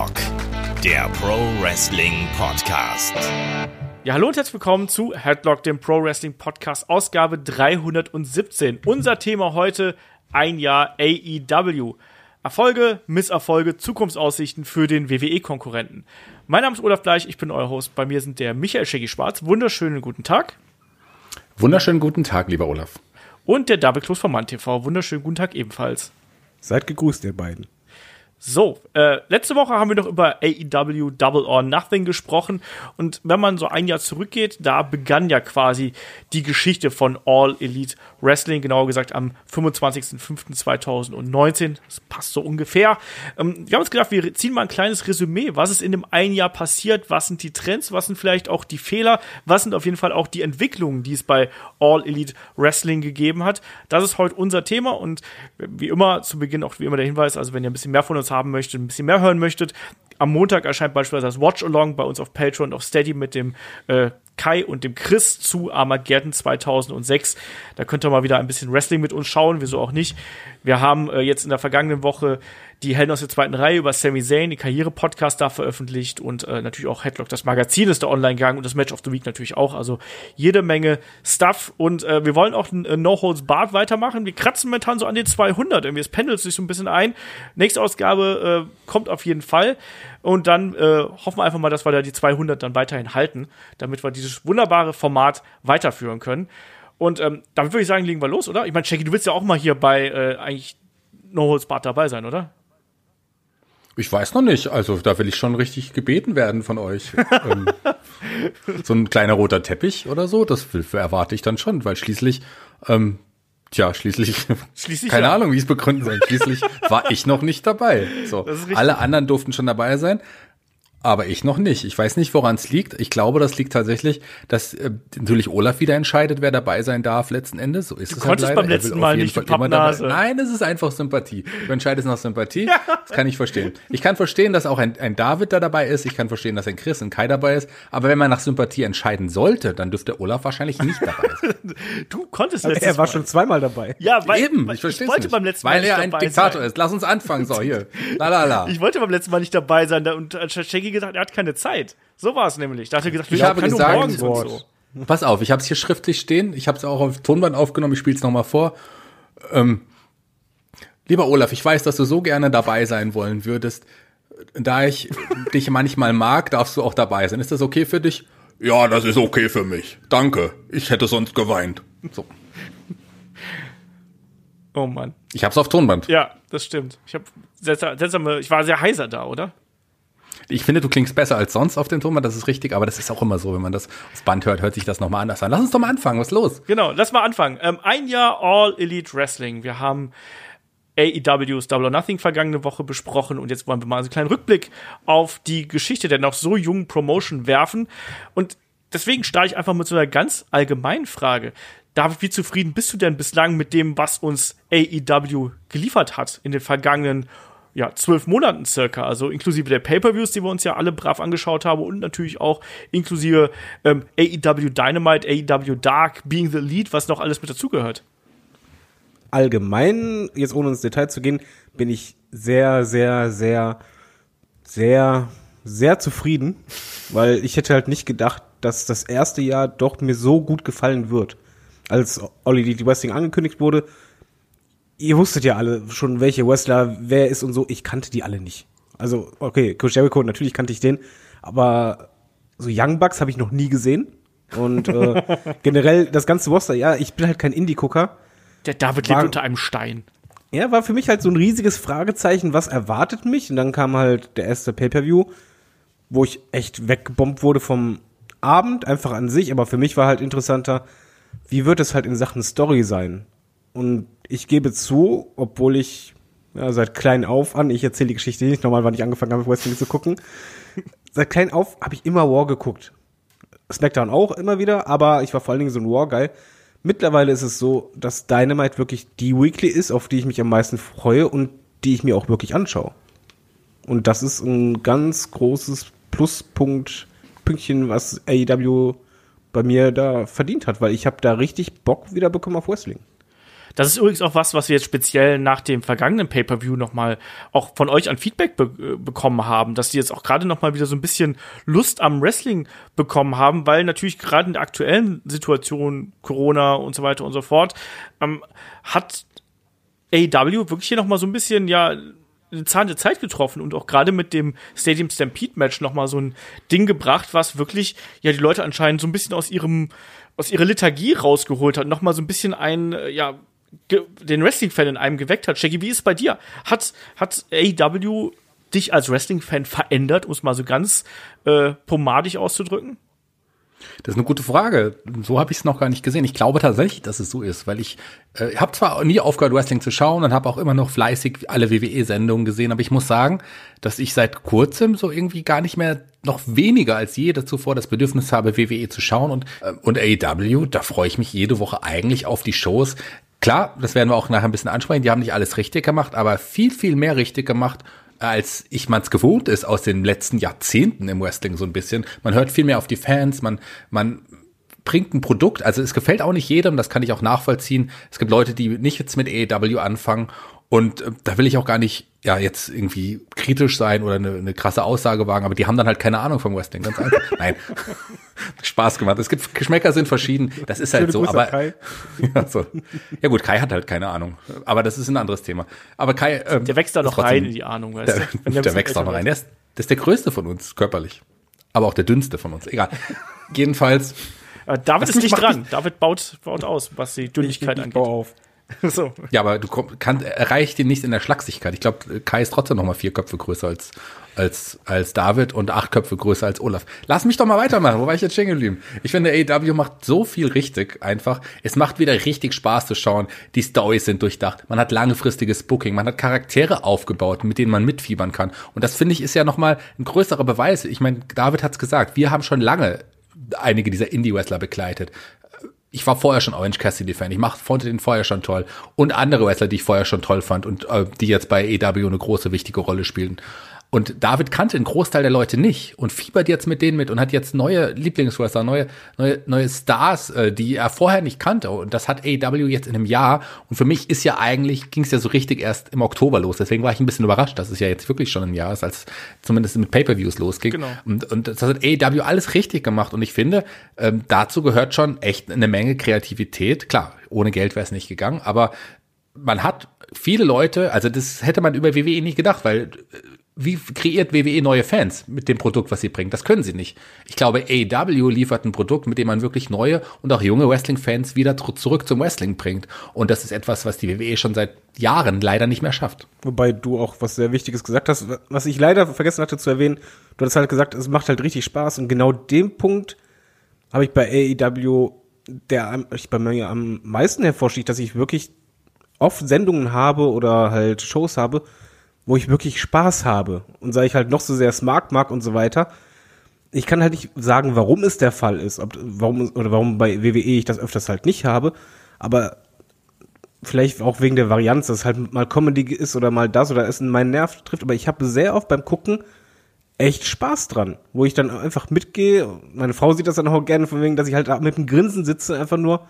Headlock, der Pro Wrestling Podcast. Ja, hallo und herzlich willkommen zu Headlock, dem Pro Wrestling Podcast, Ausgabe 317. Unser Thema heute ein Jahr AEW. Erfolge, Misserfolge, Zukunftsaussichten für den WWE-Konkurrenten. Mein Name ist Olaf Bleich, ich bin euer Host. Bei mir sind der Michael Scheggy Schwarz. Wunderschönen guten Tag. Wunderschönen guten Tag, lieber Olaf. Und der Double Close von MannTV. Wunderschönen guten Tag ebenfalls. Seid gegrüßt, ihr beiden. So, äh, letzte Woche haben wir noch über AEW Double or Nothing gesprochen und wenn man so ein Jahr zurückgeht, da begann ja quasi die Geschichte von All Elite Wrestling, genauer gesagt am 25.05.2019. Das passt so ungefähr. Ähm, wir haben uns gedacht, wir ziehen mal ein kleines Resümee. Was ist in dem einen Jahr passiert? Was sind die Trends? Was sind vielleicht auch die Fehler? Was sind auf jeden Fall auch die Entwicklungen, die es bei All Elite Wrestling gegeben hat? Das ist heute unser Thema und wie immer zu Beginn auch wie immer der Hinweis, also wenn ihr ein bisschen mehr von uns haben möchtet, ein bisschen mehr hören möchtet, am Montag erscheint beispielsweise das Watch Along bei uns auf Patreon und auf Steady mit dem äh, Kai und dem Chris zu Armageddon 2006. Da könnt ihr mal wieder ein bisschen Wrestling mit uns schauen, wieso auch nicht. Wir haben äh, jetzt in der vergangenen Woche die Helden aus der zweiten Reihe über Sami Zayn, die Karriere-Podcast da veröffentlicht und äh, natürlich auch Headlock, das Magazin ist da online gegangen und das Match of the Week natürlich auch. Also jede Menge Stuff und äh, wir wollen auch äh, No Holds Barred weitermachen. Wir kratzen momentan so an den 200, irgendwie es pendelt sich so ein bisschen ein. Nächste Ausgabe äh, kommt auf jeden Fall und dann äh, hoffen wir einfach mal, dass wir da die 200 dann weiterhin halten, damit wir dieses wunderbare Format weiterführen können. Und ähm, damit würde ich sagen, legen wir los, oder? Ich meine, Jackie, du willst ja auch mal hier bei äh, eigentlich No Holds Barred dabei sein, oder? Ich weiß noch nicht. Also da will ich schon richtig gebeten werden von euch. ähm, so ein kleiner roter Teppich oder so, das erwarte ich dann schon, weil schließlich, ähm, tja, schließlich, Schließlich keine ja. Ahnung, wie ich es begründen soll. Schließlich war ich noch nicht dabei. So, alle anderen durften schon dabei sein. Aber ich noch nicht. Ich weiß nicht, woran es liegt. Ich glaube, das liegt tatsächlich, dass äh, natürlich Olaf wieder entscheidet, wer dabei sein darf letzten Endes. So ist Du es konntest halt beim leider. Er letzten will Mal nicht, Pappnase. Nein, es ist einfach Sympathie. Du entscheidest nach Sympathie. Das kann ich verstehen. Ich kann verstehen, dass auch ein, ein David da dabei ist. Ich kann verstehen, dass ein Chris und Kai dabei ist. Aber wenn man nach Sympathie entscheiden sollte, dann dürfte Olaf wahrscheinlich nicht dabei sein. Du konntest letztes er war Mal. schon zweimal dabei. Ja, weil, Eben, weil ich verstehe wollte nicht. beim letzten Weil Mal er nicht ein dabei Diktator sein. ist. Lass uns anfangen. So, hier. La la la. Ich wollte beim letzten Mal nicht dabei sein da- und hat Shaggy gesagt, er hat keine Zeit. So war es nämlich. Da hat er gesagt, Ich habe kann gesagt, morgens und so. Pass auf, ich habe es hier schriftlich stehen. Ich habe es auch auf Tonband aufgenommen. Ich spiele es nochmal vor. Ähm, lieber Olaf, ich weiß, dass du so gerne dabei sein wollen würdest. Da ich dich manchmal mag, darfst du auch dabei sein. Ist das okay für dich? Ja, das ist okay für mich. Danke. Ich hätte sonst geweint. So. Oh Mann. Ich habe es auf Tonband. Ja, das stimmt. Ich habe seltsame, ich war sehr heiser da, oder? Ich finde, du klingst besser als sonst auf dem Tonband. Das ist richtig. Aber das ist auch immer so, wenn man das aufs Band hört, hört sich das nochmal anders an. Lass uns doch mal anfangen. Was ist los? Genau, lass mal anfangen. Ähm, ein Jahr All Elite Wrestling. Wir haben AEWs Double or Nothing vergangene Woche besprochen und jetzt wollen wir mal einen kleinen Rückblick auf die Geschichte der noch so jungen Promotion werfen. Und deswegen starte ich einfach mit so einer ganz allgemeinen Frage. David, wie zufrieden bist du denn bislang mit dem, was uns AEW geliefert hat in den vergangenen ja, zwölf Monaten circa, also inklusive der Pay-Per-Views, die wir uns ja alle brav angeschaut haben und natürlich auch inklusive ähm, AEW Dynamite, AEW Dark, Being the Lead, was noch alles mit dazugehört. Allgemein, jetzt ohne ins Detail zu gehen, bin ich sehr, sehr, sehr, sehr, sehr zufrieden, weil ich hätte halt nicht gedacht, dass das erste Jahr doch mir so gut gefallen wird. Als Olli die Wrestling angekündigt wurde, ihr wusstet ja alle schon, welche Wrestler wer ist und so. Ich kannte die alle nicht. Also, okay, Chris Jericho, natürlich kannte ich den, aber so Young Bucks habe ich noch nie gesehen. Und äh, generell das ganze Roster, ja, ich bin halt kein Indie-Gucker. Der David War- lebt unter einem Stein. Ja, war für mich halt so ein riesiges Fragezeichen, was erwartet mich? Und dann kam halt der erste Pay-Per-View, wo ich echt weggebombt wurde vom Abend, einfach an sich. Aber für mich war halt interessanter, wie wird es halt in Sachen Story sein? Und ich gebe zu, obwohl ich ja, seit klein auf an, ich erzähle die Geschichte nicht nochmal, wann ich angefangen habe, Wrestling zu gucken. seit klein auf habe ich immer War geguckt. SmackDown auch immer wieder, aber ich war vor allen Dingen so ein War-Guy. Mittlerweile ist es so, dass Dynamite wirklich die Weekly ist, auf die ich mich am meisten freue und die ich mir auch wirklich anschaue. Und das ist ein ganz großes Pluspunkt, Pünktchen, was AEW bei mir da verdient hat, weil ich habe da richtig Bock wieder bekommen auf Wrestling. Das ist übrigens auch was, was wir jetzt speziell nach dem vergangenen Pay-per-View noch mal auch von euch an Feedback be äh, bekommen haben, dass die jetzt auch gerade noch mal wieder so ein bisschen Lust am Wrestling bekommen haben, weil natürlich gerade in der aktuellen Situation Corona und so weiter und so fort ähm, hat AEW wirklich hier noch mal so ein bisschen ja den Zahn der Zeit getroffen und auch gerade mit dem Stadium Stampede Match noch mal so ein Ding gebracht, was wirklich ja die Leute anscheinend so ein bisschen aus ihrem aus ihrer Lethargie rausgeholt hat, noch mal so ein bisschen ein ja den Wrestling-Fan in einem geweckt hat. Shaggy, wie ist es bei dir? Hat, hat AEW dich als Wrestling-Fan verändert, um es mal so ganz äh, pomadig auszudrücken? Das ist eine gute Frage. So habe ich es noch gar nicht gesehen. Ich glaube tatsächlich, dass es so ist, weil ich äh, habe zwar nie aufgehört, Wrestling zu schauen und habe auch immer noch fleißig alle WWE-Sendungen gesehen, aber ich muss sagen, dass ich seit kurzem so irgendwie gar nicht mehr noch weniger als je zuvor das Bedürfnis habe, WWE zu schauen und, äh, und AEW, da freue ich mich jede Woche eigentlich auf die Shows. Klar, das werden wir auch nachher ein bisschen ansprechen, die haben nicht alles richtig gemacht, aber viel, viel mehr richtig gemacht als ich man's gewohnt ist aus den letzten Jahrzehnten im Wrestling so ein bisschen. Man hört viel mehr auf die Fans, man, man bringt ein Produkt, also es gefällt auch nicht jedem, das kann ich auch nachvollziehen. Es gibt Leute, die nicht jetzt mit AEW anfangen und äh, da will ich auch gar nicht ja jetzt irgendwie kritisch sein oder eine, eine krasse Aussage wagen, aber die haben dann halt keine Ahnung vom Wrestling, ganz einfach. Nein, Spaß gemacht. Es gibt Geschmäcker sind verschieden, das ist halt so. Aber Kai. ja, so. ja gut, Kai hat halt keine Ahnung, aber das ist ein anderes Thema. Aber Kai, ähm, der wächst da noch rein in die Ahnung, weißt der, du? Der, der wächst da noch rein. Der ist, der ist der größte von uns körperlich, aber auch der dünnste von uns. Egal. Jedenfalls. Äh, David ist nicht dran. David baut, baut aus, was die Dünnlichkeit ich, ich, ich angeht. auf. so. Ja, aber du kann, erreicht ihn nicht in der Schlagsigkeit. Ich glaube, Kai ist trotzdem noch mal vier Köpfe größer als, als, als David und acht Köpfe größer als Olaf. Lass mich doch mal weitermachen. Wo war ich jetzt stehen geblieben? Ich finde, AEW macht so viel richtig einfach. Es macht wieder richtig Spaß zu schauen. Die Storys sind durchdacht. Man hat langfristiges Booking. Man hat Charaktere aufgebaut, mit denen man mitfiebern kann. Und das finde ich ist ja noch mal ein größerer Beweis. Ich meine, David hat's gesagt. Wir haben schon lange einige dieser Indie-Wrestler begleitet ich war vorher schon Orange Cassidy Fan. Ich fand den vorher schon toll. Und andere Wrestler, die ich vorher schon toll fand und äh, die jetzt bei EW eine große, wichtige Rolle spielen. Und David kannte einen Großteil der Leute nicht und fiebert jetzt mit denen mit und hat jetzt neue Lieblingswrestler, neue, neue, neue Stars, äh, die er vorher nicht kannte. Und das hat AEW jetzt in einem Jahr. Und für mich ist ja eigentlich, ging es ja so richtig erst im Oktober los. Deswegen war ich ein bisschen überrascht, dass es ja jetzt wirklich schon ein Jahr ist, als zumindest mit Pay-Per-Views losging. Genau. Und, und das hat AEW alles richtig gemacht. Und ich finde, ähm, dazu gehört schon echt eine Menge Kreativität. Klar, ohne Geld wäre es nicht gegangen, aber man hat viele Leute, also das hätte man über WWE nicht gedacht, weil äh, wie kreiert WWE neue Fans mit dem Produkt, was sie bringt? Das können sie nicht. Ich glaube, AEW liefert ein Produkt, mit dem man wirklich neue und auch junge Wrestling-Fans wieder zurück zum Wrestling bringt. Und das ist etwas, was die WWE schon seit Jahren leider nicht mehr schafft. Wobei du auch was sehr Wichtiges gesagt hast, was ich leider vergessen hatte zu erwähnen. Du hast halt gesagt, es macht halt richtig Spaß und genau den Punkt habe ich bei AEW, der ich bei mir am meisten hervorsticht, dass ich wirklich oft Sendungen habe oder halt Shows habe, wo ich wirklich Spaß habe und sei ich halt noch so sehr smart mag und so weiter. Ich kann halt nicht sagen, warum es der Fall ist, ob, warum oder warum bei WWE ich das öfters halt nicht habe, aber vielleicht auch wegen der Varianz, dass es halt mal Comedy ist oder mal das oder es in meinen Nerv trifft, aber ich habe sehr oft beim Gucken echt Spaß dran, wo ich dann einfach mitgehe. Meine Frau sieht das dann auch gerne von wegen, dass ich halt mit dem Grinsen sitze, einfach nur,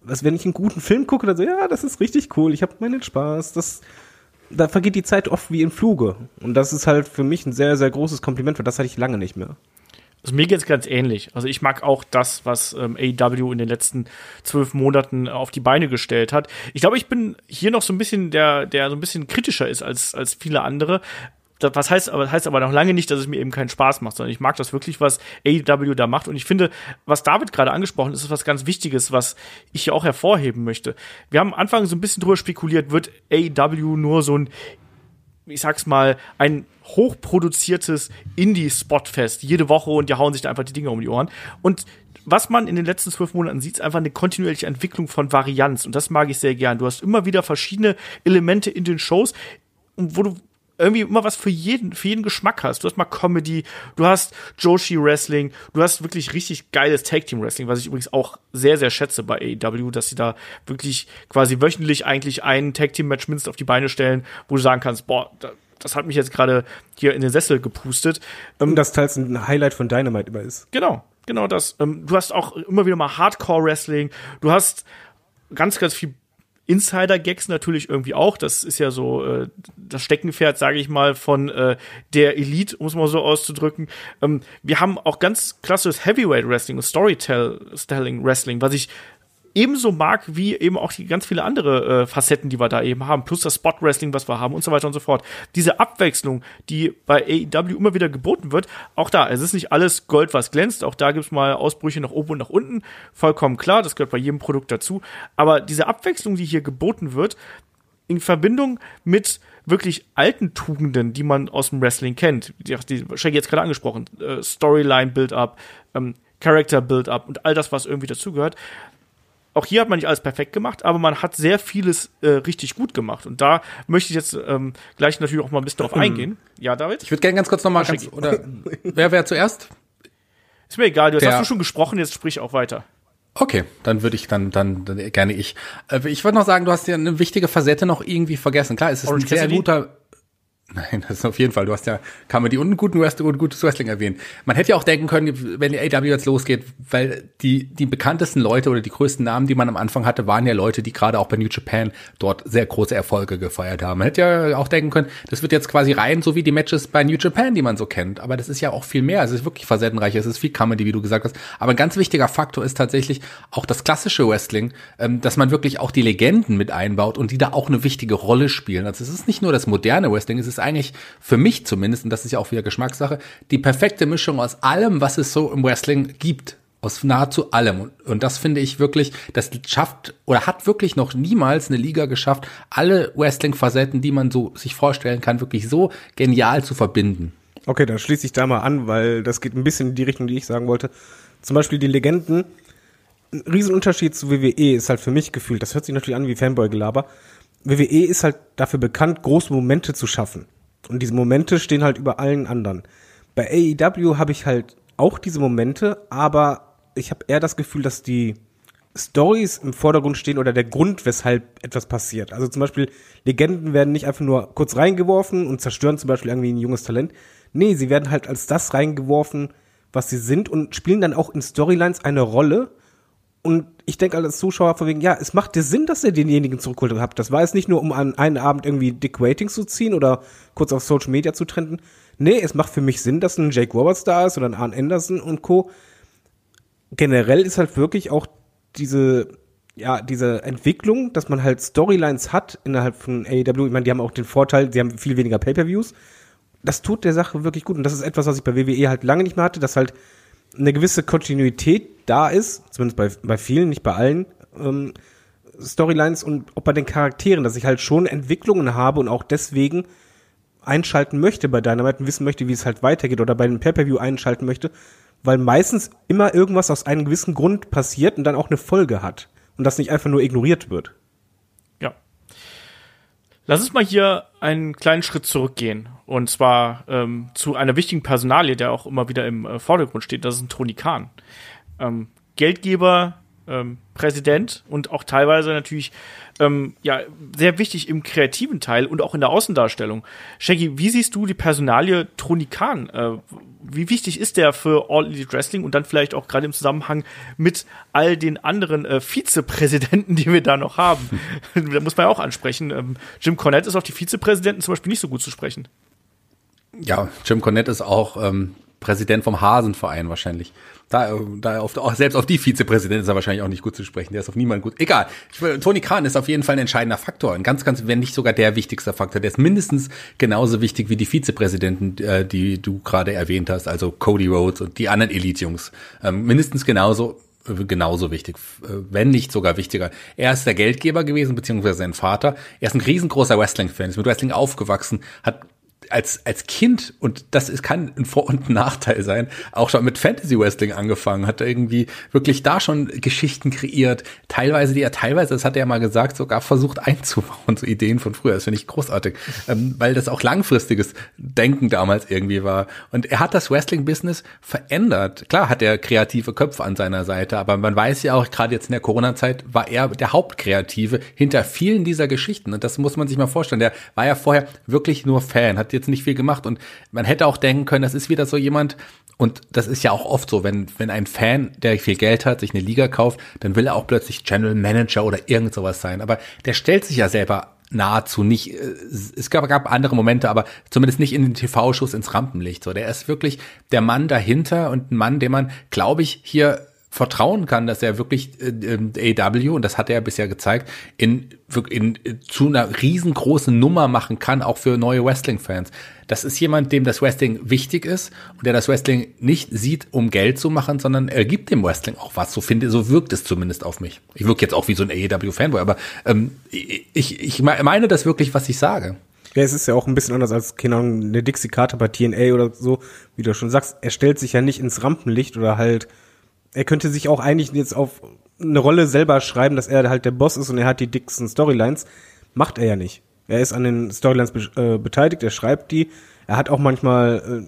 was wenn ich einen guten Film gucke, dann so, ja, das ist richtig cool, ich habe meinen Spaß, das da vergeht die Zeit oft wie im Fluge. Und das ist halt für mich ein sehr, sehr großes Kompliment, weil das hatte ich lange nicht mehr. Also mir geht's ganz ähnlich. Also ich mag auch das, was ähm, AEW in den letzten zwölf Monaten auf die Beine gestellt hat. Ich glaube, ich bin hier noch so ein bisschen der, der so ein bisschen kritischer ist als als viele andere, was heißt aber, heißt aber noch lange nicht, dass es mir eben keinen Spaß macht, sondern ich mag das wirklich, was AEW da macht. Und ich finde, was David gerade angesprochen ist, ist was ganz Wichtiges, was ich hier auch hervorheben möchte. Wir haben am Anfang so ein bisschen drüber spekuliert, wird AEW nur so ein, ich sag's mal, ein hochproduziertes Indie-Spotfest jede Woche und die hauen sich da einfach die Dinge um die Ohren. Und was man in den letzten zwölf Monaten sieht, ist einfach eine kontinuierliche Entwicklung von Varianz. Und das mag ich sehr gern. Du hast immer wieder verschiedene Elemente in den Shows, wo du irgendwie immer was für jeden, für jeden Geschmack hast. Du hast mal Comedy, du hast Joshi Wrestling, du hast wirklich richtig geiles Tag Team Wrestling, was ich übrigens auch sehr, sehr schätze bei AEW, dass sie da wirklich quasi wöchentlich eigentlich ein Tag Team Match mindestens auf die Beine stellen, wo du sagen kannst, boah, das hat mich jetzt gerade hier in den Sessel gepustet. Und ähm, das teils ein Highlight von Dynamite immer ist. Genau, genau das. Ähm, du hast auch immer wieder mal Hardcore Wrestling, du hast ganz, ganz viel Insider-Gags natürlich irgendwie auch. Das ist ja so äh, das Steckenpferd, sage ich mal, von äh, der Elite, um es mal so auszudrücken. Ähm, wir haben auch ganz klassisches Heavyweight Wrestling und Storytelling Wrestling, was ich ebenso mag wie eben auch die ganz viele andere äh, Facetten, die wir da eben haben, plus das Spot Wrestling, was wir haben und so weiter und so fort. Diese Abwechslung, die bei AEW immer wieder geboten wird, auch da, es ist nicht alles Gold, was glänzt, auch da gibt's mal Ausbrüche nach oben und nach unten, vollkommen klar, das gehört bei jedem Produkt dazu, aber diese Abwechslung, die hier geboten wird, in Verbindung mit wirklich alten Tugenden, die man aus dem Wrestling kennt, die, die Shaggy jetzt gerade angesprochen, äh, Storyline Build-up, ähm, Character Build-up und all das, was irgendwie dazugehört, auch hier hat man nicht alles perfekt gemacht, aber man hat sehr vieles äh, richtig gut gemacht. Und da möchte ich jetzt ähm, gleich natürlich auch mal ein bisschen drauf eingehen. Ja, David? Ich würde gerne ganz kurz nochmal ganz, oder wer wäre zuerst? Ist mir egal, du hast du schon gesprochen, jetzt sprich auch weiter. Okay, dann würde ich dann, dann, dann gerne ich. Äh, ich würde noch sagen, du hast ja eine wichtige Facette noch irgendwie vergessen. Klar, es ist Orange ein sehr Cassidy? guter Nein, das ist auf jeden Fall. Du hast ja Comedy und einen guten Wrestling und gutes Wrestling erwähnt. Man hätte ja auch denken können, wenn die AW jetzt losgeht, weil die, die bekanntesten Leute oder die größten Namen, die man am Anfang hatte, waren ja Leute, die gerade auch bei New Japan dort sehr große Erfolge gefeiert haben. Man hätte ja auch denken können, das wird jetzt quasi rein, so wie die Matches bei New Japan, die man so kennt. Aber das ist ja auch viel mehr. Es ist wirklich facettenreich. Es ist viel Comedy, wie du gesagt hast. Aber ein ganz wichtiger Faktor ist tatsächlich auch das klassische Wrestling, ähm, dass man wirklich auch die Legenden mit einbaut und die da auch eine wichtige Rolle spielen. Also es ist nicht nur das moderne Wrestling, es ist eigentlich für mich zumindest, und das ist ja auch wieder Geschmackssache, die perfekte Mischung aus allem, was es so im Wrestling gibt. Aus nahezu allem. Und das finde ich wirklich, das schafft oder hat wirklich noch niemals eine Liga geschafft, alle Wrestling-Facetten, die man so sich vorstellen kann, wirklich so genial zu verbinden. Okay, dann schließe ich da mal an, weil das geht ein bisschen in die Richtung, die ich sagen wollte. Zum Beispiel die Legenden. Ein Riesenunterschied zu WWE ist halt für mich gefühlt, das hört sich natürlich an wie Fanboy-Gelaber. WWE ist halt dafür bekannt, große Momente zu schaffen. Und diese Momente stehen halt über allen anderen. Bei AEW habe ich halt auch diese Momente, aber ich habe eher das Gefühl, dass die Stories im Vordergrund stehen oder der Grund, weshalb etwas passiert. Also zum Beispiel, Legenden werden nicht einfach nur kurz reingeworfen und zerstören zum Beispiel irgendwie ein junges Talent. Nee, sie werden halt als das reingeworfen, was sie sind und spielen dann auch in Storylines eine Rolle, und ich denke als Zuschauer von wegen, ja, es macht dir Sinn, dass ihr denjenigen zurückholt habt. Das war jetzt nicht nur, um an einen Abend irgendwie Dick Ratings zu ziehen oder kurz auf Social Media zu trenden. Nee, es macht für mich Sinn, dass ein Jake Roberts da ist oder ein Arne Anderson und Co. Generell ist halt wirklich auch diese, ja, diese Entwicklung, dass man halt Storylines hat innerhalb von AEW. Ich meine, die haben auch den Vorteil, sie haben viel weniger Pay-Per-Views. Das tut der Sache wirklich gut. Und das ist etwas, was ich bei WWE halt lange nicht mehr hatte, dass halt eine gewisse Kontinuität da ist, zumindest bei, bei vielen, nicht bei allen ähm, Storylines und auch bei den Charakteren, dass ich halt schon Entwicklungen habe und auch deswegen einschalten möchte bei Dynamite und wissen möchte, wie es halt weitergeht oder bei dem Pay-Per-View einschalten möchte, weil meistens immer irgendwas aus einem gewissen Grund passiert und dann auch eine Folge hat und das nicht einfach nur ignoriert wird. Lass uns mal hier einen kleinen Schritt zurückgehen. Und zwar ähm, zu einer wichtigen Personalie, der auch immer wieder im äh, Vordergrund steht. Das ist ein Khan. Ähm, Geldgeber, ähm, Präsident und auch teilweise natürlich ähm, ja sehr wichtig im kreativen Teil und auch in der Außendarstellung. Shaggy, wie siehst du die Personalie Tony Khan? Äh, wie wichtig ist der für All Elite Wrestling und dann vielleicht auch gerade im Zusammenhang mit all den anderen äh, Vizepräsidenten, die wir da noch haben? da muss man ja auch ansprechen. Ähm, Jim Cornette ist auf die Vizepräsidenten zum Beispiel nicht so gut zu sprechen. Ja, Jim Cornette ist auch ähm, Präsident vom Hasenverein wahrscheinlich. Da, da auf, selbst auf die Vizepräsident ist er wahrscheinlich auch nicht gut zu sprechen. Der ist auf niemanden gut. Egal. Ich, Toni Kahn ist auf jeden Fall ein entscheidender Faktor. Ein ganz, ganz, wenn nicht sogar der wichtigste Faktor. Der ist mindestens genauso wichtig wie die Vizepräsidenten, äh, die du gerade erwähnt hast. Also Cody Rhodes und die anderen Elite-Jungs. Ähm, mindestens genauso äh, genauso wichtig, äh, wenn nicht sogar wichtiger. Er ist der Geldgeber gewesen, beziehungsweise sein Vater. Er ist ein riesengroßer Wrestling-Fan, ist mit Wrestling aufgewachsen, hat als, als Kind, und das ist, kann ein Vor- und Nachteil sein, auch schon mit Fantasy Wrestling angefangen, hat irgendwie wirklich da schon Geschichten kreiert, teilweise, die er teilweise, das hat er ja mal gesagt, sogar versucht einzubauen, so Ideen von früher. Das finde ich großartig, ähm, weil das auch langfristiges Denken damals irgendwie war. Und er hat das Wrestling-Business verändert. Klar hat er kreative Köpfe an seiner Seite, aber man weiß ja auch, gerade jetzt in der Corona-Zeit war er der Hauptkreative hinter vielen dieser Geschichten. Und das muss man sich mal vorstellen. Der war ja vorher wirklich nur Fan, hat jetzt nicht viel gemacht und man hätte auch denken können, das ist wieder so jemand, Und das ist ja auch oft so, wenn, wenn ein Fan, der viel Geld hat, sich eine Liga kauft, dann will er auch plötzlich General Manager oder irgend sowas sein. Aber der stellt sich ja selber nahezu nicht. äh, Es gab, gab andere Momente, aber zumindest nicht in den TV-Shows ins Rampenlicht. So, der ist wirklich der Mann dahinter und ein Mann, dem man, glaube ich, hier vertrauen kann, dass er wirklich äh, AW, und das hat er bisher gezeigt, in, in, in zu einer riesengroßen Nummer machen kann, auch für neue Wrestling-Fans. Das ist jemand, dem das Wrestling wichtig ist und der das Wrestling nicht sieht, um Geld zu machen, sondern er gibt dem Wrestling auch was. So finde, so wirkt es zumindest auf mich. Ich wirke jetzt auch wie so ein AEW-Fanboy, aber ähm, ich, ich meine das wirklich, was ich sage. Ja, es ist ja auch ein bisschen anders als, keine Ahnung, eine Dixie-Karte bei TNA oder so, wie du schon sagst. Er stellt sich ja nicht ins Rampenlicht oder halt er könnte sich auch eigentlich jetzt auf eine Rolle selber schreiben, dass er halt der Boss ist und er hat die dicksten Storylines. Macht er ja nicht. Er ist an den Storylines be äh, beteiligt, er schreibt die. Er hat auch manchmal,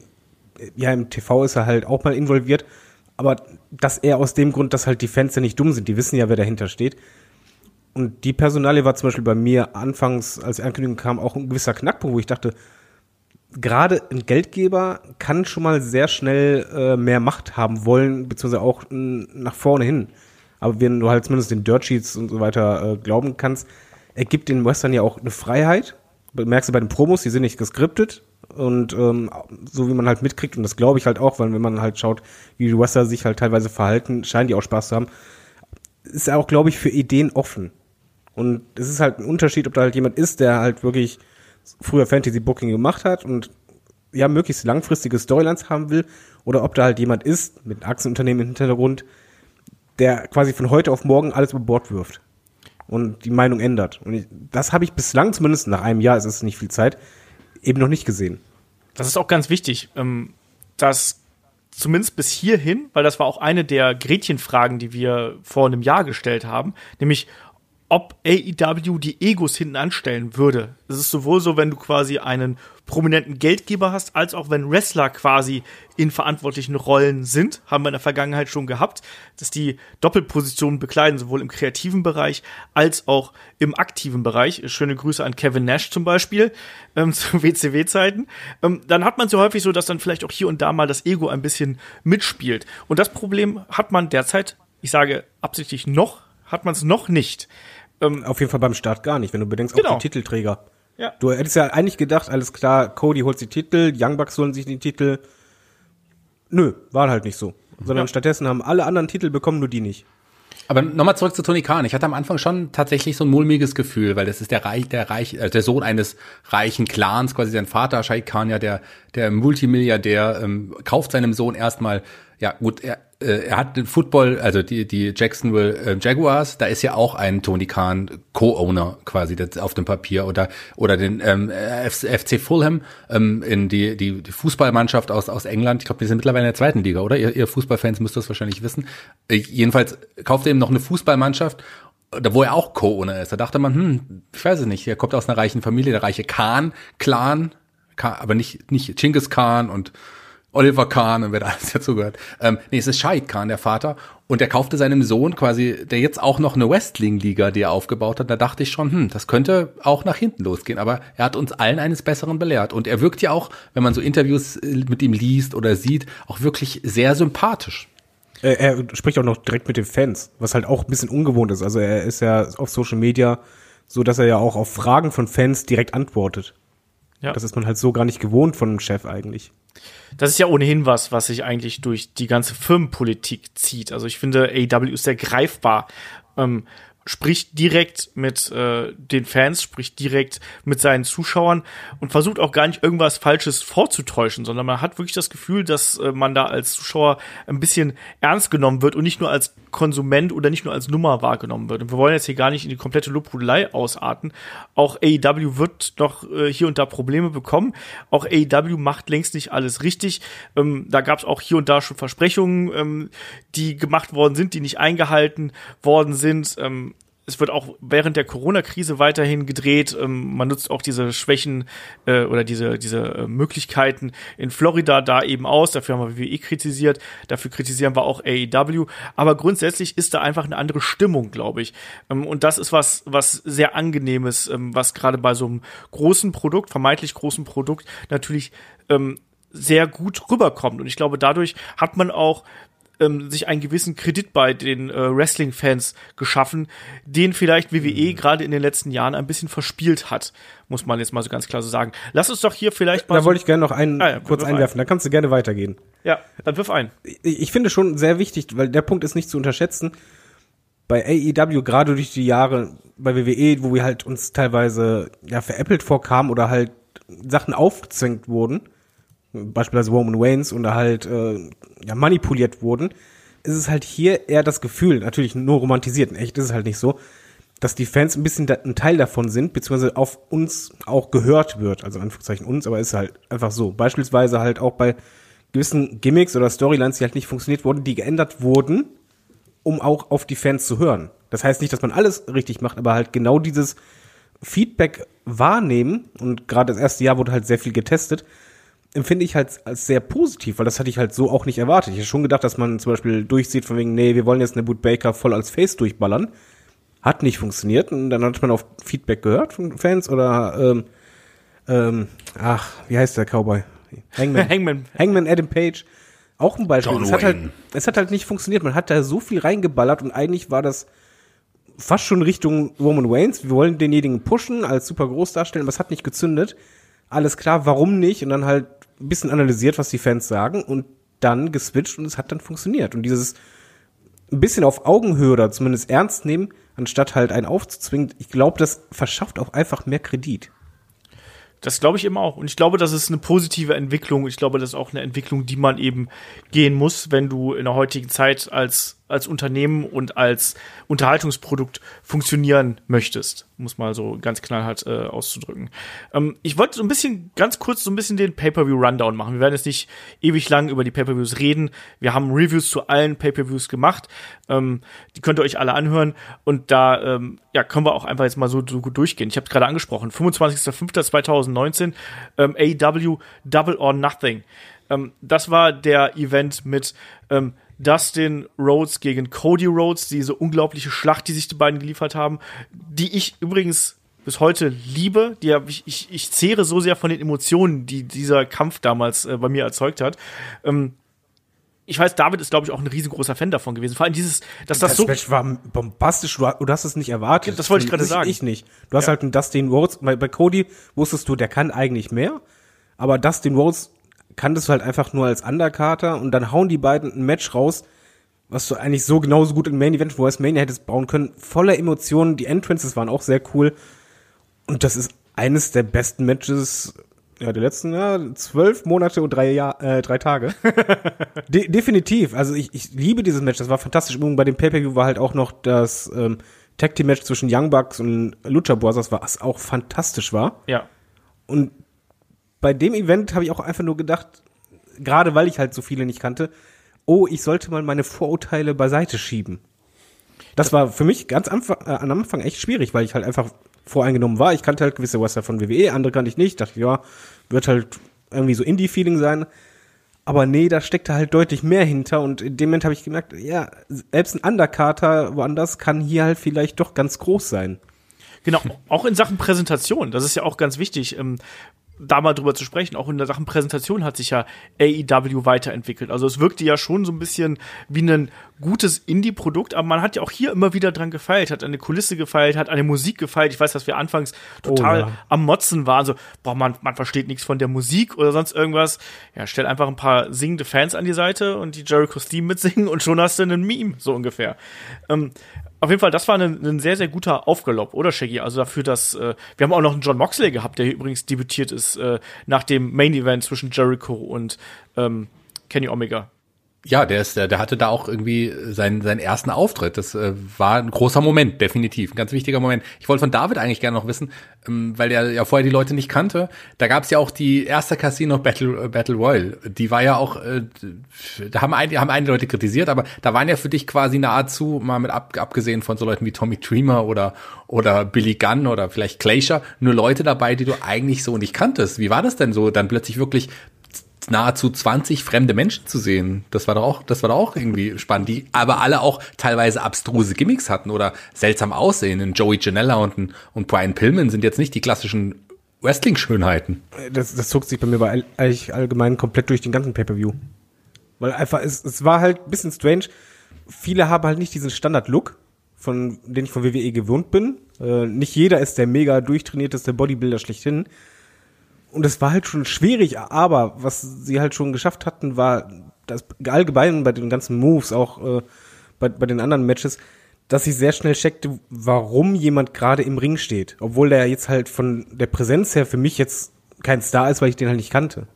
äh, ja, im TV ist er halt auch mal involviert. Aber dass er aus dem Grund, dass halt die Fans ja nicht dumm sind, die wissen ja, wer dahinter steht. Und die Personalie war zum Beispiel bei mir anfangs, als die Ankündigung kam, auch ein gewisser Knackpunkt, wo ich dachte, gerade ein Geldgeber kann schon mal sehr schnell äh, mehr Macht haben wollen, beziehungsweise auch n, nach vorne hin. Aber wenn du halt zumindest den Dirt Sheets und so weiter äh, glauben kannst, er gibt den Western ja auch eine Freiheit. Merkst du bei den Promos, die sind nicht geskriptet und ähm, so wie man halt mitkriegt, und das glaube ich halt auch, weil wenn man halt schaut, wie die Wrestler sich halt teilweise verhalten, scheinen die auch Spaß zu haben, ist er auch, glaube ich, für Ideen offen. Und es ist halt ein Unterschied, ob da halt jemand ist, der halt wirklich früher Fantasy Booking gemacht hat und ja, möglichst langfristige Storylines haben will, oder ob da halt jemand ist mit Aktienunternehmen im Hintergrund, der quasi von heute auf morgen alles über Bord wirft und die Meinung ändert. Und ich, das habe ich bislang, zumindest nach einem Jahr, es ist nicht viel Zeit, eben noch nicht gesehen. Das ist auch ganz wichtig, ähm, dass zumindest bis hierhin, weil das war auch eine der Gretchenfragen, die wir vor einem Jahr gestellt haben, nämlich ob AEW die Egos hinten anstellen würde. Es ist sowohl so, wenn du quasi einen prominenten Geldgeber hast, als auch wenn Wrestler quasi in verantwortlichen Rollen sind. Haben wir in der Vergangenheit schon gehabt, dass die Doppelpositionen bekleiden, sowohl im kreativen Bereich als auch im aktiven Bereich. Schöne Grüße an Kevin Nash zum Beispiel ähm, zu WCW-Zeiten. Ähm, dann hat man so häufig so, dass dann vielleicht auch hier und da mal das Ego ein bisschen mitspielt. Und das Problem hat man derzeit, ich sage absichtlich noch, hat man es noch nicht. Ähm, Auf jeden Fall beim Start gar nicht, wenn du bedenkst, Genau. auch die Titelträger. Ja. Du hättest ja eigentlich gedacht, alles klar, Cody holt sich Titel, Young Bucks holen sich den Titel. Nö, war halt nicht so. Sondern Ja. stattdessen haben alle anderen Titel bekommen, nur die nicht. Aber nochmal zurück zu Tony Khan. Ich hatte am Anfang schon tatsächlich so ein mulmiges Gefühl, weil das ist der Reich, der Reich, äh, der Sohn eines reichen Clans, quasi sein Vater, Sheikh Khan, ja, der, der Multimilliardär, ähm, kauft seinem Sohn erstmal, ja gut, er, er hat den Football, also die, die Jacksonville äh, Jaguars, da ist ja auch ein Tony Khan Co-Owner quasi auf dem Papier oder oder den ähm, FC Fulham ähm, in die, die die Fußballmannschaft aus aus England. Ich glaube, die sind mittlerweile in der zweiten Liga, oder? Ihr, ihr Fußballfans müsst das wahrscheinlich wissen. Äh, jedenfalls kauft er eben noch eine Fußballmannschaft da wo er auch Co-Owner ist. Da dachte man, hm, ich weiß es nicht, er kommt aus einer reichen Familie, der reiche Khan, Clan, Khan, aber nicht, nicht Genghis Khan und Oliver Kahn und wer da alles dazugehört. Ähm, nee, es ist Shahid Khan, der Vater. Und der kaufte seinem Sohn quasi, der jetzt auch noch eine Wrestling-Liga, die er aufgebaut hat. Da dachte ich schon, hm, das könnte auch nach hinten losgehen. Aber er hat uns allen eines Besseren belehrt. Und er wirkt ja auch, wenn man so Interviews äh, mit ihm liest oder sieht, auch wirklich sehr sympathisch. Er spricht auch noch direkt mit den Fans, was halt auch ein bisschen ungewohnt ist. Also er ist ja auf Social Media so, dass er ja auch auf Fragen von Fans direkt antwortet. Ja. Das ist man halt so gar nicht gewohnt von einem Chef eigentlich. Das ist ja ohnehin was, was sich eigentlich durch die ganze Firmenpolitik zieht. Also ich finde, AEW ist sehr greifbar. Ähm, spricht direkt mit äh, den Fans, spricht direkt mit seinen Zuschauern und versucht auch gar nicht irgendwas Falsches vorzutäuschen, sondern man hat wirklich das Gefühl, dass äh, man da als Zuschauer ein bisschen ernst genommen wird und nicht nur als Konsument oder nicht nur als Nummer wahrgenommen wird. Und wir wollen jetzt hier gar nicht in die komplette Lobhudelei ausarten. Auch AEW wird noch äh, hier und da Probleme bekommen. Auch AEW macht längst nicht alles richtig. Ähm, da gab es auch hier und da schon Versprechungen, ähm, die gemacht worden sind, die nicht eingehalten worden sind. Ähm, es wird auch während der Corona-Krise weiterhin gedreht. Ähm, man nutzt auch diese Schwächen äh, oder diese, diese äh, Möglichkeiten in Florida da eben aus. Dafür haben wir WWE kritisiert. Dafür kritisieren wir auch AEW. Aber grundsätzlich ist da einfach eine andere Stimmung, glaube ich. Ähm, und das ist was, was sehr angenehmes, ähm, was gerade bei so einem großen Produkt, vermeintlich großen Produkt natürlich ähm, sehr gut rüberkommt. Und ich glaube, dadurch hat man auch ähm, sich einen gewissen Kredit bei den äh, Wrestling-Fans geschaffen, den vielleicht WWE mhm. gerade in den letzten Jahren ein bisschen verspielt hat, muss man jetzt mal so ganz klar so sagen. Lass uns doch hier vielleicht mal. Da so wollte ich gerne noch einen ah, ja, kurz einwerfen, ein. da kannst du gerne weitergehen. Ja, dann wirf ein. Ich, ich finde schon sehr wichtig, weil der Punkt ist nicht zu unterschätzen. Bei AEW, gerade durch die Jahre bei WWE, wo wir halt uns teilweise ja veräppelt vorkamen oder halt Sachen aufgezwängt wurden, beispielsweise Roman Reigns oder halt äh, ja, manipuliert wurden, ist es halt hier eher das Gefühl, natürlich nur romantisiert, in echt ist es halt nicht so, dass die Fans ein bisschen da, ein Teil davon sind, beziehungsweise auf uns auch gehört wird, also Anführungszeichen uns, aber ist halt einfach so. Beispielsweise halt auch bei gewissen Gimmicks oder Storylines, die halt nicht funktioniert wurden, die geändert wurden, um auch auf die Fans zu hören. Das heißt nicht, dass man alles richtig macht, aber halt genau dieses Feedback wahrnehmen und gerade das erste Jahr wurde halt sehr viel getestet, empfinde ich halt als sehr positiv, weil das hatte ich halt so auch nicht erwartet. Ich hätte schon gedacht, dass man zum Beispiel durchsieht von wegen, nee, wir wollen jetzt eine Boot Baker voll als Face durchballern. Hat nicht funktioniert und dann hat man auf Feedback gehört von Fans oder ähm, ähm, ach, wie heißt der Cowboy? Hangman. Hangman. Hangman Adam Page. Auch ein Beispiel. es hat, halt, es hat halt nicht funktioniert. Man hat da so viel reingeballert und eigentlich war das fast schon Richtung Roman Reigns. Wir wollen denjenigen pushen, als super groß darstellen, aber es hat nicht gezündet. Alles klar, warum nicht? Und dann halt ein bisschen analysiert, was die Fans sagen und dann geswitcht und es hat dann funktioniert. Und dieses ein bisschen auf Augenhöhe oder zumindest ernst nehmen, anstatt halt einen aufzuzwingen, ich glaube, das verschafft auch einfach mehr Kredit. Das glaube ich immer auch. Und ich glaube, das ist eine positive Entwicklung. Ich glaube, das ist auch eine Entwicklung, die man eben gehen muss, wenn du in der heutigen Zeit als als Unternehmen und als Unterhaltungsprodukt funktionieren möchtest, muss mal so ganz knallhart äh, auszudrücken. Ähm, ich wollte so ein bisschen, ganz kurz so ein bisschen den Pay-Per-View-Rundown machen. Wir werden jetzt nicht ewig lang über die Pay-Per-Views reden. Wir haben Reviews zu allen Pay-Per-Views gemacht. Ähm, die könnt ihr euch alle anhören und da ähm, ja, können wir auch einfach jetzt mal so, so gut durchgehen. Ich habe gerade angesprochen, 25.05.2019 ähm, AW Double or Nothing. Ähm, das war der Event mit ähm, Dustin Rhodes gegen Cody Rhodes, diese unglaubliche Schlacht, die sich die beiden geliefert haben, die ich übrigens bis heute liebe. Die hab ich, ich, ich zehre so sehr von den Emotionen, die dieser Kampf damals äh, bei mir erzeugt hat. Ähm, ich weiß, David ist, glaube ich, auch ein riesengroßer Fan davon gewesen. Vor allem dieses, dass das, das so. Match war bombastisch, du, hast es nicht erwartet. Das wollte ich gerade sagen. Ich nicht. Du hast ja. halt einen Dustin Rhodes, bei, bei Cody wusstest du, der kann eigentlich mehr, aber Dustin Rhodes kanntest du halt einfach nur als Undercarter und dann hauen die beiden ein Match raus, was du eigentlich so genauso gut im Main Event, wo es Mania hättest bauen können, voller Emotionen. Die Entrances waren auch sehr cool. Und das ist eines der besten Matches ja, der letzten ja, zwölf Monate und drei, Jahr, äh, drei Tage. De definitiv. Also ich, ich liebe dieses Match. Das war fantastisch. Bei dem Pay-Per-View war halt auch noch das ähm, Tag Team Match zwischen Young Bucks und Lucha Brothers, was auch fantastisch war. Ja. Und bei dem Event habe ich auch einfach nur gedacht, gerade weil ich halt so viele nicht kannte, oh, ich sollte mal meine Vorurteile beiseite schieben. Das war für mich ganz am, äh, am Anfang echt schwierig, weil ich halt einfach voreingenommen war. Ich kannte halt gewisse Wrestler von WWE, andere kannte ich nicht. Dachte, ja, wird halt irgendwie so Indie-Feeling sein. Aber nee, da steckte halt deutlich mehr hinter und in dem Moment habe ich gemerkt, ja, selbst ein Undercarter woanders kann hier halt vielleicht doch ganz groß sein. Genau, auch in Sachen Präsentation, das ist ja auch ganz wichtig. Da mal drüber zu sprechen, auch in der Sachen Präsentation hat sich ja AEW weiterentwickelt. Also es wirkte ja schon so ein bisschen wie ein gutes Indie-Produkt, aber man hat ja auch hier immer wieder dran gefeilt, hat eine Kulisse gefeilt, hat eine Musik gefeilt. Ich weiß, dass wir anfangs total oh, ja. am Motzen waren, so, boah, man, man versteht nichts von der Musik oder sonst irgendwas. Ja, stell einfach ein paar singende Fans an die Seite und die Jericho's Theme mitsingen und schon hast du einen Meme, so ungefähr. Ähm, auf jeden Fall, das war ein, ein sehr, sehr guter Aufgalopp, oder Shaggy? Also dafür, dass äh, wir haben auch noch einen John Moxley gehabt, der übrigens debütiert ist äh, nach dem Main Event zwischen Jericho und ähm, Kenny Omega ja, der ist, der, der hatte da auch irgendwie seinen, seinen ersten Auftritt. Das äh, war ein großer Moment, definitiv, ein ganz wichtiger Moment. Ich wollte von David eigentlich gerne noch wissen, ähm, weil er ja vorher die Leute nicht kannte. Da gab es ja auch die erste Casino Battle äh, Battle Royale. Die war ja auch, äh, da haben einige, haben einige Leute kritisiert, aber da waren ja für dich quasi nahezu mal mit ab, abgesehen von so Leuten wie Tommy Dreamer oder oder Billy Gunn oder vielleicht Glacier, nur Leute dabei, die du eigentlich so nicht kanntest. Wie war das denn so, dann plötzlich wirklich nahezu 20 fremde Menschen zu sehen. Das war doch auch, das war doch auch irgendwie spannend, die aber alle auch teilweise abstruse Gimmicks hatten oder seltsam aussehen. Joey Janella und, und Brian Pillman sind jetzt nicht die klassischen Wrestling-Schönheiten. Das, das zog sich bei mir bei eigentlich allgemein komplett durch den ganzen Pay-Per-View. Weil einfach, es, es war halt ein bisschen strange. Viele haben halt nicht diesen Standard-Look, von den ich von WWE gewohnt bin. Äh, nicht jeder ist der mega durchtrainierteste Bodybuilder schlechthin. Und es war halt schon schwierig, aber was sie halt schon geschafft hatten, war das allgemein bei den ganzen Moves, auch äh, bei, bei den anderen Matches, dass ich sehr schnell checkte, warum jemand gerade im Ring steht. Obwohl der jetzt halt von der Präsenz her für mich jetzt kein Star ist, weil ich den halt nicht kannte.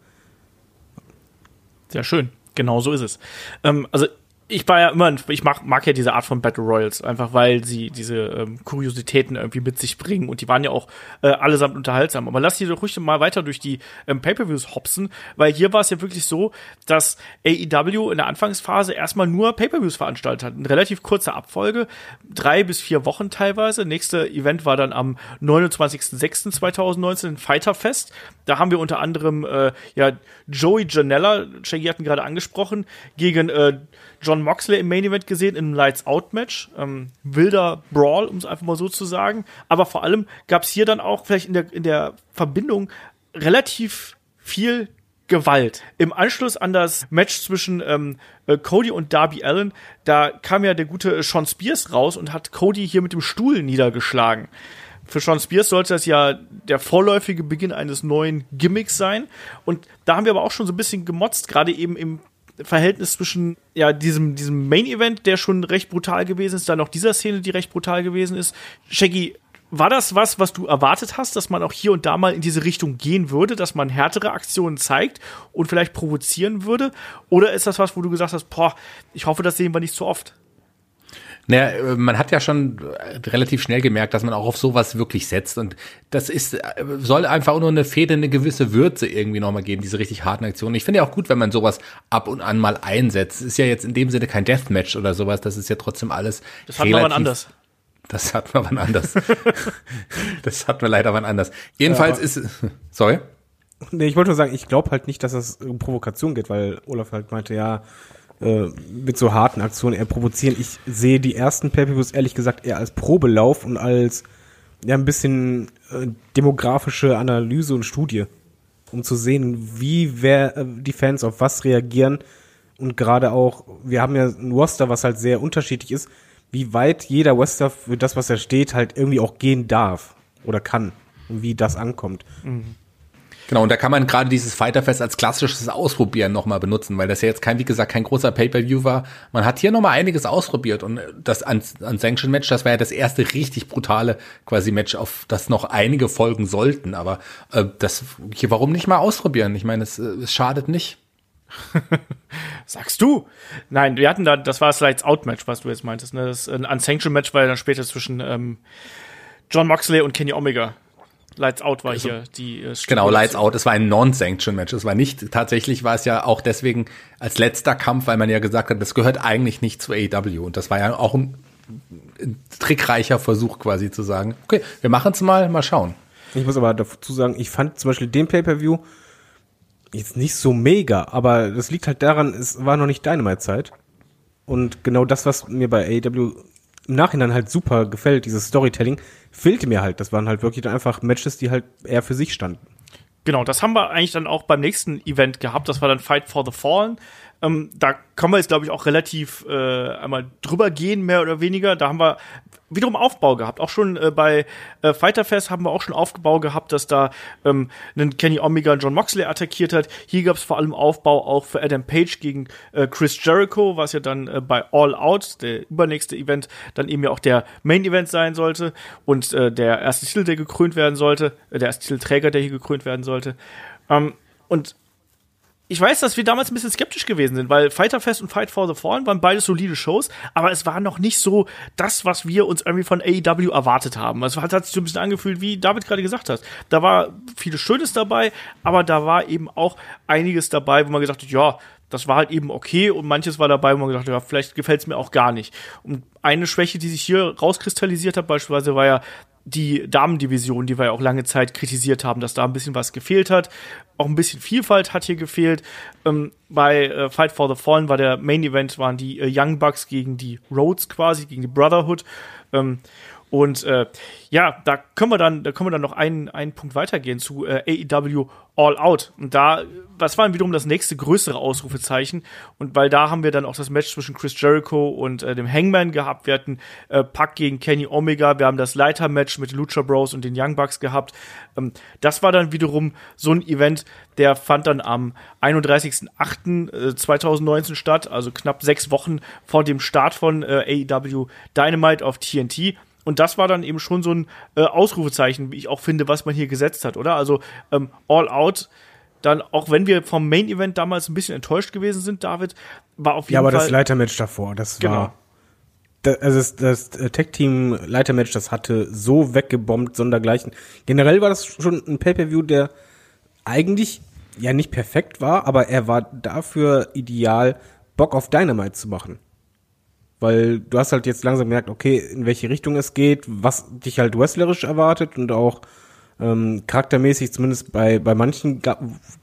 Sehr schön. Genau so ist es. Ähm, also ich war ja immer, ich mag, mag ja diese Art von Battle Royals, einfach weil sie diese ähm, Kuriositäten irgendwie mit sich bringen und die waren ja auch äh, allesamt unterhaltsam. Aber lass die doch ruhig mal weiter durch die ähm, Pay-Per-Views hopsen, weil hier war es ja wirklich so, dass AEW in der Anfangsphase erstmal nur Pay-Per-Views veranstaltet hat. Eine relativ kurze Abfolge, drei bis vier Wochen teilweise. Nächste Event war dann am 29.06.2019 in Fighter Fest. Da haben wir unter anderem äh, ja Joey Janella, Shaggy hatten gerade angesprochen, gegen äh, John Moxley im Main Event gesehen einem Lights Out Match. Ähm, wilder Brawl, um es einfach mal so zu sagen. Aber vor allem gab es hier dann auch vielleicht in der, in der Verbindung relativ viel Gewalt. Im Anschluss an das Match zwischen ähm, äh, Cody und Darby Allen, da kam ja der gute Sean Spears raus und hat Cody hier mit dem Stuhl niedergeschlagen. Für Sean Spears sollte das ja der vorläufige Beginn eines neuen Gimmicks sein. Und da haben wir aber auch schon so ein bisschen gemotzt, gerade eben im Verhältnis zwischen ja diesem diesem Main Event, der schon recht brutal gewesen ist, dann noch dieser Szene, die recht brutal gewesen ist. Shaggy, war das was, was du erwartet hast, dass man auch hier und da mal in diese Richtung gehen würde, dass man härtere Aktionen zeigt und vielleicht provozieren würde? Oder ist das was, wo du gesagt hast, boah, ich hoffe, das sehen wir nicht zu oft? Naja, äh, man hat ja schon relativ schnell gemerkt, dass man auch auf sowas wirklich setzt. Und das ist, äh, soll einfach nur eine Fehde, eine gewisse Würze irgendwie nochmal geben, diese richtig harten Aktionen. Ich finde ja auch gut, wenn man sowas ab und an mal einsetzt. Ist ja jetzt in dem Sinne kein Deathmatch oder sowas. Das ist ja trotzdem alles. Das hat man anders. Das hat man wann anders. das hat man leider wann anders. Jedenfalls ja, ist, sorry. Nee, ich wollte nur sagen, ich glaube halt nicht, dass es um Provokation geht, weil Olaf halt meinte, ja, äh, mit so harten Aktionen eher provozieren. Ich sehe die ersten pay ehrlich gesagt eher als Probelauf und als ja ein bisschen äh, demografische Analyse und Studie, um zu sehen, wie wer, äh, die Fans auf was reagieren und gerade auch, wir haben ja ein Roster, was halt sehr unterschiedlich ist, wie weit jeder Roster für das, was er steht, halt irgendwie auch gehen darf oder kann und wie das ankommt. Mhm. Genau, und da kann man gerade dieses Fighterfest als klassisches Ausprobieren nochmal benutzen, weil das ja jetzt kein, wie gesagt, kein großer Pay-Per-View war. Man hat hier nochmal einiges ausprobiert und das an, an Sanction Match, das war ja das erste richtig brutale quasi Match, auf das noch einige folgen sollten. Aber äh, das, hier, warum nicht mal ausprobieren? Ich meine, es, äh, es schadet nicht. Sagst du? Nein, wir hatten da, das war das Lights Out Match, was du jetzt meintest. Ne? Das ein Unsanctioned Match war ja dann später zwischen ähm, John Moxley und Kenny Omega. Lights Out war also, hier die äh, Genau, Lights Out, es war ein Non-Sanction-Match. Es war nicht, tatsächlich war es ja auch deswegen als letzter Kampf, weil man ja gesagt hat, das gehört eigentlich nicht zu AEW. Und das war ja auch ein, ein trickreicher Versuch quasi zu sagen, okay, wir machen es mal, mal schauen. Ich muss aber dazu sagen, ich fand zum Beispiel den Pay-Per-View jetzt nicht so mega, aber das liegt halt daran, es war noch nicht Dynamite-Zeit. Und genau das, was mir bei AEW im Nachhinein halt super gefällt, dieses Storytelling, fehlte mir halt. Das waren halt wirklich dann einfach Matches, die halt eher für sich standen. Genau, das haben wir eigentlich dann auch beim nächsten Event gehabt. Das war dann Fight for the Fallen. Ähm, da können wir jetzt, glaube ich, auch relativ äh, einmal drüber gehen, mehr oder weniger. Da haben wir wiederum Aufbau gehabt. Auch schon äh, bei äh, Fighter Fest haben wir auch schon Aufbau gehabt, dass da ähm, einen Kenny Omega John Moxley attackiert hat. Hier gab es vor allem Aufbau auch für Adam Page gegen äh, Chris Jericho, was ja dann äh, bei All Out, der übernächste Event, dann eben ja auch der Main Event sein sollte und äh, der erste Titel, der gekrönt werden sollte, äh, der erste Titelträger, der hier gekrönt werden sollte. Ähm, und ich weiß, dass wir damals ein bisschen skeptisch gewesen sind, weil Fighter Fest und Fight for the Fallen waren beide solide Shows, aber es war noch nicht so das, was wir uns irgendwie von AEW erwartet haben. Es hat, hat sich so ein bisschen angefühlt, wie David gerade gesagt hat. Da war vieles Schönes dabei, aber da war eben auch einiges dabei, wo man gesagt hat, ja, das war halt eben okay und manches war dabei, wo man gedacht hat, ja, vielleicht gefällt es mir auch gar nicht. Und eine Schwäche, die sich hier rauskristallisiert hat, beispielsweise war ja die Damendivision, die wir ja auch lange Zeit kritisiert haben, dass da ein bisschen was gefehlt hat. Auch ein bisschen Vielfalt hat hier gefehlt. Ähm, bei äh, Fight for the Fallen war der Main Event, waren die äh, Young Bucks gegen die Rhodes quasi, gegen die Brotherhood. Ähm, Und äh, ja, da können wir dann, da können wir dann noch einen, einen Punkt weitergehen zu äh, AEW All Out. Und da, das war dann wiederum das nächste größere Ausrufezeichen. Und weil da haben wir dann auch das Match zwischen Chris Jericho und äh, dem Hangman gehabt. Wir hatten äh, Pac gegen Kenny Omega. Wir haben das Leiter-Match mit Lucha Bros und den Young Bucks gehabt. Ähm, das war dann wiederum so ein Event, der fand dann am 31.08.2019 statt, also knapp sechs Wochen vor dem Start von äh, AEW Dynamite auf TNT. Und das war dann eben schon so ein äh, Ausrufezeichen, wie ich auch finde, was man hier gesetzt hat, oder? Also ähm, All Out, dann, auch wenn wir vom Main Event damals ein bisschen enttäuscht gewesen sind, David, war auf jeden Ja, aber Fall. das Leitermatch davor, das Genau. war. Da, also das, das Tech-Team Leitermatch, das hatte so weggebombt, sondergleichen. Generell war das schon ein Pay-Per-View, der eigentlich ja nicht perfekt war, aber er war dafür ideal, Bock auf Dynamite zu machen. Weil du hast halt jetzt langsam gemerkt, okay, in welche Richtung es geht, was dich halt wrestlerisch erwartet und auch ähm, charaktermäßig, zumindest bei, bei manchen,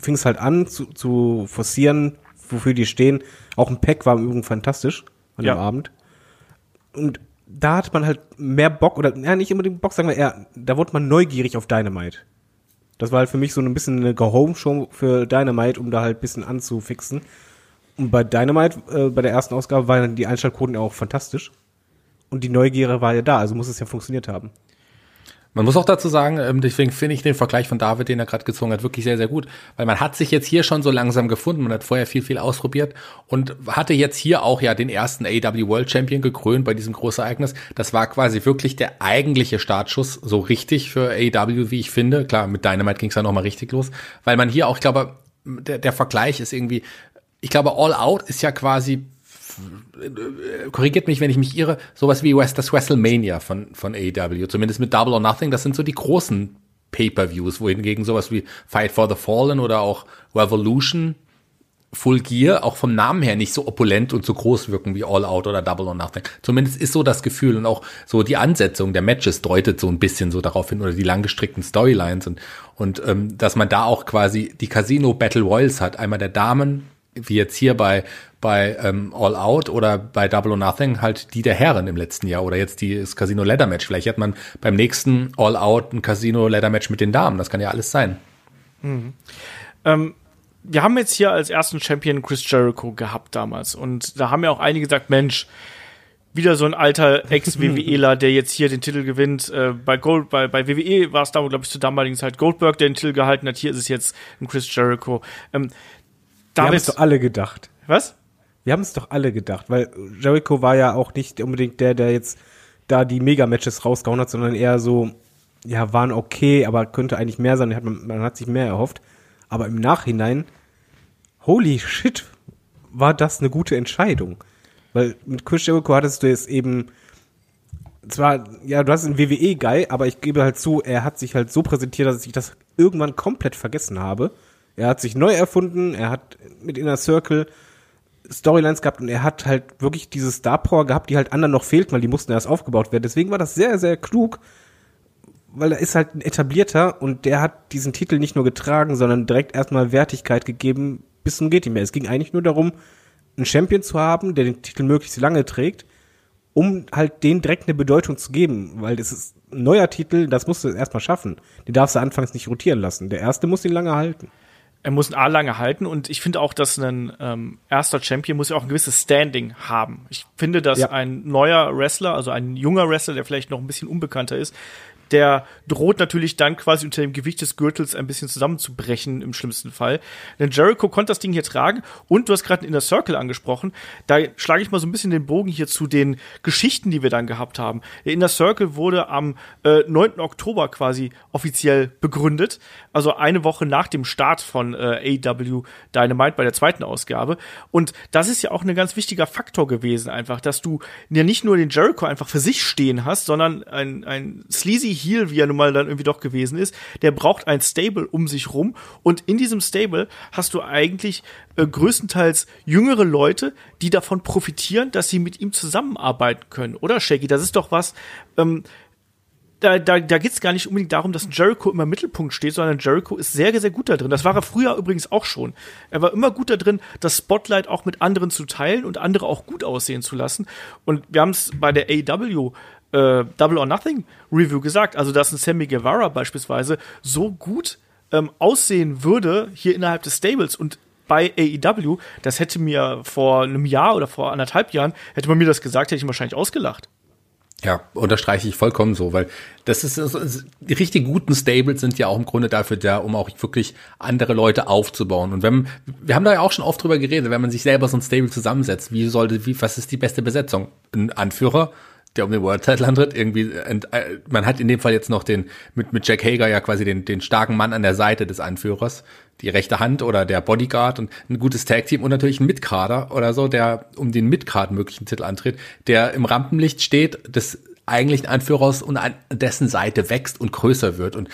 fing es halt an zu, zu forcieren, wofür die stehen. Auch ein Pack war im Übrigen fantastisch an Ja. dem Abend. Und da hat man halt mehr Bock, oder ja, nicht unbedingt Bock, sagen wir eher, da wurde man neugierig auf Dynamite. Das war halt für mich so ein bisschen eine Go-Home-Show für Dynamite, um da halt ein bisschen anzufixen. Und bei Dynamite, äh, bei der ersten Ausgabe, waren die Einschaltquoten ja auch fantastisch. Und die Neugierde war ja da, also muss es ja funktioniert haben. Man muss auch dazu sagen, ähm, deswegen finde ich den Vergleich von David, den er gerade gezogen hat, wirklich sehr, sehr gut. Weil man hat sich jetzt hier schon so langsam gefunden, man hat vorher viel, viel ausprobiert und hatte jetzt hier auch ja den ersten AW World Champion gekrönt bei diesem großen Ereignis. Das war quasi wirklich der eigentliche Startschuss, so richtig für AW, wie ich finde. Klar, mit Dynamite ging es ja nochmal richtig los, weil man hier auch, ich glaube, der, der Vergleich ist irgendwie, ich glaube, All Out ist ja quasi korrigiert mich, wenn ich mich irre, sowas wie West, das WrestleMania von, von AEW, zumindest mit Double or Nothing, das sind so die großen Pay-Per-Views, wohingegen sowas wie Fight for the Fallen oder auch Revolution, Full Gear auch vom Namen her nicht so opulent und so groß wirken wie All Out oder Double or Nothing. Zumindest ist so das Gefühl und auch so die Ansetzung der Matches deutet so ein bisschen so darauf hin oder die langgestrickten Storylines und, und ähm, dass man da auch quasi die Casino Battle Royals hat, einmal der Damen, wie jetzt hier bei, bei ähm, All Out oder bei Double or Nothing halt die der Herren im letzten Jahr oder jetzt die, das Casino Leather Match. Vielleicht hat man beim nächsten All Out ein Casino Leather Match mit den Damen. Das kann ja alles sein. Ähm, wir haben jetzt hier als ersten Champion Chris Jericho gehabt damals. Und da haben ja auch einige gesagt, Mensch, wieder so ein alter Ex-WWEler, der jetzt hier den Titel gewinnt. Äh, bei Gold, bei, bei WWE war es da, glaube ich, zur damaligen Zeit Goldberg, der den Titel gehalten hat. Hier ist es jetzt ein Chris Jericho. Ähm, Wir haben es doch alle gedacht. was? Wir haben es doch alle gedacht, weil Jericho war ja auch nicht unbedingt der, der jetzt da die Mega-Matches rausgehauen hat, sondern eher so, ja, waren okay, aber könnte eigentlich mehr sein. Man, man hat sich mehr erhofft. Aber im Nachhinein, holy shit, war das eine gute Entscheidung. Weil mit Chris Jericho hattest du jetzt eben, zwar, ja, du hast einen WWE-Guy, aber ich gebe halt zu, er hat sich halt so präsentiert, dass ich das irgendwann komplett vergessen habe. Er hat sich neu erfunden, er hat mit Inner Circle Storylines gehabt und er hat halt wirklich diese Star Power gehabt, die halt anderen noch fehlt, weil die mussten erst aufgebaut werden. Deswegen war das sehr, sehr klug, weil er ist halt ein etablierter und der hat diesen Titel nicht nur getragen, sondern direkt erstmal Wertigkeit gegeben bis zum geht nicht mehr. Es ging eigentlich nur darum, einen Champion zu haben, der den Titel möglichst lange trägt, um halt den direkt eine Bedeutung zu geben, weil das ist ein neuer Titel, das musst du erstmal schaffen. Den darfst du anfangs nicht rotieren lassen. Der erste muss ihn lange halten. Er muss ein A lange halten und ich finde auch, dass ein ähm, erster Champion muss ja auch ein gewisses Standing haben. Ich finde, dass Ja. ein neuer Wrestler, also ein junger Wrestler, der vielleicht noch ein bisschen unbekannter ist, der droht natürlich dann quasi unter dem Gewicht des Gürtels ein bisschen zusammenzubrechen im schlimmsten Fall. Denn Jericho konnte das Ding hier tragen und du hast gerade in der Circle angesprochen. Da schlage ich mal so ein bisschen den Bogen hier zu den Geschichten, die wir dann gehabt haben. Der Inner Circle wurde am äh, 9. Oktober quasi offiziell begründet, also eine Woche nach dem Start von äh, AW Dynamite bei der zweiten Ausgabe. Und das ist ja auch ein ganz wichtiger Faktor gewesen, einfach, dass du ja nicht nur den Jericho einfach für sich stehen hast, sondern ein, ein sleazy Heel, wie er nun mal dann irgendwie doch gewesen ist, der braucht ein Stable um sich rum. Und in diesem Stable hast du eigentlich äh, größtenteils jüngere Leute, die davon profitieren, dass sie mit ihm zusammenarbeiten können. Oder, Shaggy? Das ist doch was, ähm, da, da, da geht es gar nicht unbedingt darum, dass Jericho immer im Mittelpunkt steht, sondern Jericho ist sehr, sehr gut da drin. Das war er früher übrigens auch schon. Er war immer gut da drin, das Spotlight auch mit anderen zu teilen und andere auch gut aussehen zu lassen. Und wir haben es bei der AW äh, Double or Nothing Review gesagt. Also, dass ein Sammy Guevara beispielsweise so gut ähm, aussehen würde hier innerhalb des Stables und bei AEW, das hätte mir vor einem Jahr oder vor anderthalb Jahren, hätte man mir das gesagt, hätte ich ihn wahrscheinlich ausgelacht. Ja, unterstreiche ich vollkommen so, weil das ist, das die richtig guten Stables sind ja auch im Grunde dafür da, um auch wirklich andere Leute aufzubauen. Und wenn wir haben da ja auch schon oft drüber geredet, wenn man sich selber so ein Stable zusammensetzt, wie sollte, wie was ist die beste Besetzung? Ein Anführer, der um den World Title antritt, irgendwie äh, man hat in dem Fall jetzt noch den mit mit Jack Hager ja quasi den den starken Mann an der Seite des Anführers, die rechte Hand oder der Bodyguard und ein gutes Tag Team und natürlich ein Mitkader oder so, der um den Midcard möglichen Titel antritt, der im Rampenlicht steht, des eigentlichen Anführers und an dessen Seite wächst und größer wird. Und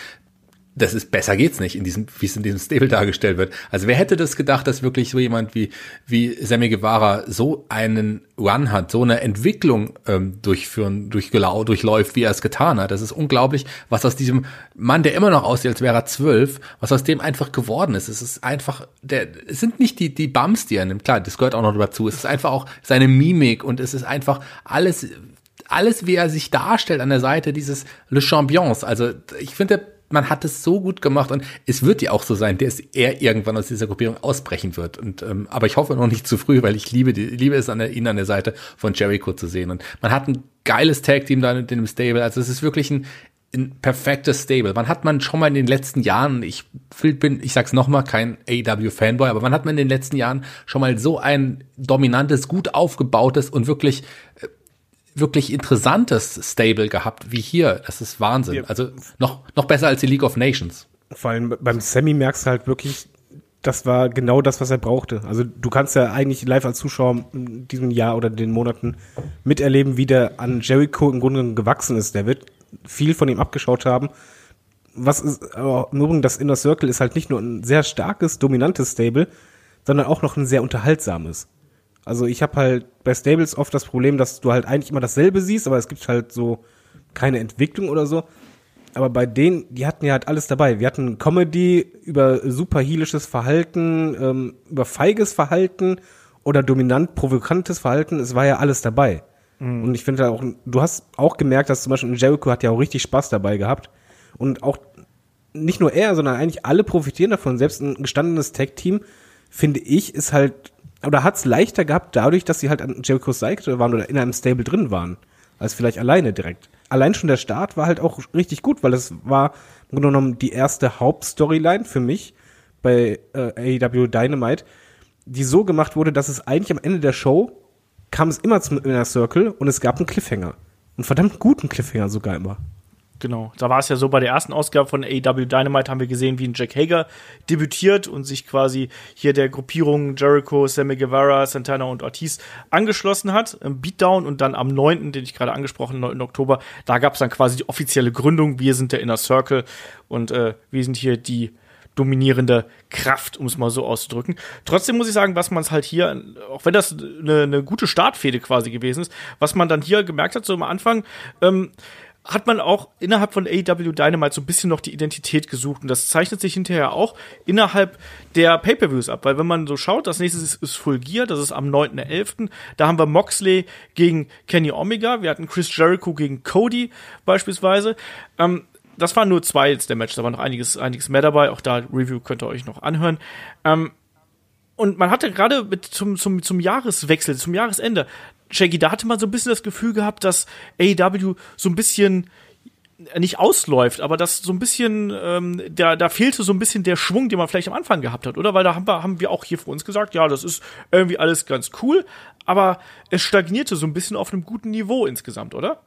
das ist besser geht's nicht in diesem, wie es in diesem Stable dargestellt wird. Also wer hätte das gedacht, dass wirklich so jemand wie wie Sammy Guevara so einen Run hat, so eine Entwicklung ähm, durchführen, durchgelau, durchläuft, wie er es getan hat. Das ist unglaublich, was aus diesem Mann, der immer noch aussieht, als wäre er zwölf, was aus dem einfach geworden ist. Es ist einfach, der, es sind nicht die die Bums, die er nimmt. Klar, das gehört auch noch dazu. Es ist einfach auch seine Mimik und es ist einfach alles alles, wie er sich darstellt an der Seite dieses Le Champions. Also ich finde, man hat es so gut gemacht und es wird ja auch so sein, dass er irgendwann aus dieser Gruppierung ausbrechen wird. Und ähm, aber ich hoffe noch nicht zu früh, weil ich liebe die, liebe es an der, ihn an der Seite von Jericho zu sehen. Und man hat ein geiles Tag Team da in dem Stable. Also es ist wirklich ein ein perfektes Stable. Man hat man schon mal in den letzten Jahren, ich bin, ich sag's nochmal, kein AW Fanboy, aber man hat man in den letzten Jahren schon mal so ein dominantes, gut aufgebautes und wirklich äh, wirklich interessantes Stable gehabt wie hier. Das ist Wahnsinn. Ja. Also noch, noch besser als die League of Nations. Vor allem beim Sammy merkst du halt wirklich, das war genau das, was er brauchte. Also du kannst ja eigentlich live als Zuschauer in diesem Jahr oder den Monaten miterleben, wie der an Jericho im Grunde gewachsen ist. Der wird viel von ihm abgeschaut haben. Was ist, aber im Übrigen, das Inner Circle ist halt nicht nur ein sehr starkes, dominantes Stable, sondern auch noch ein sehr unterhaltsames. Also ich habe halt bei Stables oft das Problem, dass du halt eigentlich immer dasselbe siehst, aber es gibt halt so keine Entwicklung oder so. Aber bei denen, die hatten ja halt alles dabei. Wir hatten Comedy über super heelisches Verhalten, ähm, über feiges Verhalten oder dominant provokantes Verhalten. Es war ja alles dabei. Mhm. Und ich finde auch, du hast auch gemerkt, dass zum Beispiel Jericho hat ja auch richtig Spaß dabei gehabt. Und auch nicht nur er, sondern eigentlich alle profitieren davon. Selbst ein gestandenes Tag-Team, finde ich, ist halt oder hat's leichter gehabt dadurch, dass sie halt an Jericho's Seite waren oder in einem Stable drin waren, als vielleicht alleine direkt. Allein schon der Start war halt auch richtig gut, weil es war im Grunde genommen die erste Hauptstoryline für mich bei äh, AEW Dynamite, die so gemacht wurde, dass es eigentlich am Ende der Show kam es immer zum Inner Circle und es gab einen Cliffhanger. Einen verdammt guten Cliffhanger sogar immer. Genau, da war es ja so, bei der ersten Ausgabe von AW Dynamite haben wir gesehen, wie ein Jack Hager debütiert und sich quasi hier der Gruppierung Jericho, Sammy Guevara, Santana und Ortiz angeschlossen hat, im Beatdown und dann am 9., den ich gerade angesprochen, 9. Oktober, da gab es dann quasi die offizielle Gründung, wir sind der Inner Circle und äh, wir sind hier die dominierende Kraft, um es mal so auszudrücken. Trotzdem muss ich sagen, was man es halt hier, auch wenn das eine, eine gute Startfehde quasi gewesen ist, was man dann hier gemerkt hat, so am Anfang, ähm, hat man auch innerhalb von AEW Dynamite so ein bisschen noch die Identität gesucht. Und das zeichnet sich hinterher auch innerhalb der Pay-Per-Views ab. Weil wenn man so schaut, das nächste ist, ist Full Gear, das ist am 9.11. Da haben wir Moxley gegen Kenny Omega. Wir hatten Chris Jericho gegen Cody beispielsweise. Ähm, das waren nur zwei jetzt der Match. Da war noch einiges, einiges mehr dabei. Auch da Review könnt ihr euch noch anhören. Ähm, und man hatte gerade zum, zum, zum Jahreswechsel, zum Jahresende, Shaggy, da hatte man so ein bisschen das Gefühl gehabt, dass AEW so ein bisschen nicht ausläuft, aber das so ein bisschen, ähm, da, da fehlte so ein bisschen der Schwung, den man vielleicht am Anfang gehabt hat, oder? Weil da haben wir, haben wir auch hier für uns gesagt, ja, das ist irgendwie alles ganz cool, aber es stagnierte so ein bisschen auf einem guten Niveau insgesamt, oder?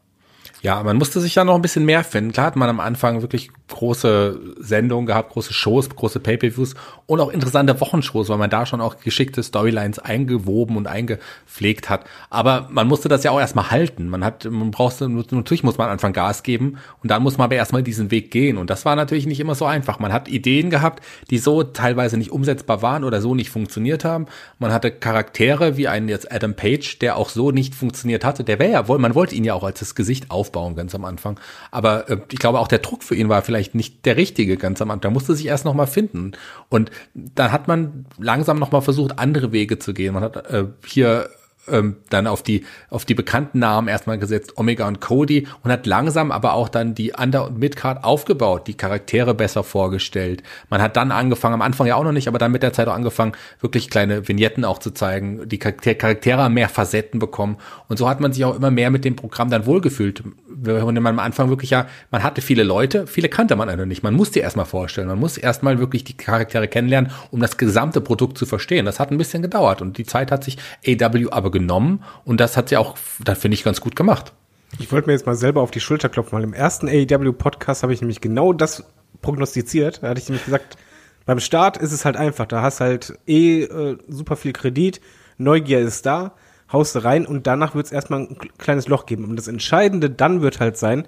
Ja, man musste sich ja noch ein bisschen mehr finden. Klar hat man am Anfang wirklich große Sendungen gehabt, große Shows, große Pay-Per-Views und auch interessante Wochenshows, weil man da schon auch geschickte Storylines eingewoben und eingepflegt hat. Aber man musste das ja auch erstmal halten. Man hat, man braucht, natürlich muss man am Anfang Gas geben und dann muss man aber erstmal diesen Weg gehen. Und das war natürlich nicht immer so einfach. Man hat Ideen gehabt, die so teilweise nicht umsetzbar waren oder so nicht funktioniert haben. Man hatte Charaktere wie einen jetzt Adam Page, der auch so nicht funktioniert hatte. Der wäre ja, man wollte ihn ja auch als das Gesicht aufbauen ganz am Anfang. Aber äh, ich glaube auch der Druck für ihn war vielleicht nicht der richtige ganz am Anfang. Da musste sich erst noch mal finden. Und dann hat man langsam noch mal versucht, andere Wege zu gehen. Man hat äh, hier ähm, dann auf die, auf die bekannten Namen erstmal gesetzt, Omega und Cody, und hat langsam aber auch dann die Under- und Midcard aufgebaut, die Charaktere besser vorgestellt. Man hat dann angefangen, am Anfang ja auch noch nicht, aber dann mit der Zeit auch angefangen, wirklich kleine Vignetten auch zu zeigen. Die Charaktere haben mehr Facetten bekommen. Und so hat man sich auch immer mehr mit dem Programm dann wohlgefühlt. Wenn man am Anfang wirklich ja, man hatte viele Leute, viele kannte man noch nicht. Man musste erstmal vorstellen. Man muss erstmal wirklich die Charaktere kennenlernen, um das gesamte Produkt zu verstehen. Das hat ein bisschen gedauert und die Zeit hat sich AW aber genommen und das hat sie auch, da finde ich, ganz gut gemacht. Ich wollte mir jetzt mal selber auf die Schulter klopfen, weil im ersten AEW-Podcast habe ich nämlich genau das prognostiziert. Da hatte ich nämlich gesagt, beim Start ist es halt einfach. Da hast halt eh äh, super viel Kredit, Neugier ist da, haust rein und danach wird es erstmal ein kleines Loch geben. Und das Entscheidende dann wird halt sein,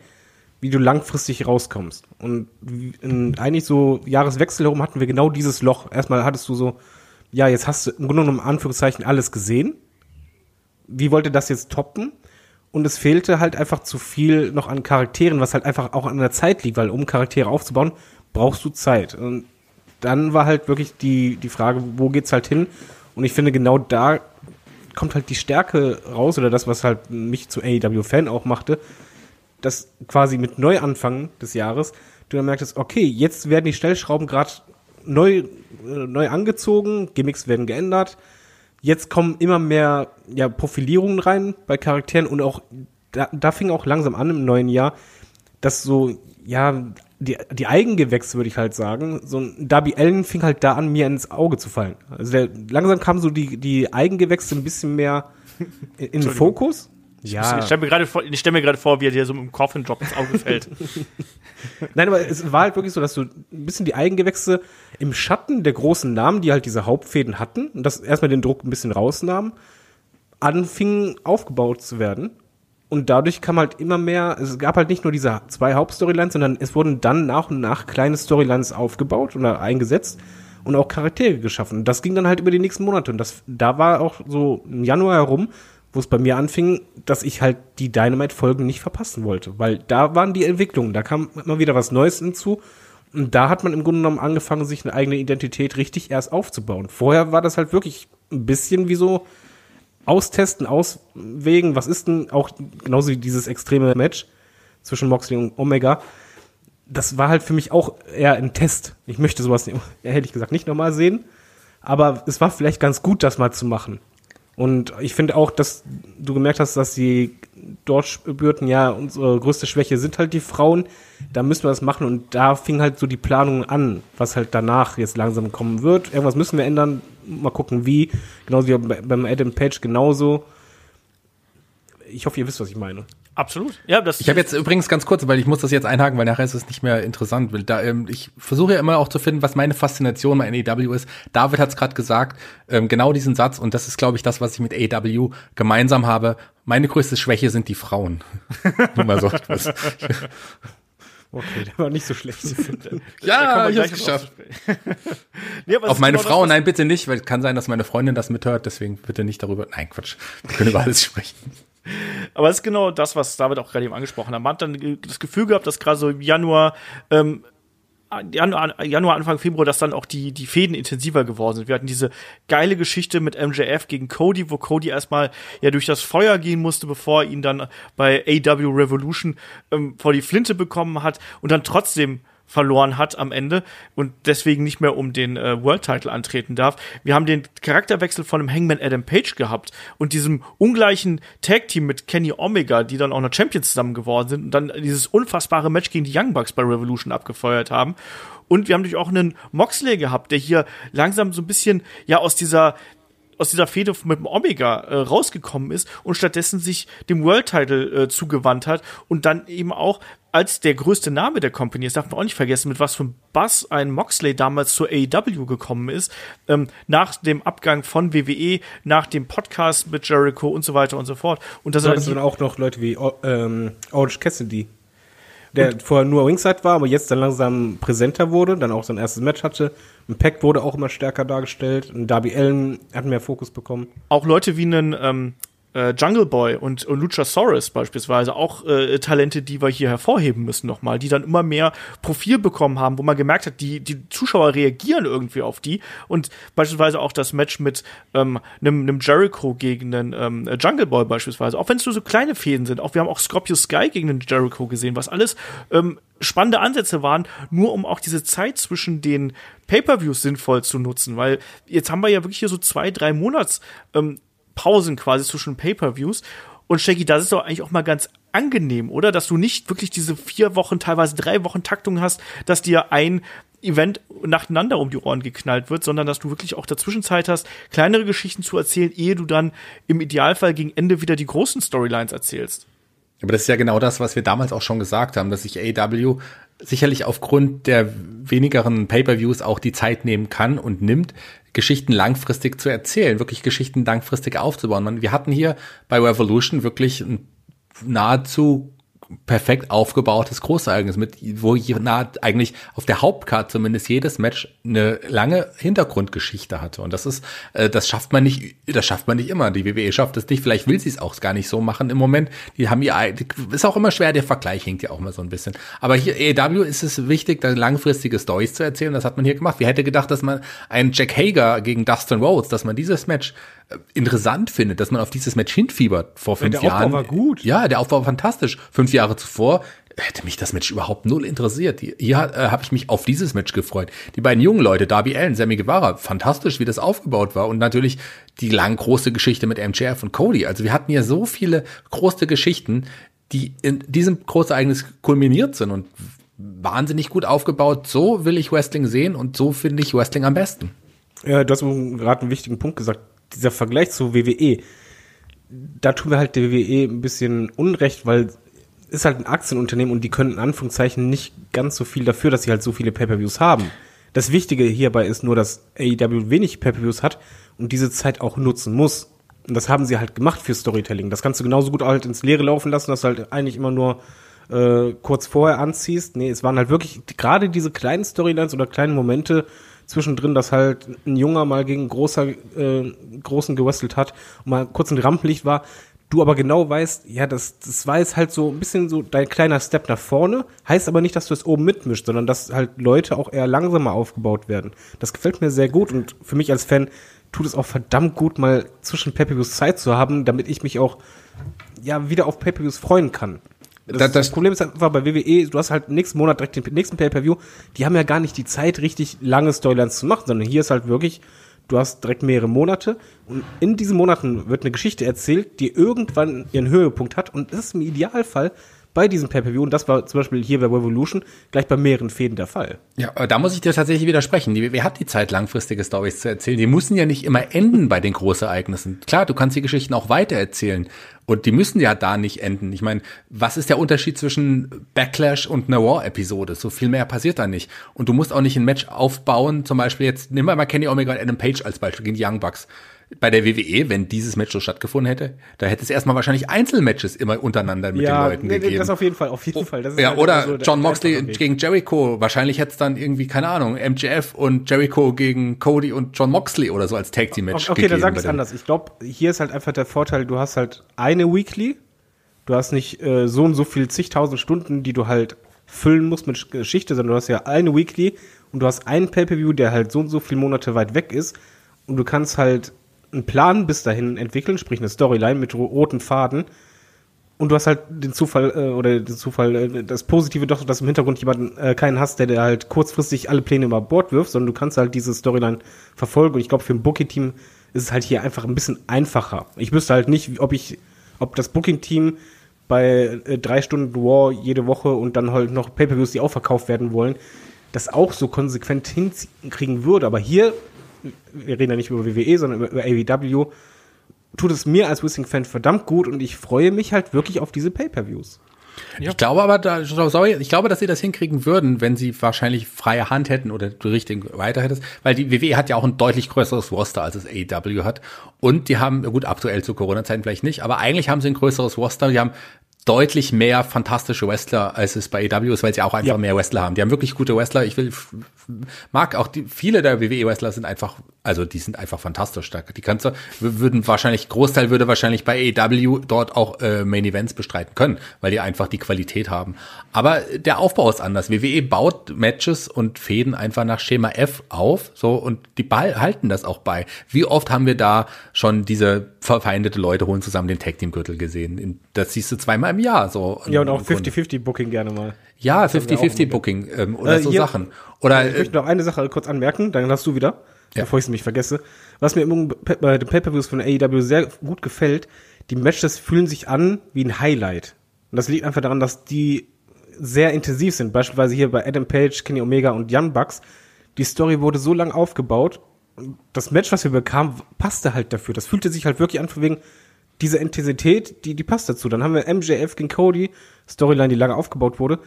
wie du langfristig rauskommst. Und in, eigentlich so Jahreswechsel herum hatten wir genau dieses Loch. Erstmal hattest du so, ja, jetzt hast du im Grunde genommen Anführungszeichen alles gesehen wie wollte das jetzt toppen? Und es fehlte halt einfach zu viel noch an Charakteren, was halt einfach auch an der Zeit liegt, weil um Charaktere aufzubauen, brauchst du Zeit. Und dann war halt wirklich die, die Frage, wo geht's halt hin? Und ich finde, genau da kommt halt die Stärke raus, oder das, was halt mich zu AEW-Fan auch machte, dass quasi mit Neuanfang des Jahres du dann merktest, okay, jetzt werden die Stellschrauben gerade neu, äh, neu angezogen, Gimmicks werden geändert, jetzt kommen immer mehr ja, Profilierungen rein bei Charakteren und auch da, da fing auch langsam an im neuen Jahr, dass so, ja, die, die Eigengewächse, würde ich halt sagen, so ein Darby Allen fing halt da an, mir ins Auge zu fallen. Also der, langsam kam so die, die Eigengewächse ein bisschen mehr in den Fokus. Ja. Ich stelle mir gerade vor, ich stell mir gerade vor, wie er dir so mit dem Coffin Drop ins Auge fällt. Nein, aber es war halt wirklich so, dass du ein bisschen die Eigengewächse im Schatten der großen Namen, die halt diese Hauptfäden hatten, und das erstmal den Druck ein bisschen rausnahmen, anfingen aufgebaut zu werden. Und dadurch kam halt immer mehr, es gab halt nicht nur diese zwei Hauptstorylines, sondern es wurden dann nach und nach kleine Storylines aufgebaut oder eingesetzt und auch Charaktere geschaffen. Und das ging dann halt über die nächsten Monate. Und das, da war auch so im Januar herum, wo es bei mir anfing, dass ich halt die Dynamite-Folgen nicht verpassen wollte, weil da waren die Entwicklungen, da kam immer wieder was Neues hinzu und da hat man im Grunde genommen angefangen, sich eine eigene Identität richtig erst aufzubauen. Vorher war das halt wirklich ein bisschen wie so austesten, auswägen, was ist denn auch genauso wie dieses extreme Match zwischen Moxley und Omega. Das war halt für mich auch eher ein Test. Ich möchte sowas, hätte ich gesagt, nicht nochmal sehen. Aber es war vielleicht ganz gut, das mal zu machen. Und ich finde auch, dass du gemerkt hast, dass die Dortbürten ja unsere größte Schwäche sind halt die Frauen. Da müssen wir das machen und da fing halt so die Planung an, was halt danach jetzt langsam kommen wird. Irgendwas müssen wir ändern. Mal gucken, wie. Genauso wie beim Adam Page genauso. Ich hoffe, ihr wisst, was ich meine. Absolut. Ja, das ich habe jetzt übrigens ganz kurz, weil ich muss das jetzt einhaken, weil nachher ist es nicht mehr interessant. Weil da, ähm, ich versuche ja immer auch zu finden, was meine Faszination bei NEW ist. David hat es gerade gesagt, ähm, genau diesen Satz, und das ist, glaube ich, das, was ich mit AEW gemeinsam habe. Meine größte Schwäche sind die Frauen. Nur mal so. Okay, der war nicht so schlecht. ja, ich hab's geschafft. nee, Auf meine genau Frau, das, nein, bitte nicht, weil es kann sein, dass meine Freundin das mithört, deswegen bitte nicht darüber. Nein, Quatsch. Wir können über alles sprechen. Aber es ist genau das, was David auch gerade eben angesprochen hat. Man hat dann das Gefühl gehabt, dass gerade so im Januar, ähm, Januar, Januar, Anfang Februar, dass dann auch die, die Fäden intensiver geworden sind. Wir hatten diese geile Geschichte mit MJF gegen Cody, wo Cody erstmal ja durch das Feuer gehen musste, bevor er ihn dann bei AW Revolution ähm, vor die Flinte bekommen hat und dann trotzdem verloren hat am Ende und deswegen nicht mehr um den äh, World Title antreten darf. Wir haben den Charakterwechsel von dem Hangman Adam Page gehabt und diesem ungleichen Tag Team mit Kenny Omega, die dann auch noch Champions zusammen geworden sind und dann dieses unfassbare Match gegen die Young Bucks bei Revolution abgefeuert haben. Und wir haben natürlich auch einen Moxley gehabt, der hier langsam so ein bisschen ja aus dieser aus dieser Fehde mit dem Omega äh, rausgekommen ist und stattdessen sich dem World Title äh, zugewandt hat und dann eben auch als der größte Name der Company, das darf man auch nicht vergessen, mit was für einem Bass ein Moxley damals zur AEW gekommen ist, ähm, nach dem Abgang von WWE, nach dem Podcast mit Jericho und so weiter und so fort. Und das, sind auch noch Leute wie ähm, Orange Cassidy, der und vorher nur Ringside war, aber jetzt dann langsam präsenter wurde, dann auch sein erstes Match hatte. Impact wurde auch immer stärker dargestellt. Und Darby Allen hat mehr Fokus bekommen. Auch Leute wie einen ähm, äh, Jungle Boy und, und Luchasaurus beispielsweise auch äh, Talente, die wir hier hervorheben müssen nochmal, die dann immer mehr Profil bekommen haben, wo man gemerkt hat, die, die Zuschauer reagieren irgendwie auf die. Und beispielsweise auch das Match mit ähm, einem, einem Jericho gegen einen ähm, Jungle Boy beispielsweise, auch wenn es nur so kleine Fäden sind, auch wir haben auch Scorpio Sky gegen den Jericho gesehen, was alles ähm, spannende Ansätze waren, nur um auch diese Zeit zwischen den Pay-per-Views sinnvoll zu nutzen, weil jetzt haben wir ja wirklich hier so zwei, drei Monats ähm, Pausen quasi zwischen Pay-per-Views. Und Shaggy, das ist doch eigentlich auch mal ganz angenehm, oder? Dass du nicht wirklich diese vier Wochen, teilweise drei Wochen Taktung hast, dass dir ein Event nacheinander um die Ohren geknallt wird, sondern dass du wirklich auch dazwischen Zeit hast, kleinere Geschichten zu erzählen, ehe du dann im Idealfall gegen Ende wieder die großen Storylines erzählst. Aber das ist ja genau das, was wir damals auch schon gesagt haben, dass sich AW sicherlich aufgrund der wenigeren Pay-per-Views auch die Zeit nehmen kann und nimmt, Geschichten langfristig zu erzählen, wirklich Geschichten langfristig aufzubauen. Wir hatten hier bei Revolution wirklich ein nahezu perfekt aufgebautes Großereignis mit, wo nah eigentlich auf der Hauptcard zumindest jedes Match eine lange Hintergrundgeschichte hatte. Und das ist, äh, das schafft man nicht, das schafft man nicht immer. Die WWE schafft es nicht. Vielleicht will sie es auch gar nicht so machen im Moment. Die haben ihr, ist auch immer schwer. Der Vergleich hinkt ja auch mal so ein bisschen. Aber hier AEW ist es wichtig, da langfristige Stories zu erzählen. Das hat man hier gemacht. Wer hätte gedacht, dass man einen Jack Hager gegen Dustin Rhodes, dass man dieses Match interessant findet, dass man auf dieses Match hinfiebert vor fünf der Jahren. Aufbau war gut. Ja, der Aufbau war fantastisch. Fünf Jahre zuvor hätte mich das Match überhaupt null interessiert. Hier äh, habe ich mich auf dieses Match gefreut. Die beiden jungen Leute, Darby Allen, Sammy Guevara, fantastisch, wie das aufgebaut war. Und natürlich die lang große Geschichte mit MJF und Cody. Also wir hatten ja so viele große Geschichten, die in diesem Großereignis kulminiert sind und wahnsinnig gut aufgebaut. So will ich Wrestling sehen und so finde ich Wrestling am besten. Ja, du hast gerade einen wichtigen Punkt gesagt dieser Vergleich zu WWE, da tun wir halt der WWE ein bisschen Unrecht, weil ist halt ein Aktienunternehmen und die können in Anführungszeichen nicht ganz so viel dafür, dass sie halt so viele Pay-per-Views haben. Das Wichtige hierbei ist nur, dass AEW wenig Pay-per-Views hat und diese Zeit auch nutzen muss. Und das haben sie halt gemacht für Storytelling. Das kannst du genauso gut halt ins Leere laufen lassen, dass du halt eigentlich immer nur äh, kurz vorher anziehst. Nee, es waren halt wirklich gerade diese kleinen Storylines oder kleinen Momente, zwischendrin, dass halt ein Junger mal gegen großer, äh, großen gewrestelt hat und mal kurz ein Rampenlicht war, du aber genau weißt, ja, das, das war jetzt halt so ein bisschen so dein kleiner Step nach vorne, heißt aber nicht, dass du es oben mitmischt, sondern dass halt Leute auch eher langsamer aufgebaut werden. Das gefällt mir sehr gut und für mich als Fan tut es auch verdammt gut, mal zwischen pay Zeit zu haben, damit ich mich auch ja wieder auf pay freuen kann. Das, das, Problem ist einfach bei WWE, du hast halt nächsten Monat direkt den nächsten Pay-Per-View, die haben ja gar nicht die Zeit, richtig lange Storylines zu machen, sondern hier ist halt wirklich, du hast direkt mehrere Monate. Und in diesen Monaten wird eine Geschichte erzählt, die irgendwann ihren Höhepunkt hat. Und das ist im Idealfall bei diesem Pay-Per-View, und das war zum Beispiel hier bei Revolution, gleich bei mehreren Fäden der Fall. Ja, da muss ich dir tatsächlich widersprechen. Die WWE hat die Zeit, langfristige Stories zu erzählen. Die müssen ja nicht immer enden bei den Großereignissen. Klar, du kannst die Geschichten auch weitererzählen. Und die müssen ja da nicht enden. Ich meine, was ist der Unterschied zwischen Backlash und einer War-Episode? So viel mehr passiert da nicht. Und du musst auch nicht ein Match aufbauen, zum Beispiel jetzt, nimm mal Kenny Omega und Adam Page als Beispiel gegen die Young Bucks bei der WWE, wenn dieses Match so stattgefunden hätte, da hätte es erstmal wahrscheinlich Einzelmatches immer untereinander mit ja, den Leuten nee, gegeben. das auf jeden Fall, auf jeden Fall. ja, halt oder so John Moxley gegen Jericho. Wahrscheinlich hätte es dann irgendwie, keine Ahnung, MJF und Jericho gegen Cody und John Moxley oder so als Tag Team Match Okay, dann sag ich es anders. Ich glaube, hier ist halt einfach der Vorteil, du hast halt eine Weekly, du hast nicht äh, so und so viel zigtausend Stunden, die du halt füllen musst mit Geschichte, sondern du hast ja eine Weekly und du hast einen Pay-Per-View, der halt so und so viele Monate weit weg ist und du kannst halt einen Plan bis dahin entwickeln, sprich eine Storyline mit roten Faden. Und du hast halt den Zufall, äh, oder den Zufall, äh, das Positive doch, dass im Hintergrund jemanden äh, keinen hast, der, der halt kurzfristig alle Pläne über Bord wirft, sondern du kannst halt diese Storyline verfolgen. Und ich glaube, für ein Booking-Team ist es halt hier einfach ein bisschen einfacher. Ich wüsste halt nicht, ob ich, ob das Booking-Team bei äh, drei Stunden War jede Woche und dann halt noch Pay-Per-Views, die auch verkauft werden wollen, das auch so konsequent hinkriegen würde. Aber hier wir reden ja nicht über WWE, sondern über, über AEW, tut es mir als Wrestling-Fan verdammt gut und ich freue mich halt wirklich auf diese Pay-Per-Views. Ja. Ich glaube aber, da, sorry, ich glaube, dass sie das hinkriegen würden, wenn sie wahrscheinlich freie Hand hätten oder du richtig weiter hättest, weil die WWE hat ja auch ein deutlich größeres Roster, als es AEW hat. Und die haben, gut, aktuell zu Corona-Zeiten vielleicht nicht, aber eigentlich haben sie ein größeres Roster. Die haben deutlich mehr fantastische Wrestler, als es bei EW ist, weil sie auch einfach ja. mehr Wrestler haben. Die haben wirklich gute Wrestler. Ich will, mag auch die, viele der WWE-Wrestler sind einfach Also die sind einfach fantastisch stark. Die kannst du, würden wahrscheinlich, Großteil würde wahrscheinlich bei AEW dort auch äh, Main Events bestreiten können, weil die einfach die Qualität haben. Aber der Aufbau ist anders. WWE baut Matches und Fäden einfach nach Schema F auf, so und die Ball halten das auch bei. Wie oft haben wir da schon diese verfeindete Leute holen zusammen den Tag Team Gürtel gesehen? Das siehst du zweimal im Jahr, so. Ja, und auch 50-50 Booking gerne mal. Ja, 50-50 Booking ähm, oder Äh, so hier- Sachen. Oder Ich äh, möchte noch eine Sache kurz anmerken, dann hast du wieder, Ja. bevor ich es nämlich vergesse. Was mir bei den Pay-Per-Views von AEW sehr gut gefällt, die Matches fühlen sich an wie ein Highlight. Und das liegt einfach daran, dass die sehr intensiv sind. Beispielsweise hier bei Adam Page, Kenny Omega und Young Bucks. Die Story wurde so lang aufgebaut. und Das Match, was wir bekamen, passte halt dafür. Das fühlte sich halt wirklich an, von wegen dieser Intensität, die, die passt dazu. Dann haben wir MJF gegen Cody, Storyline, die lange aufgebaut wurde.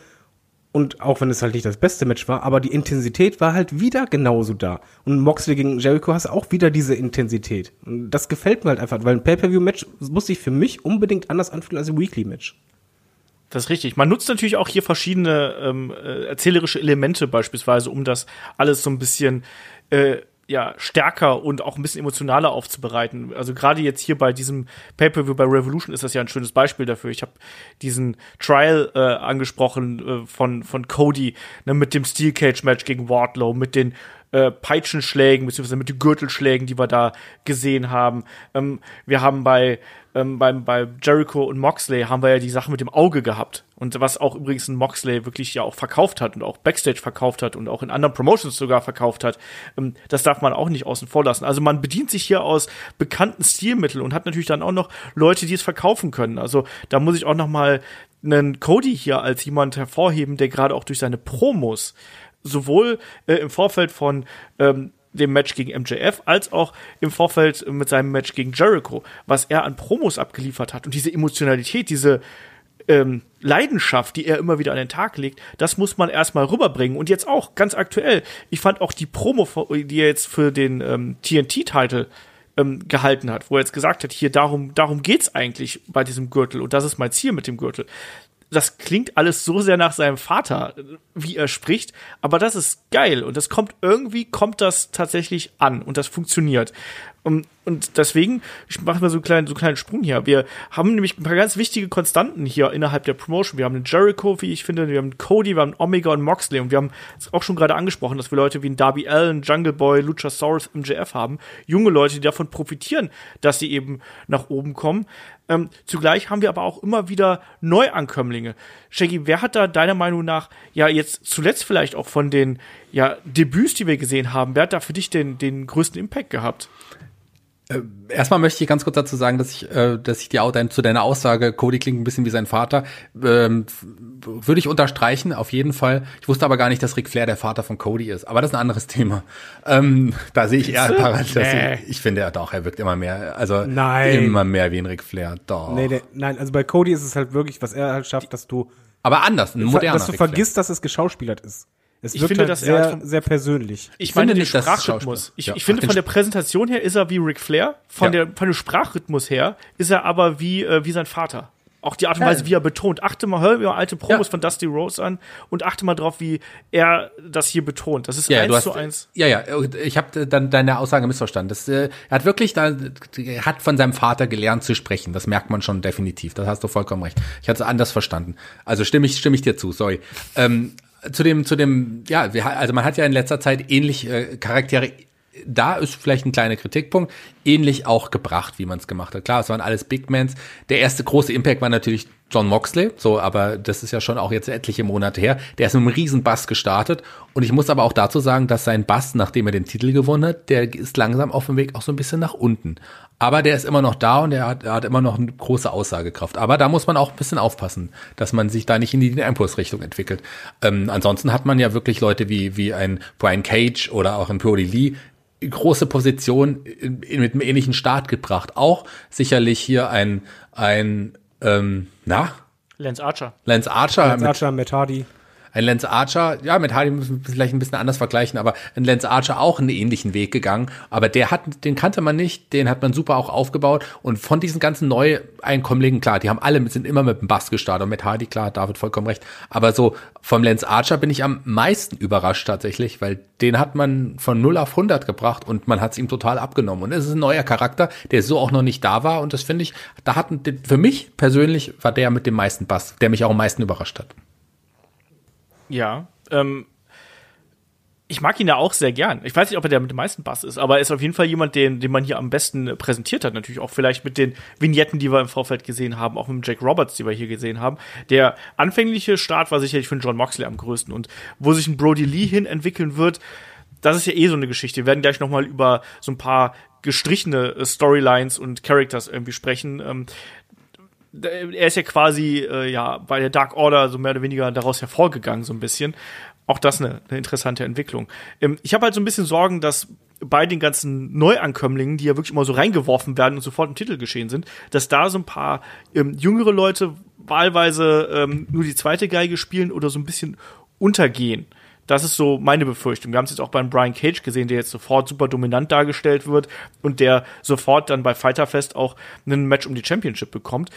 Und auch wenn es halt nicht das beste Match war, aber die Intensität war halt wieder genauso da. Und Moxley gegen Jericho hast auch wieder diese Intensität. Und das gefällt mir halt einfach, weil ein Pay-Per-View-Match muss sich für mich unbedingt anders anfühlen als ein Weekly-Match. Das ist richtig. Man nutzt natürlich auch hier verschiedene ähm, äh, erzählerische Elemente beispielsweise, um das alles so ein bisschen äh, ja, stärker und auch ein bisschen emotionaler aufzubereiten. Also gerade jetzt hier bei diesem Pay-Per-View bei Revolution ist das ja ein schönes Beispiel dafür. Ich habe diesen Trial äh, angesprochen äh, von, von Cody ne, mit dem Steel Cage Match gegen Wardlow, mit den äh, Peitschenschlägen, beziehungsweise mit den Gürtelschlägen, die wir da gesehen haben. Ähm, wir haben bei, ähm, beim, bei Jericho und Moxley haben wir ja die Sache mit dem Auge gehabt. Und was auch übrigens ein Moxley wirklich ja auch verkauft hat und auch Backstage verkauft hat und auch in anderen Promotions sogar verkauft hat. Ähm, das darf man auch nicht außen vor lassen. Also man bedient sich hier aus bekannten Stilmitteln und hat natürlich dann auch noch Leute, die es verkaufen können. Also da muss ich auch noch mal einen Cody hier als jemand hervorheben, der gerade auch durch seine Promos sowohl äh, im Vorfeld von ähm, dem Match gegen MJF als auch im Vorfeld mit seinem Match gegen Jericho, was er an Promos abgeliefert hat. Und diese Emotionalität, diese ähm, Leidenschaft, die er immer wieder an den Tag legt, das muss man erstmal rüberbringen. Und jetzt auch, ganz aktuell, ich fand auch die Promo, die er jetzt für den ähm, TNT-Titel ähm, gehalten hat, wo er jetzt gesagt hat, hier darum, darum geht's eigentlich bei diesem Gürtel. Und das ist mein Ziel mit dem Gürtel das klingt alles so sehr nach seinem Vater, wie er spricht, aber das ist geil und das kommt irgendwie kommt das tatsächlich an und das funktioniert. Und, und deswegen, ich mache mal so einen kleinen, so einen kleinen Sprung hier. Wir haben nämlich ein paar ganz wichtige Konstanten hier innerhalb der Promotion. Wir haben den Jericho, wie ich finde, wir haben Cody, wir haben Omega und Moxley und wir haben es auch schon gerade angesprochen, dass wir Leute wie ein Darby Allen, Jungle Boy, Luchasaurus, MJF haben. Junge Leute, die davon profitieren, dass sie eben nach oben kommen. Ähm, zugleich haben wir aber auch immer wieder Neuankömmlinge. Shaggy, wer hat da deiner Meinung nach ja jetzt zuletzt vielleicht auch von den ja, Debüts, die wir gesehen haben, wer hat da für dich den, den größten Impact gehabt? Erstmal möchte ich ganz kurz dazu sagen, dass ich, äh, dass ich die zu deiner Aussage, Cody klingt ein bisschen wie sein Vater, ähm, würde ich unterstreichen, auf jeden Fall. Ich wusste aber gar nicht, dass Ric Flair der Vater von Cody ist. Aber das ist ein anderes Thema. Ähm, da sehe ich eher parallel. dass Nee. Ich, finde ja doch, er wirkt immer mehr, also Nein. immer mehr wie ein Ric Flair. Doch. Nee, nee, nein, also bei Cody ist es halt wirklich, was er halt schafft, dass du, Aber anders, ein moderner dass du vergisst, dass es geschauspielert ist. Es Ich wirkt finde, halt dass er sehr, vom- sehr persönlich. Ich, Ich meine finde den Sprachrhythmus. Ich, Ja. ich finde Ach, von der Präsentation her ist er wie Ric Flair, von Ja. der von dem Sprachrhythmus her ist er aber wie äh, wie sein Vater. Auch die Art und Weise, wie er betont. Achte mal, hör mir alte Promos Ja. von Dusty Rose an und achte mal drauf, wie er das hier betont. Das ist Ja, eins du hast, zu eins. ja, ja, ich habe dann deine Aussage missverstanden. Das, äh, er hat wirklich da, er hat von seinem Vater gelernt zu sprechen. Das merkt man schon definitiv. Das hast du vollkommen recht. Ich hatte es anders verstanden. Also stimme ich, stimme ich dir zu. Sorry. Ähm, zu dem, zu dem, ja, wir, also man hat ja in letzter Zeit ähnlich äh, Charaktere. Da ist vielleicht ein kleiner Kritikpunkt, ähnlich auch gebracht, wie man es gemacht hat. Klar, es waren alles Big Mans. Der erste große Impact war natürlich John Moxley, so, aber das ist ja schon auch jetzt etliche Monate her. Der ist mit einem riesen Bass gestartet und ich muss aber auch dazu sagen, dass sein Bass, nachdem er den Titel gewonnen hat, der ist langsam auf dem Weg auch so ein bisschen nach unten. Aber der ist immer noch da und er hat, er hat immer noch eine große Aussagekraft. Aber da muss man auch ein bisschen aufpassen, dass man sich da nicht in die Impulsrichtung entwickelt. Ähm, ansonsten hat man ja wirklich Leute wie, wie ein Brian Cage oder auch ein Brody Lee, große Position mit einem ähnlichen Start gebracht. Auch sicherlich hier ein, ein ähm, na, Lance Archer. Lance Archer. Lance mit, Archer, Matt Hardy. Ein Lance Archer, ja, mit Hardy müssen wir vielleicht ein bisschen anders vergleichen, aber ein Lance Archer auch einen ähnlichen Weg gegangen. Aber der hat, den kannte man nicht, den hat man super auch aufgebaut. Und von diesen ganzen Neueinkommlingen, klar, die haben alle, sind immer mit dem Bass gestartet. Und mit Hardy, klar, David vollkommen recht. Aber so vom Lance Archer bin ich am meisten überrascht tatsächlich, weil den hat man von 0 auf 100 gebracht und man hat es ihm total abgenommen. Und es ist ein neuer Charakter, der so auch noch nicht da war. Und das finde ich, da hatten, für mich persönlich war der mit dem meisten Bass, der mich auch am meisten überrascht hat. Ja, ähm, ich mag ihn ja auch sehr gern. Ich weiß nicht, ob er der mit dem meisten Bass ist, aber er ist auf jeden Fall jemand, den, den man hier am besten präsentiert hat. Natürlich auch vielleicht mit den Vignetten, die wir im Vorfeld gesehen haben, auch mit Jack Roberts, die wir hier gesehen haben. Der anfängliche Start war sicherlich für John Moxley am größten und wo sich ein Brody Lee hin entwickeln wird, das ist ja eh so eine Geschichte. Wir werden gleich noch mal über so ein paar gestrichene äh, Storylines und Characters irgendwie sprechen. Er ist ja quasi äh, ja bei der Dark Order so mehr oder weniger daraus hervorgegangen so ein bisschen. Auch das eine, eine interessante Entwicklung. Ähm, ich habe halt so ein bisschen Sorgen, dass bei den ganzen Neuankömmlingen, die ja wirklich immer so reingeworfen werden und sofort im Titel geschehen sind, dass da so ein paar ähm, jüngere Leute wahlweise ähm, nur die zweite Geige spielen oder so ein bisschen untergehen. Das ist so meine Befürchtung. Wir haben es jetzt auch beim Brian Cage gesehen, der jetzt sofort super dominant dargestellt wird und der sofort dann bei Fighter Fest auch ein Match um die Championship bekommt.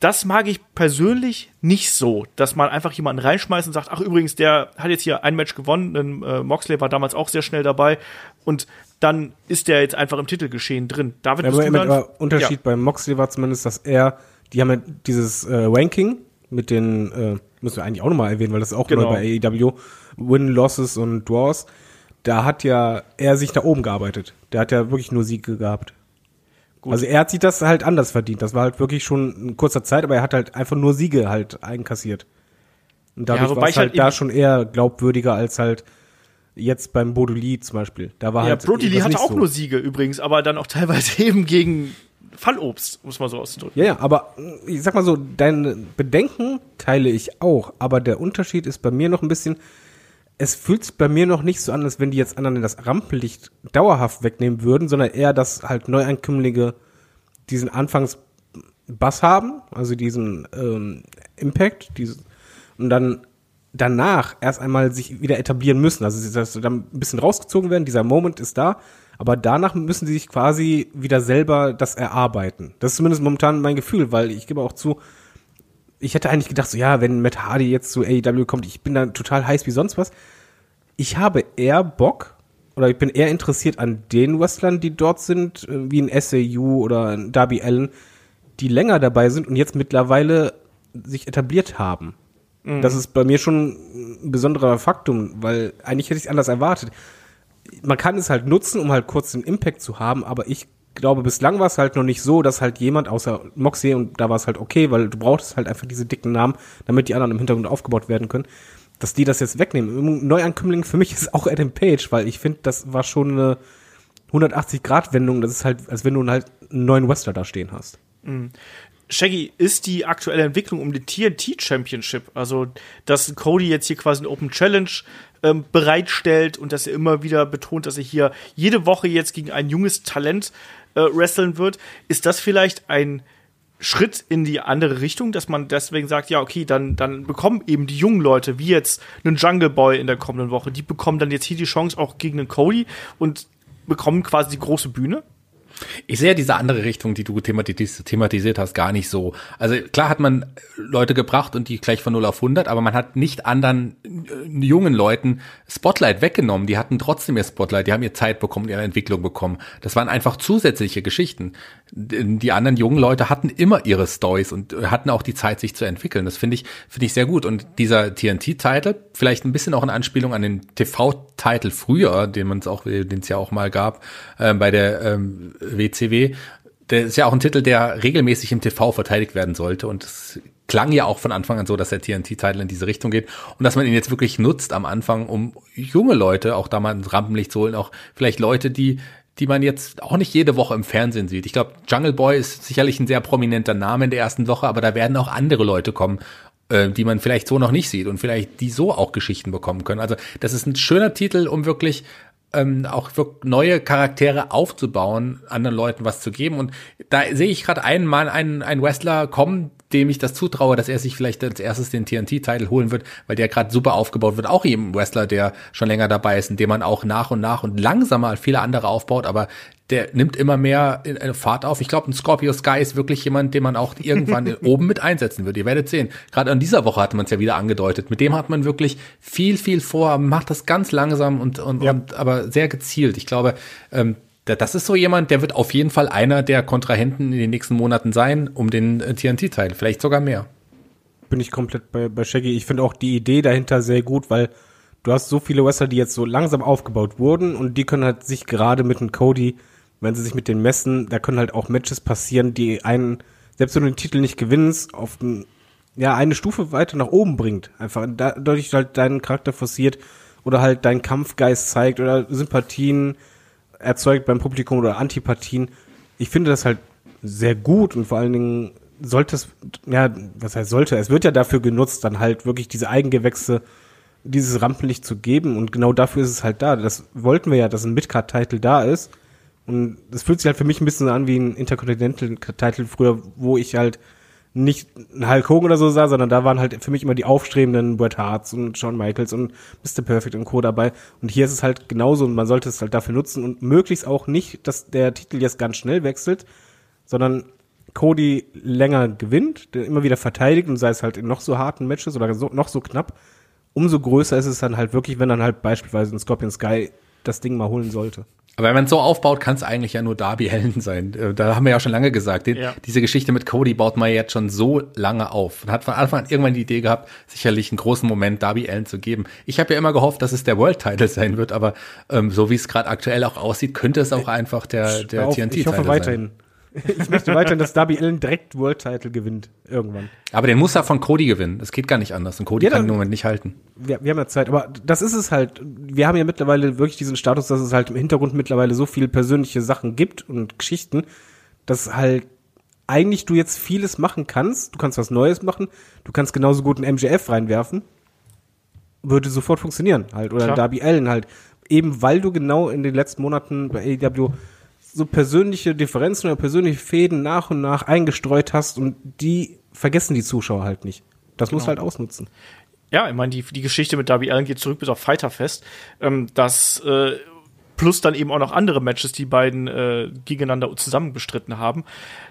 Das mag ich persönlich nicht so, dass man einfach jemanden reinschmeißt und sagt, ach übrigens, der hat jetzt hier ein Match gewonnen, denn äh, Moxley war damals auch sehr schnell dabei und dann ist der jetzt einfach im Titelgeschehen drin. David, Ja, aber, du aber, Unterschied beim Moxley war zumindest, dass er, die haben ja dieses äh, Ranking mit den, äh, müssen wir eigentlich auch nochmal erwähnen, weil das ist auch Genau. neu bei AEW, Win, Losses und Draws. Da hat ja er sich nach oben gearbeitet. Der hat ja wirklich nur Siege gehabt. Gut. Also er hat sich das halt anders verdient. Das war halt wirklich schon in kurzer Zeit, aber er hat halt einfach nur Siege halt einkassiert. Und dadurch wobei war ich es halt, halt da schon eher glaubwürdiger als halt jetzt beim Bodoli zum Beispiel. Da war Ja, halt Brody Lee hatte auch so. nur Siege übrigens, aber dann auch teilweise eben gegen Fallobst, muss man so auszudrücken. Ja, ja, aber äh, ich sag mal so, deine Bedenken teile ich auch, aber der Unterschied ist bei mir noch ein bisschen, es fühlt sich bei mir noch nicht so an, als wenn die jetzt anderen das Rampenlicht dauerhaft wegnehmen würden, sondern eher, dass halt Neuankömmlinge diesen Anfangsbass haben, also diesen ähm, Impact, diesen, und dann danach erst einmal sich wieder etablieren müssen. Also dass sie dann ein bisschen rausgezogen werden, dieser Moment ist da, aber danach müssen sie sich quasi wieder selber das erarbeiten. Das ist zumindest momentan mein Gefühl, weil ich gebe auch zu, ich hätte eigentlich gedacht, so ja, wenn Matt Hardy jetzt zu AEW kommt, ich bin da total heiß wie sonst was. Ich habe eher Bock oder ich bin eher interessiert an den Wrestlern, die dort sind, äh, wie ein SAU oder ein Darby Allen, die länger dabei sind und jetzt mittlerweile sich etabliert haben. Das ist bei mir schon ein besonderer Faktum, weil eigentlich hätte ich es anders erwartet. Man kann es halt nutzen, um halt kurz den Impact zu haben, aber ich glaube, bislang war es halt noch nicht so, dass halt jemand außer Moxie, und da war es halt okay, weil du brauchst halt einfach diese dicken Namen, damit die anderen im Hintergrund aufgebaut werden können, dass die das jetzt wegnehmen. Neuankömmling für mich ist auch Adam Page, weil ich finde, das war schon eine 180-Grad-Wendung. Das ist halt, als wenn du halt einen neuen Wrestler da stehen hast. Shaggy, ist die aktuelle Entwicklung um die TNT Championship, also dass Cody jetzt hier quasi eine Open Challenge ähm, bereitstellt und dass er immer wieder betont, dass er hier jede Woche jetzt gegen ein junges Talent äh, wresteln wird, ist das vielleicht ein Schritt in die andere Richtung, dass man deswegen sagt, ja, okay, dann, dann bekommen eben die jungen Leute, wie jetzt einen Jungle Boy in der kommenden Woche, die bekommen dann jetzt hier die Chance auch gegen einen Cody und bekommen quasi die große Bühne? Ich sehe diese andere Richtung, die du thematis thematisiert hast, gar nicht so. Also klar hat man Leute gebracht und die gleich von 0 auf 100, aber man hat nicht anderen äh, jungen Leuten Spotlight weggenommen. Die hatten trotzdem ihr Spotlight, die haben ihr Zeit bekommen, ihre Entwicklung bekommen. Das waren einfach zusätzliche Geschichten. Die anderen jungen Leute hatten immer ihre Stories und hatten auch die Zeit, sich zu entwickeln. Das finde ich, finde ich sehr gut. Und dieser TNT-Title, vielleicht ein bisschen auch in Anspielung an den TV-Titel früher, den man es auch, den es ja auch mal gab, äh, bei der ähm, WCW. Der ist ja auch ein Titel, der regelmäßig im TV verteidigt werden sollte und es klang ja auch von Anfang an so, dass der TNT-Titel in diese Richtung geht und dass man ihn jetzt wirklich nutzt am Anfang, um junge Leute auch da mal ins Rampenlicht zu holen, auch vielleicht Leute, die die man jetzt auch nicht jede Woche im Fernsehen sieht. Ich glaube, Jungle Boy ist sicherlich ein sehr prominenter Name in der ersten Woche, aber da werden auch andere Leute kommen, äh, die man vielleicht so noch nicht sieht und vielleicht die so auch Geschichten bekommen können. Also das ist ein schöner Titel, um wirklich ähm, auch neue Charaktere aufzubauen, anderen Leuten was zu geben. Und da sehe ich gerade einen Mann, einen, einen Wrestler kommen, dem ich das zutraue, dass er sich vielleicht als erstes den TNT-Titel holen wird, weil der gerade super aufgebaut wird. Auch eben Wrestler, der schon länger dabei ist, in dem man auch nach und nach und langsamer als viele andere aufbaut, aber der nimmt immer mehr eine Fahrt auf. Ich glaube, ein Scorpio Sky ist wirklich jemand, den man auch irgendwann oben mit einsetzen wird. Ihr werdet sehen. Gerade an dieser Woche hatte man es ja wieder angedeutet. Mit dem hat man wirklich viel, viel vor, macht das ganz langsam und, und, ja. und aber sehr gezielt. Ich glaube, ähm, das ist so jemand, der wird auf jeden Fall einer der Kontrahenten in den nächsten Monaten sein, um den äh, TNT-Teil. Vielleicht sogar mehr. Bin ich komplett bei, bei Shaggy. Ich finde auch die Idee dahinter sehr gut, weil du hast so viele Wrestler, die jetzt so langsam aufgebaut wurden und die können halt sich gerade mit einem Cody wenn sie sich mit den messen, da können halt auch Matches passieren, die einen, selbst wenn du den Titel nicht gewinnst, auf ein, ja, eine Stufe weiter nach oben bringt. Einfach dadurch halt deinen Charakter forciert oder halt deinen Kampfgeist zeigt oder Sympathien erzeugt beim Publikum oder Antipathien. Ich finde das halt sehr gut und vor allen Dingen sollte es, ja, was heißt sollte, es wird ja dafür genutzt, dann halt wirklich diese Eigengewächse, dieses Rampenlicht zu geben und genau dafür ist es halt da. Das wollten wir ja, dass ein Midcard-Titel da ist und das fühlt sich halt für mich ein bisschen an wie ein Intercontinental-Title früher, wo ich halt nicht ein Hulk Hogan oder so sah, sondern da waren halt für mich immer die aufstrebenden Bret Harts und Shawn Michaels und Mr. Perfect und Co. dabei. Und hier ist es halt genauso und man sollte es halt dafür nutzen und möglichst auch nicht, dass der Titel jetzt ganz schnell wechselt, sondern Cody länger gewinnt, der immer wieder verteidigt und sei es halt in noch so harten Matches oder so, noch so knapp. Umso größer ist es dann halt wirklich, wenn dann halt beispielsweise ein Scorpion Sky das Ding mal holen sollte. Aber wenn man so aufbaut, kann es eigentlich ja nur Darby Allen sein. Äh, da haben wir ja schon lange gesagt. Den, ja. Diese Geschichte mit Cody baut man jetzt schon so lange auf. Man hat von Anfang an irgendwann die Idee gehabt, sicherlich einen großen Moment Darby Allen zu geben. Ich habe ja immer gehofft, dass es der World Title sein wird, aber ähm, so wie es gerade aktuell auch aussieht, könnte es auch einfach der, der TNT-Title sein. Ich hoffe weiterhin. ich möchte weiterhin, dass Darby Allen direkt World Title gewinnt. Irgendwann. Aber den muss er von Cody gewinnen. Das geht gar nicht anders. Und Cody ja, kann den Moment nicht halten. Wir, wir haben ja Zeit. Aber das ist es halt. Wir haben ja mittlerweile wirklich diesen Status, dass es halt im Hintergrund mittlerweile so viele persönliche Sachen gibt und Geschichten, dass halt eigentlich du jetzt vieles machen kannst. Du kannst was Neues machen. Du kannst genauso gut einen MJF reinwerfen. Würde sofort funktionieren halt. Oder Klar. Darby Allen halt. Eben weil du genau in den letzten Monaten bei AEW so persönliche Differenzen oder persönliche Fäden nach und nach eingestreut hast und die vergessen die Zuschauer halt nicht. Das genau. musst du halt ausnutzen. Ja, ich meine, die, die Geschichte mit Darby Allen geht zurück bis auf Fighterfest. Ähm, das äh, plus dann eben auch noch andere Matches, die beiden äh, gegeneinander zusammen bestritten haben.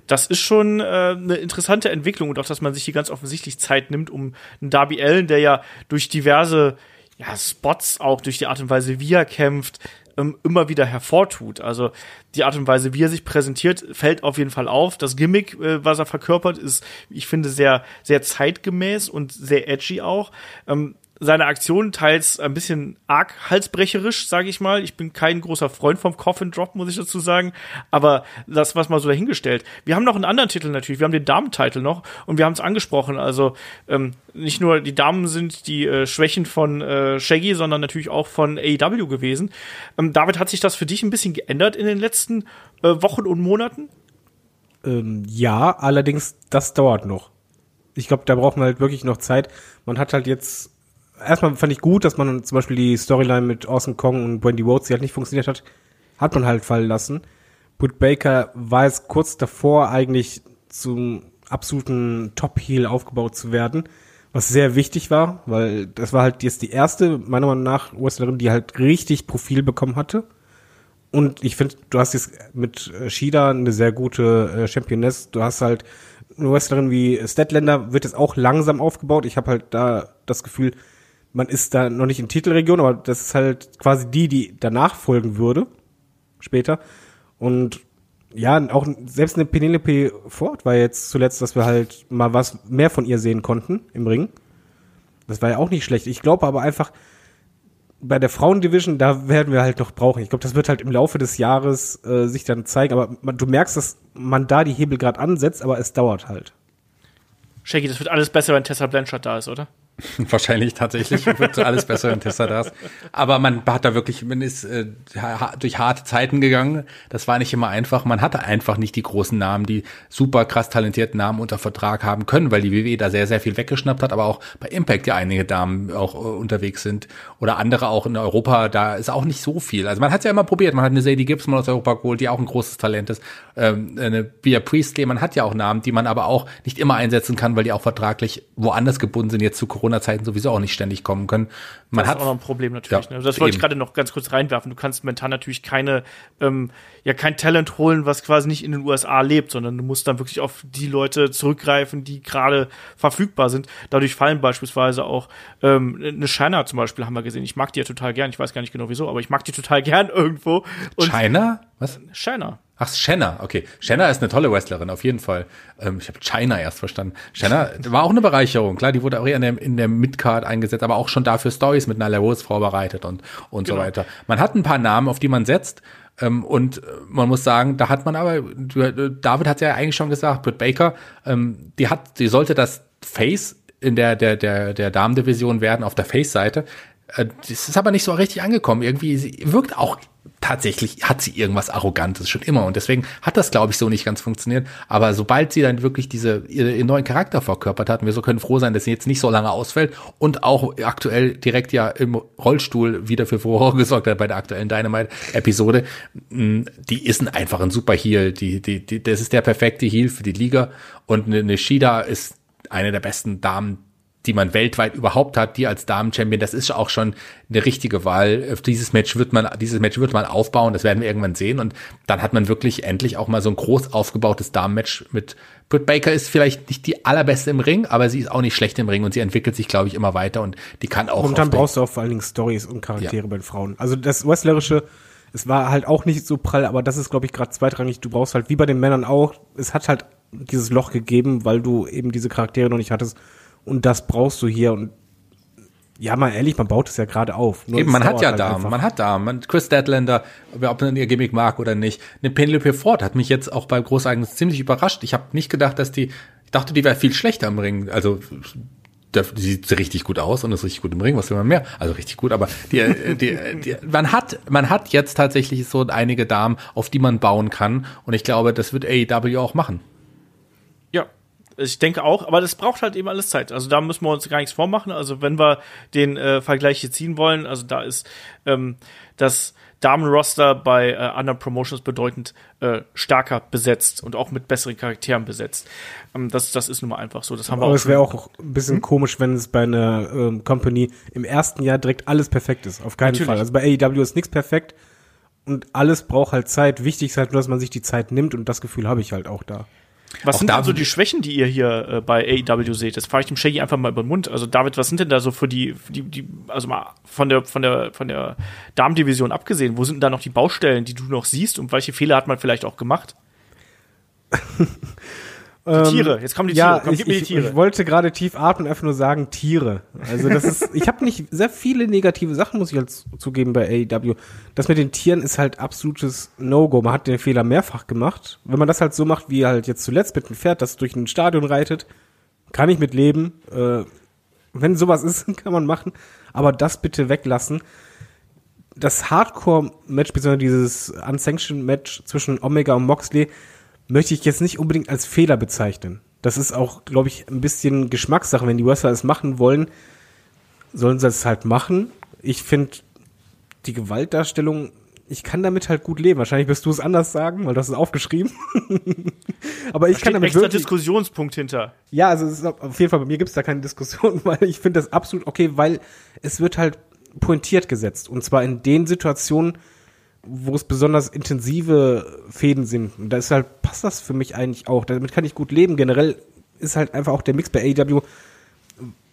Das ist schon äh, eine interessante Entwicklung und auch, dass man sich hier ganz offensichtlich Zeit nimmt, um einen Darby Allen, der ja durch diverse ja, Spots, auch durch die Art und Weise, wie er kämpft, ähm, immer wieder hervortut. Also die Art und Weise, wie er sich präsentiert, fällt auf jeden Fall auf. Das Gimmick, äh, was er verkörpert, ist, ich finde, sehr, sehr zeitgemäß und sehr edgy auch. Ähm, seine Aktion teils ein bisschen arg halsbrecherisch, sage ich mal. Ich bin kein großer Freund vom Coffin Drop, muss ich dazu sagen. Aber das was mal so dahingestellt. Wir haben noch einen anderen Titel natürlich. Wir haben den Damen-Titel noch und wir haben es angesprochen. Also ähm, nicht nur die Damen sind die äh, Schwächen von äh, Shaggy, sondern natürlich auch von AEW gewesen. Ähm, David, hat sich das für dich ein bisschen geändert in den letzten äh, Wochen und Monaten? Ähm, ja, allerdings das dauert noch. Ich glaube, da braucht man halt wirklich noch Zeit. Man hat halt jetzt erstmal fand ich gut, dass man zum Beispiel die Storyline mit Awesome Kong und Wendy Rhodes, die halt nicht funktioniert hat, hat man halt fallen lassen. Britt Baker war es kurz davor, eigentlich zum absoluten Top-Heel aufgebaut zu werden, was sehr wichtig war, weil das war halt jetzt die erste, meiner Meinung nach, Wrestlerin, die halt richtig Profil bekommen hatte. Und ich finde, du hast jetzt mit Shida eine sehr gute äh, Championess. Du hast halt eine Wrestlerin wie Statlander, wird jetzt auch langsam aufgebaut. Ich habe halt da das Gefühl, man ist da noch nicht in Titelregion, aber das ist halt quasi die, die danach folgen würde, später. Und ja, auch selbst eine Penelope Ford war jetzt zuletzt, dass wir halt mal was mehr von ihr sehen konnten im Ring. Das war ja auch nicht schlecht. Ich glaube aber einfach, bei der Frauendivision, da werden wir halt noch brauchen. Ich glaube, das wird halt im Laufe des Jahres äh, sich dann zeigen. Aber man, du merkst, dass man da die Hebel gerade ansetzt, aber es dauert halt. Shaggy, das wird alles besser, wenn Tessa Blanchard da ist, oder? Wahrscheinlich tatsächlich wird alles besser in Tessadas. Aber man hat da wirklich, man ist äh, durch harte Zeiten gegangen. Das war nicht immer einfach. Man hatte einfach nicht die großen Namen, die super krass talentierten Namen unter Vertrag haben können, weil die WWE da sehr, sehr viel weggeschnappt hat, aber auch bei Impact ja einige Damen auch äh, unterwegs sind. Oder andere auch in Europa, da ist auch nicht so viel. Also man hat es ja immer probiert. Man hat eine Sadie Gibbs mal aus Europa geholt, die auch ein großes Talent ist. Ähm, eine Bia Priestley, man hat ja auch Namen, die man aber auch nicht immer einsetzen kann, weil die auch vertraglich woanders gebunden sind, jetzt zu Corona-Zeiten sowieso auch nicht ständig kommen können. Man das hat ist auch noch ein Problem natürlich. Ja, ne? Also das wollte ich gerade noch ganz kurz reinwerfen. Du kannst momentan natürlich keine, ähm, ja, kein Talent holen, was quasi nicht in den USA lebt, sondern du musst dann wirklich auf die Leute zurückgreifen, die gerade verfügbar sind. Dadurch fallen beispielsweise auch ähm, eine Shiner zum Beispiel haben wir gesehen. Ich mag die ja total gern. Ich weiß gar nicht genau wieso, aber ich mag die total gern irgendwo. Und China? Was? Shiner. Ach, Shanna, okay. Shanna ist eine tolle Wrestlerin, auf jeden Fall. Ähm, ich habe China erst verstanden. Shanna war auch eine Bereicherung. Klar, die wurde auch eher in der, in der Midcard eingesetzt, aber auch schon dafür Stories mit Nyla Rose vorbereitet und, und so Genau. weiter. Man hat ein paar Namen, auf die man setzt. Ähm, und äh, man muss sagen, da hat man aber, David hat ja eigentlich schon gesagt, Britt Baker, ähm, die hat, die sollte das Face in der, der, der, der Damendivision werden auf der Face-Seite. Äh, Das ist aber nicht so richtig angekommen. Irgendwie, sie wirkt auch tatsächlich, hat sie irgendwas Arrogantes schon immer. Und deswegen hat das, glaube ich, so nicht ganz funktioniert. Aber sobald sie dann wirklich diese, ihren neuen Charakter verkörpert hat, wir so können froh sein, dass sie jetzt nicht so lange ausfällt und auch aktuell direkt ja im Rollstuhl wieder für Furore gesorgt hat bei der aktuellen Dynamite-Episode, mh, die ist ein- einfach ein super Heel. Die, die, die, das ist der perfekte Heel für die Liga. Und eine Shida ist eine der besten Damen, die man weltweit überhaupt hat, die als Damen-Champion, das ist auch schon eine richtige Wahl. Auf dieses Match wird man, dieses Match wird man aufbauen, das werden wir irgendwann sehen. Und dann hat man wirklich endlich auch mal so ein groß aufgebautes Damen-Match mit Britt Baker ist vielleicht nicht die allerbeste im Ring, aber sie ist auch nicht schlecht im Ring und sie entwickelt sich, glaube ich, immer weiter und die kann auch. Auf der- brauchst du auch vor allen Dingen Stories und Charaktere Ja. bei den Frauen. Also das Wrestlerische, es war halt auch nicht so prall, aber das ist, glaube ich, gerade zweitrangig. Du brauchst halt, wie bei den Männern auch, es hat halt dieses Loch gegeben, weil du eben diese Charaktere noch nicht hattest. Und das brauchst du hier. Und ja, mal ehrlich, man baut es ja gerade auf. Eben, man hat ja halt Damen, einfach. man hat Damen. Man, Chris Deadlander, ob man ihr Gimmick mag oder nicht. Eine Penelope Ford hat mich jetzt auch bei Großereignis ziemlich überrascht. Ich habe nicht gedacht, dass die, ich dachte, die wäre viel schlechter im Ring. Also der, die sieht richtig gut aus und ist richtig gut im Ring, was will man mehr? Also richtig gut, aber die, die, die, man hat, man hat jetzt tatsächlich so einige Damen, auf die man bauen kann und ich glaube, das wird AEW auch machen. Ich denke auch, aber das braucht halt eben alles Zeit. Also da müssen wir uns gar nichts vormachen. Also wenn wir den äh, Vergleich hier ziehen wollen, also da ist ähm, das Damenroster bei äh, anderen Promotions bedeutend äh, stärker besetzt und auch mit besseren Charakteren besetzt. Ähm, das, das ist nun mal einfach so. Das haben wir Aber auch es wäre auch ein bisschen komisch, wenn es bei einer ähm, Company im ersten Jahr direkt alles perfekt ist. Auf keinen Natürlich. Fall. Also bei AEW ist nichts perfekt und alles braucht halt Zeit. Wichtig ist halt nur, dass man sich die Zeit nimmt und das Gefühl habe ich halt auch da. Was Auch sind da denn so würde die Schwächen, die ihr hier äh, bei AEW seht? Das frage ich dem Shaggy einfach mal über den Mund. Also David, was sind denn da so für die, für die, die also mal von der, von der, von der Damendivision abgesehen, wo sind denn da noch die Baustellen, die du noch siehst und welche Fehler hat man vielleicht auch gemacht? Die Tiere, jetzt kommen die ja, Tiere, komm, ich, die ich, Tiere. ich wollte gerade tief atmen, einfach nur sagen Tiere. Also das ist, ich habe nicht sehr viele negative Sachen, muss ich halt zugeben bei AEW. Das mit den Tieren ist halt absolutes No-Go. Man hat den Fehler mehrfach gemacht. Wenn man das halt so macht, wie halt jetzt zuletzt mit einem Pferd, das durch ein Stadion reitet, kann ich mit leben. Äh, wenn sowas ist, kann man machen. Aber das bitte weglassen. Das Hardcore-Match, beziehungsweise dieses Unsanctioned-Match zwischen Omega und Moxley, möchte ich jetzt nicht unbedingt als Fehler bezeichnen. Das ist auch, glaube ich, ein bisschen Geschmackssache. Wenn die Wrestler es machen wollen, sollen sie es halt machen. Ich finde die Gewaltdarstellung, ich kann damit halt gut leben. Wahrscheinlich wirst du es anders sagen, weil das ist aufgeschrieben. Aber ich Da kann damit extra wirklich, Diskussionspunkt hinter. ja, also es ist auf jeden Fall bei mir gibt es da keine Diskussion, weil ich finde das absolut okay, weil es wird halt pointiert gesetzt und zwar in den Situationen, wo es besonders intensive Fäden sind. Und da ist halt passt das für mich eigentlich auch. Damit kann ich gut leben. Generell ist halt einfach auch der Mix bei AEW,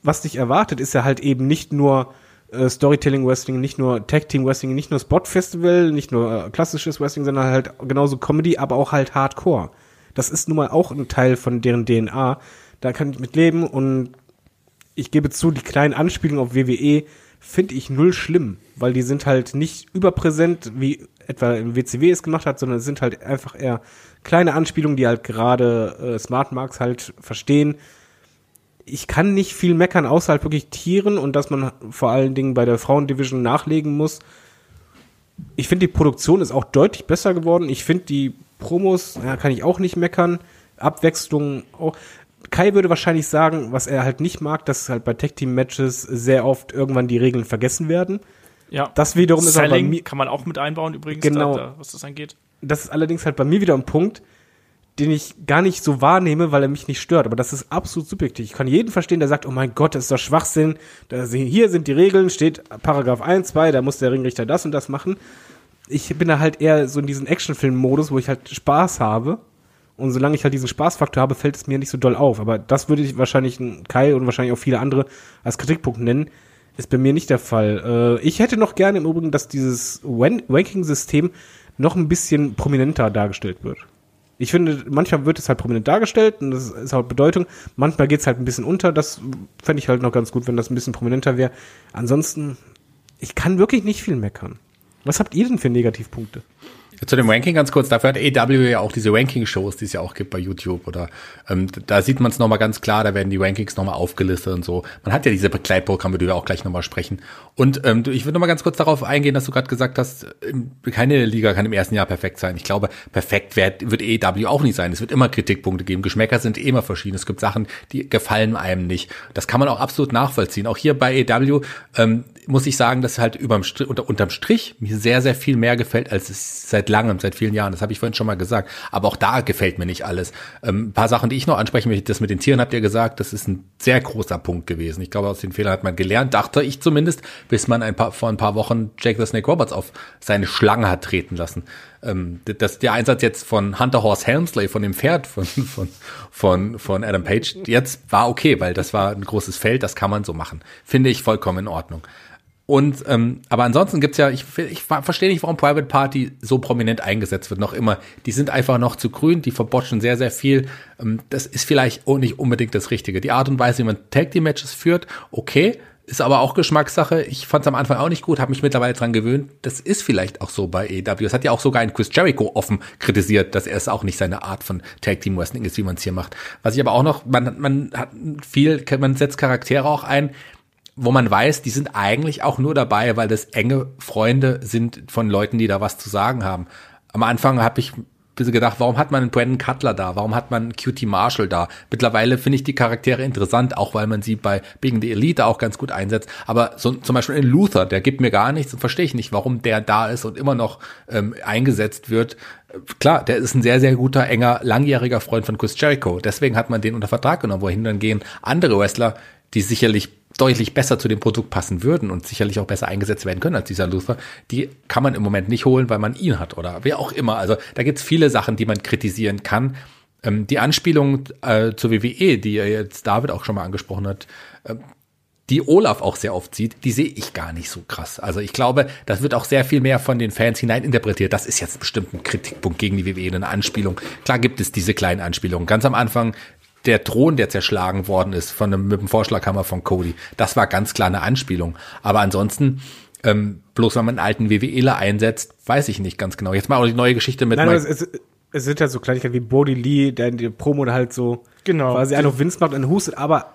was dich erwartet, ist ja halt eben nicht nur äh, Storytelling Wrestling, nicht nur Tag Team Wrestling, nicht nur Spot Festival, nicht nur äh, klassisches Wrestling, sondern halt genauso Comedy, aber auch halt Hardcore. Das ist nun mal auch ein Teil von deren DNA. Da kann ich mit leben und ich gebe zu, die kleinen Anspielungen auf WWE finde ich null schlimm, weil die sind halt nicht überpräsent, wie etwa im WCW es gemacht hat, sondern es sind halt einfach eher kleine Anspielungen, die halt gerade äh, Smart Marks halt verstehen. ich kann nicht viel meckern, außer halt wirklich Tieren und dass man vor allen Dingen bei der Frauendivision nachlegen muss. Ich finde, die Produktion ist auch deutlich besser geworden. Ich finde, die Promos, ja, kann ich auch nicht meckern. Abwechslung auch. Kai würde wahrscheinlich sagen, was er halt nicht mag, dass halt bei Tag Team Matches sehr oft irgendwann die Regeln vergessen werden. Ja. Das wiederum ist aber bei Selling mir, kann man auch mit einbauen übrigens, Genau. da, was das angeht. das ist allerdings halt bei mir wieder ein Punkt, den ich gar nicht so wahrnehme, weil er mich nicht stört. Aber das ist absolut subjektiv. Ich kann jeden verstehen, der sagt, oh mein Gott, das ist doch Schwachsinn. Da, sind- hier sind die Regeln, steht Paragraph 1, 2, da muss der Ringrichter das und das machen. Ich bin da halt eher so in diesen Actionfilm-Modus, wo ich halt Spaß habe. Und solange ich halt diesen Spaßfaktor habe, fällt es mir nicht so doll auf. Aber das würde ich wahrscheinlich Kai und wahrscheinlich auch viele andere als Kritikpunkt nennen. Ist bei mir nicht der Fall. Äh, ich hätte noch gerne im Übrigen, dass dieses Ranking-System noch ein bisschen prominenter dargestellt wird. Ich finde, manchmal wird es halt prominent dargestellt und das ist halt Bedeutung. Manchmal geht es halt ein bisschen unter. Das fände ich halt noch ganz gut, wenn das ein bisschen prominenter wäre. Ansonsten, ich kann wirklich nicht viel meckern. Was habt ihr denn für Negativpunkte? Zu dem Ranking ganz kurz, dafür hat AW ja auch diese Ranking-Shows, die es ja auch gibt bei YouTube oder ähm, da sieht man es nochmal ganz klar, da werden die Rankings nochmal aufgelistet und so. Man hat ja diese Begleitprogramme, die wir auch gleich nochmal sprechen. Und ähm, ich würde nochmal ganz kurz darauf eingehen, dass du gerade gesagt hast, ähm, keine Liga kann im ersten Jahr perfekt sein. Ich glaube, perfekt wird, wird AW auch nicht sein. Es wird immer Kritikpunkte geben. Geschmäcker sind immer verschieden. Es gibt Sachen, die gefallen einem nicht. Das kann man auch absolut nachvollziehen. Auch hier bei AW ähm, muss ich sagen, dass halt überm unter, unterm Strich mir sehr, sehr viel mehr gefällt, als es seit langem, seit vielen Jahren. Das habe ich vorhin schon mal gesagt. Aber auch da gefällt mir nicht alles. Ähm, paar Sachen, die ich noch ansprechen möchte, das mit den Tieren habt ihr gesagt, das ist ein sehr großer Punkt gewesen. Ich glaube, aus den Fehlern hat man gelernt, dachte ich zumindest, bis man ein paar, vor ein paar Wochen Jake the Snake Roberts auf seine Schlange hat treten lassen. Ähm, das, der Einsatz jetzt von Hunter Horse Helmsley, von dem Pferd von, von, von, von Adam Page, jetzt war okay, weil das war ein großes Feld, das kann man so machen. Finde ich vollkommen in Ordnung. Und ähm, aber ansonsten gibt's ja, ich, ich ver- verstehe nicht, warum Private Party so prominent eingesetzt wird, noch immer. Die sind einfach noch zu grün, die verbotschen sehr, sehr viel. Ähm, das ist vielleicht auch nicht unbedingt das Richtige. Die Art und Weise, wie man Tag Team Matches führt, okay, ist aber auch Geschmackssache. Ich fand es am Anfang auch nicht gut, habe mich mittlerweile dran gewöhnt. Das ist vielleicht auch so bei AEW. Es hat ja auch sogar ein Chris Jericho offen kritisiert, dass er es auch nicht seine Art von Tag Team Wrestling ist, wie man es hier macht. Was ich aber auch noch, man, man hat viel, man setzt Charaktere auch ein, wo man weiß, die sind eigentlich auch nur dabei, weil das enge Freunde sind von Leuten, die da was zu sagen haben. Am Anfang habe ich ein bisschen gedacht, warum hat man einen Brandon Cutler da? Warum hat man einen QT Marshall da? Mittlerweile finde ich die Charaktere interessant, auch weil man sie bei Being the Elite auch ganz gut einsetzt. Aber so, zum Beispiel in Luther, der gibt mir gar nichts und verstehe ich nicht, warum der da ist und immer noch ähm, eingesetzt wird. Klar, der ist ein sehr, sehr guter, enger, langjähriger Freund von Chris Jericho. Deswegen hat man den unter Vertrag genommen, wohin dann gehen andere Wrestler, die sicherlich deutlich besser zu dem Produkt passen würden und sicherlich auch besser eingesetzt werden können als dieser Luther, die kann man im Moment nicht holen, weil man ihn hat oder wer auch immer. Also da gibt's viele Sachen, die man kritisieren kann. Ähm, die Anspielung äh, zur WWE, die jetzt David auch schon mal angesprochen hat, äh, die Olaf auch sehr oft sieht, die sehe ich gar nicht so krass. Also ich glaube, das wird auch sehr viel mehr von den Fans hineininterpretiert. Das ist jetzt bestimmt ein Kritikpunkt gegen die WWE, eine Anspielung. Klar gibt es diese kleinen Anspielungen. Ganz am Anfang der Thron, der zerschlagen worden ist von einem, mit dem Vorschlaghammer von Cody, das war ganz klar eine Anspielung. Aber ansonsten, ähm, bloß wenn man einen alten WWEler einsetzt, weiß ich nicht ganz genau. Jetzt mal auch die neue Geschichte mit Nein, aber Mike- es, es, es sind ja so Kleinigkeiten wie Bodie Lee, der in der Promo halt so Genau. quasi einen auf Vince macht und hustet, aber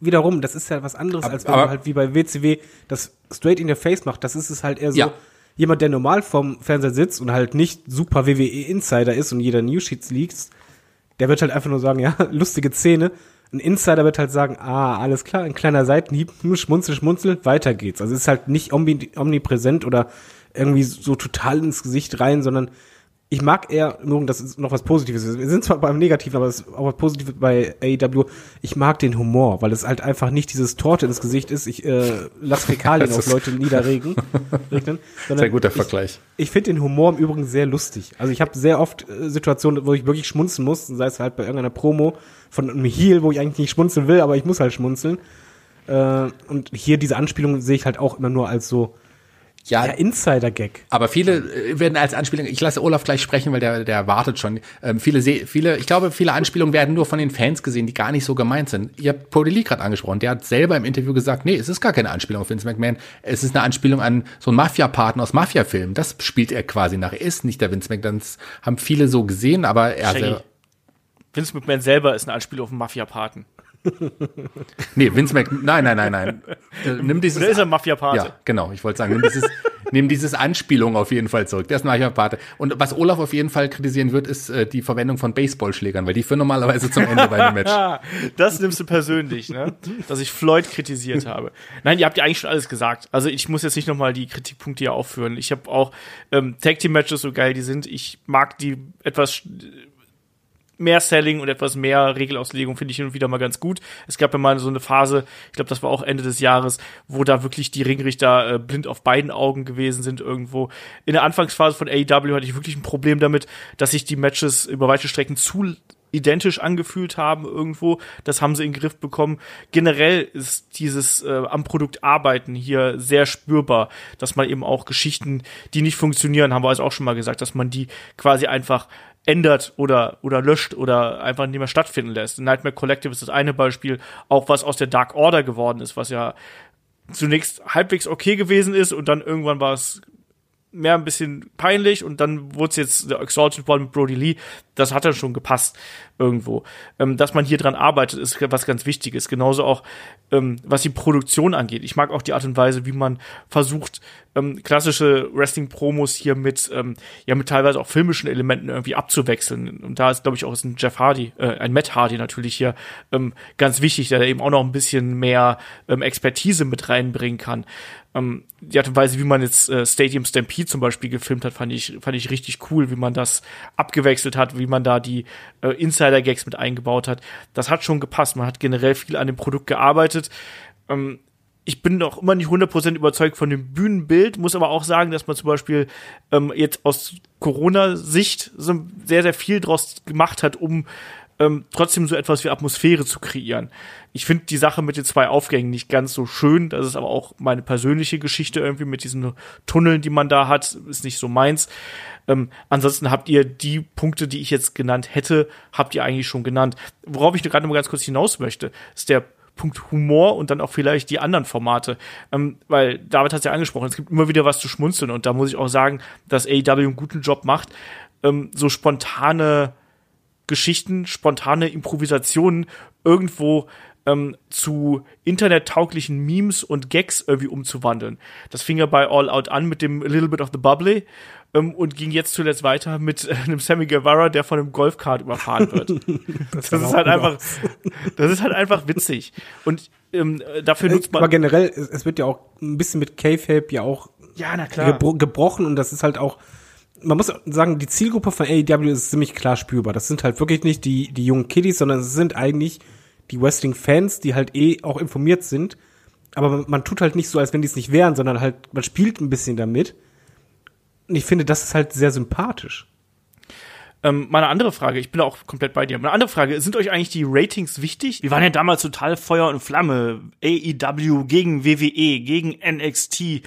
wiederum, das ist ja was anderes, als wenn aber- man halt wie bei WCW das straight in your face macht. Das ist es halt eher so, Ja. jemand, der normal vorm Fernseher sitzt und halt nicht super WWE-Insider ist und jeder News-Sheets liest, der wird halt einfach nur sagen, ja, lustige Szene. Ein Insider wird halt sagen, ah, alles klar, ein kleiner Seitenhieb, hm, schmunzel, schmunzel, weiter geht's. Also es ist halt nicht omni omnipräsent oder irgendwie so total ins Gesicht rein, sondern ich mag eher, nur das ist noch was Positives. Wir sind zwar beim Negativen, aber es ist auch was Positives bei AEW. Ich mag den Humor, weil es halt einfach nicht dieses Torte ins Gesicht ist. Ich äh, lass Fäkalien auf Leute niederregen. regnen, Sehr guter ich, Vergleich. Ich finde den Humor im Übrigen sehr lustig. Also ich habe sehr oft äh, Situationen, wo ich wirklich schmunzeln muss, sei es halt bei irgendeiner Promo von einem Heel, wo ich eigentlich nicht schmunzeln will, aber ich muss halt schmunzeln. Äh, und hier diese Anspielung sehe ich halt auch immer nur als so ja, Insider-Gag. Aber viele äh, werden als Anspielung, ich lasse Olaf gleich sprechen, weil der, der wartet schon. Ähm, viele, viele, ich glaube, viele Anspielungen werden nur von den Fans gesehen, die gar nicht so gemeint sind. Ihr habt Brody Lee gerade angesprochen, der hat selber im Interview gesagt, nee, es ist gar keine Anspielung auf Vince McMahon, es ist eine Anspielung an so einen Mafia-Partner aus Mafia-Filmen. Das spielt er quasi nach. Er ist nicht der Vince McMahon, das haben viele so gesehen, aber er Shaggy. selber, Vince McMahon selber ist eine Anspielung auf den Mafia-Paten. Nee, Vince Mc, nein, nein, nein, nein. Äh, Nimm dieses, Oder ist er Mafia-Pate? Ja, genau. Ich wollte sagen, nimm dieses, nimm dieses Anspielung auf jeden Fall zurück. Der ist ein Pate. Und was Olaf auf jeden Fall kritisieren wird, ist äh, die Verwendung von Baseballschlägern, weil die führen normalerweise zum Ende bei einem Match. Das nimmst du persönlich, ne? Dass ich Floyd kritisiert habe. Nein, ihr habt ja eigentlich schon alles gesagt. Also ich muss jetzt nicht nochmal die Kritikpunkte hier aufführen. Ich habe auch ähm, Tag Team Matches, so geil die sind. Ich mag die etwas mehr Selling und etwas mehr Regelauslegung finde ich hin und wieder mal ganz gut. Es gab ja mal so eine Phase, ich glaube, das war auch Ende des Jahres, wo da wirklich die Ringrichter äh, blind auf beiden Augen gewesen sind irgendwo. In der Anfangsphase von AEW hatte ich wirklich ein Problem damit, dass sich die Matches über weite Strecken zu identisch angefühlt haben irgendwo. Das haben sie in den Griff bekommen. Generell ist dieses äh, am Produkt arbeiten hier sehr spürbar, dass man eben auch Geschichten, die nicht funktionieren, haben wir also auch schon mal gesagt, dass man die quasi einfach ändert oder, oder löscht oder einfach nicht mehr stattfinden lässt. Nightmare Collective ist das eine Beispiel, auch was aus der Dark Order geworden ist, was ja zunächst halbwegs okay gewesen ist und dann irgendwann war es mehr ein bisschen peinlich und dann wurde es jetzt der Exalted One mit Brody Lee. Das hat dann schon gepasst irgendwo. Ähm, dass man hier dran arbeitet, ist was ganz Wichtiges. Genauso auch, ähm, was die Produktion angeht. Ich mag auch die Art und Weise, wie man versucht, ähm, klassische Wrestling-Promos hier mit, ähm, ja, mit teilweise auch filmischen Elementen irgendwie abzuwechseln. Und da ist, glaube ich, auch ist ein Jeff Hardy, äh, ein Matt Hardy natürlich hier ähm, ganz wichtig, der da eben auch noch ein bisschen mehr ähm, Expertise mit reinbringen kann. Ähm, die Art und Weise, wie man jetzt äh, Stadium Stampede zum Beispiel gefilmt hat, fand ich, fand ich richtig cool, wie man das abgewechselt hat, wie man da die äh, Insider-Gags mit eingebaut hat. Das hat schon gepasst. Man hat generell viel an dem Produkt gearbeitet. Ähm, ich bin noch immer nicht 100% überzeugt von dem Bühnenbild, muss aber auch sagen, dass man zum Beispiel ähm, jetzt aus Corona-Sicht so sehr, sehr viel draus gemacht hat, um ähm, trotzdem so etwas wie Atmosphäre zu kreieren. Ich finde die Sache mit den zwei Aufgängen nicht ganz so schön. Das ist aber auch meine persönliche Geschichte irgendwie mit diesen Tunneln, die man da hat, ist nicht so meins. Ähm, ansonsten habt ihr die Punkte, die ich jetzt genannt hätte, habt ihr eigentlich schon genannt. Worauf ich gerade mal ganz kurz hinaus möchte, ist der Punkt Humor und dann auch vielleicht die anderen Formate. Ähm, weil David hat es ja angesprochen, es gibt immer wieder was zu schmunzeln und da muss ich auch sagen, dass AEW einen guten Job macht, ähm, so spontane Geschichten, spontane Improvisationen irgendwo ähm, zu internettauglichen Memes und Gags irgendwie umzuwandeln. Das fing ja bei All Out an mit dem Little Bit of the Bubbly ähm, und ging jetzt zuletzt weiter mit äh, einem Sammy Guevara, der von einem Golfkart überfahren wird. das, das ist halt einfach, das ist halt einfach witzig. Und ähm, dafür nutzt man. Aber generell, es, es wird ja auch ein bisschen mit K-Fape ja auch ja, na klar. gebro gebrochen und das ist halt auch man muss sagen, die Zielgruppe von AEW ist ziemlich klar spürbar. Das sind halt wirklich nicht die, die jungen Kiddies, sondern es sind eigentlich die Wrestling-Fans, die halt eh auch informiert sind. Aber man, man tut halt nicht so, als wenn die es nicht wären, sondern halt, man spielt ein bisschen damit. Und ich finde, das ist halt sehr sympathisch. Ähm, meine andere Frage, ich bin auch komplett bei dir. Meine andere Frage, sind euch eigentlich die Ratings wichtig? Wir waren ja damals total Feuer und Flamme. AEW gegen WWE, gegen NXT,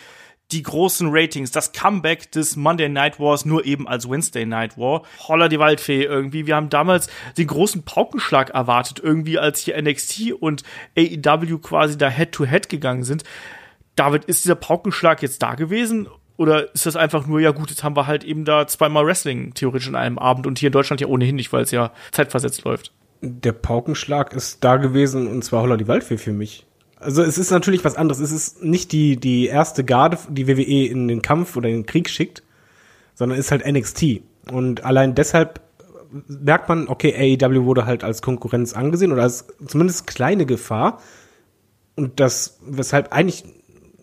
die großen Ratings, das Comeback des Monday Night Wars nur eben als Wednesday Night War. Holla die Waldfee irgendwie. Wir haben damals den großen Paukenschlag erwartet, irgendwie als hier NXT und AEW quasi da Head-to-Head -head gegangen sind. David, ist dieser Paukenschlag jetzt da gewesen? Oder ist das einfach nur, ja gut, jetzt haben wir halt eben da zweimal Wrestling theoretisch in einem Abend und hier in Deutschland ja ohnehin nicht, weil es ja zeitversetzt läuft. Der Paukenschlag ist da gewesen und zwar Holla die Waldfee für mich. Also es ist natürlich was anderes. Es ist nicht die, die erste Garde, die WWE in den Kampf oder in den Krieg schickt, sondern ist halt NXT. Und allein deshalb merkt man, okay, AEW wurde halt als Konkurrenz angesehen oder als zumindest kleine Gefahr. Und das, weshalb eigentlich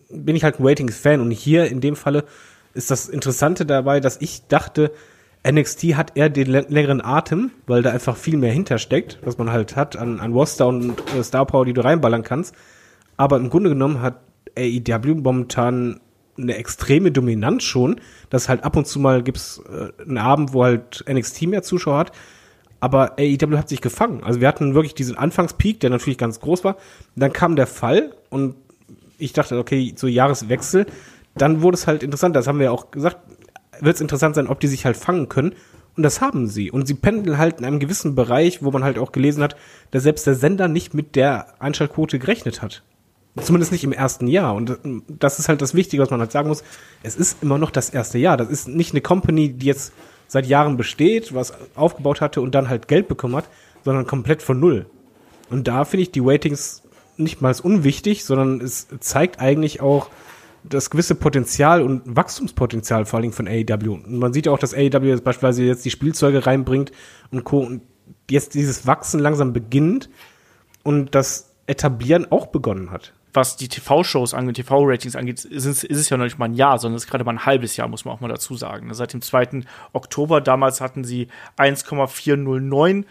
bin ich halt ein Ratings-Fan. Und hier in dem Falle ist das Interessante dabei, dass ich dachte, NXT hat eher den längeren Atem, weil da einfach viel mehr hintersteckt, was man halt hat an, an Roster und äh, Star Power, die du reinballern kannst. Aber im Grunde genommen hat AEW momentan eine extreme Dominanz schon, dass halt ab und zu mal gibt's äh, einen Abend, wo halt NXT mehr Zuschauer hat, aber AEW hat sich gefangen. Also wir hatten wirklich diesen Anfangspeak, der natürlich ganz groß war. Dann kam der Fall und ich dachte, okay, so Jahreswechsel, dann wurde es halt interessant, das haben wir ja auch gesagt, wird es interessant sein, ob die sich halt fangen können. Und das haben sie. Und sie pendeln halt in einem gewissen Bereich, wo man halt auch gelesen hat, dass selbst der Sender nicht mit der Einschaltquote gerechnet hat. Zumindest nicht im ersten Jahr. Und das ist halt das Wichtige, was man halt sagen muss. Es ist immer noch das erste Jahr. Das ist nicht eine Company, die jetzt seit Jahren besteht, was aufgebaut hatte und dann halt Geld bekommen hat, sondern komplett von Null. Und da finde ich die Ratings nicht mal unwichtig, sondern es zeigt eigentlich auch das gewisse Potenzial und Wachstumspotenzial vor allem von AEW. Und man sieht ja auch, dass AEW jetzt beispielsweise jetzt die Spielzeuge reinbringt und Co. Und jetzt dieses Wachsen langsam beginnt und das Etablieren auch begonnen hat was die TV-Shows angeht, TV-Ratings angeht, ist es, ist es ja noch nicht mal ein Jahr, sondern es ist gerade mal ein halbes Jahr, muss man auch mal dazu sagen. Seit dem 2. Oktober, damals hatten sie 1,409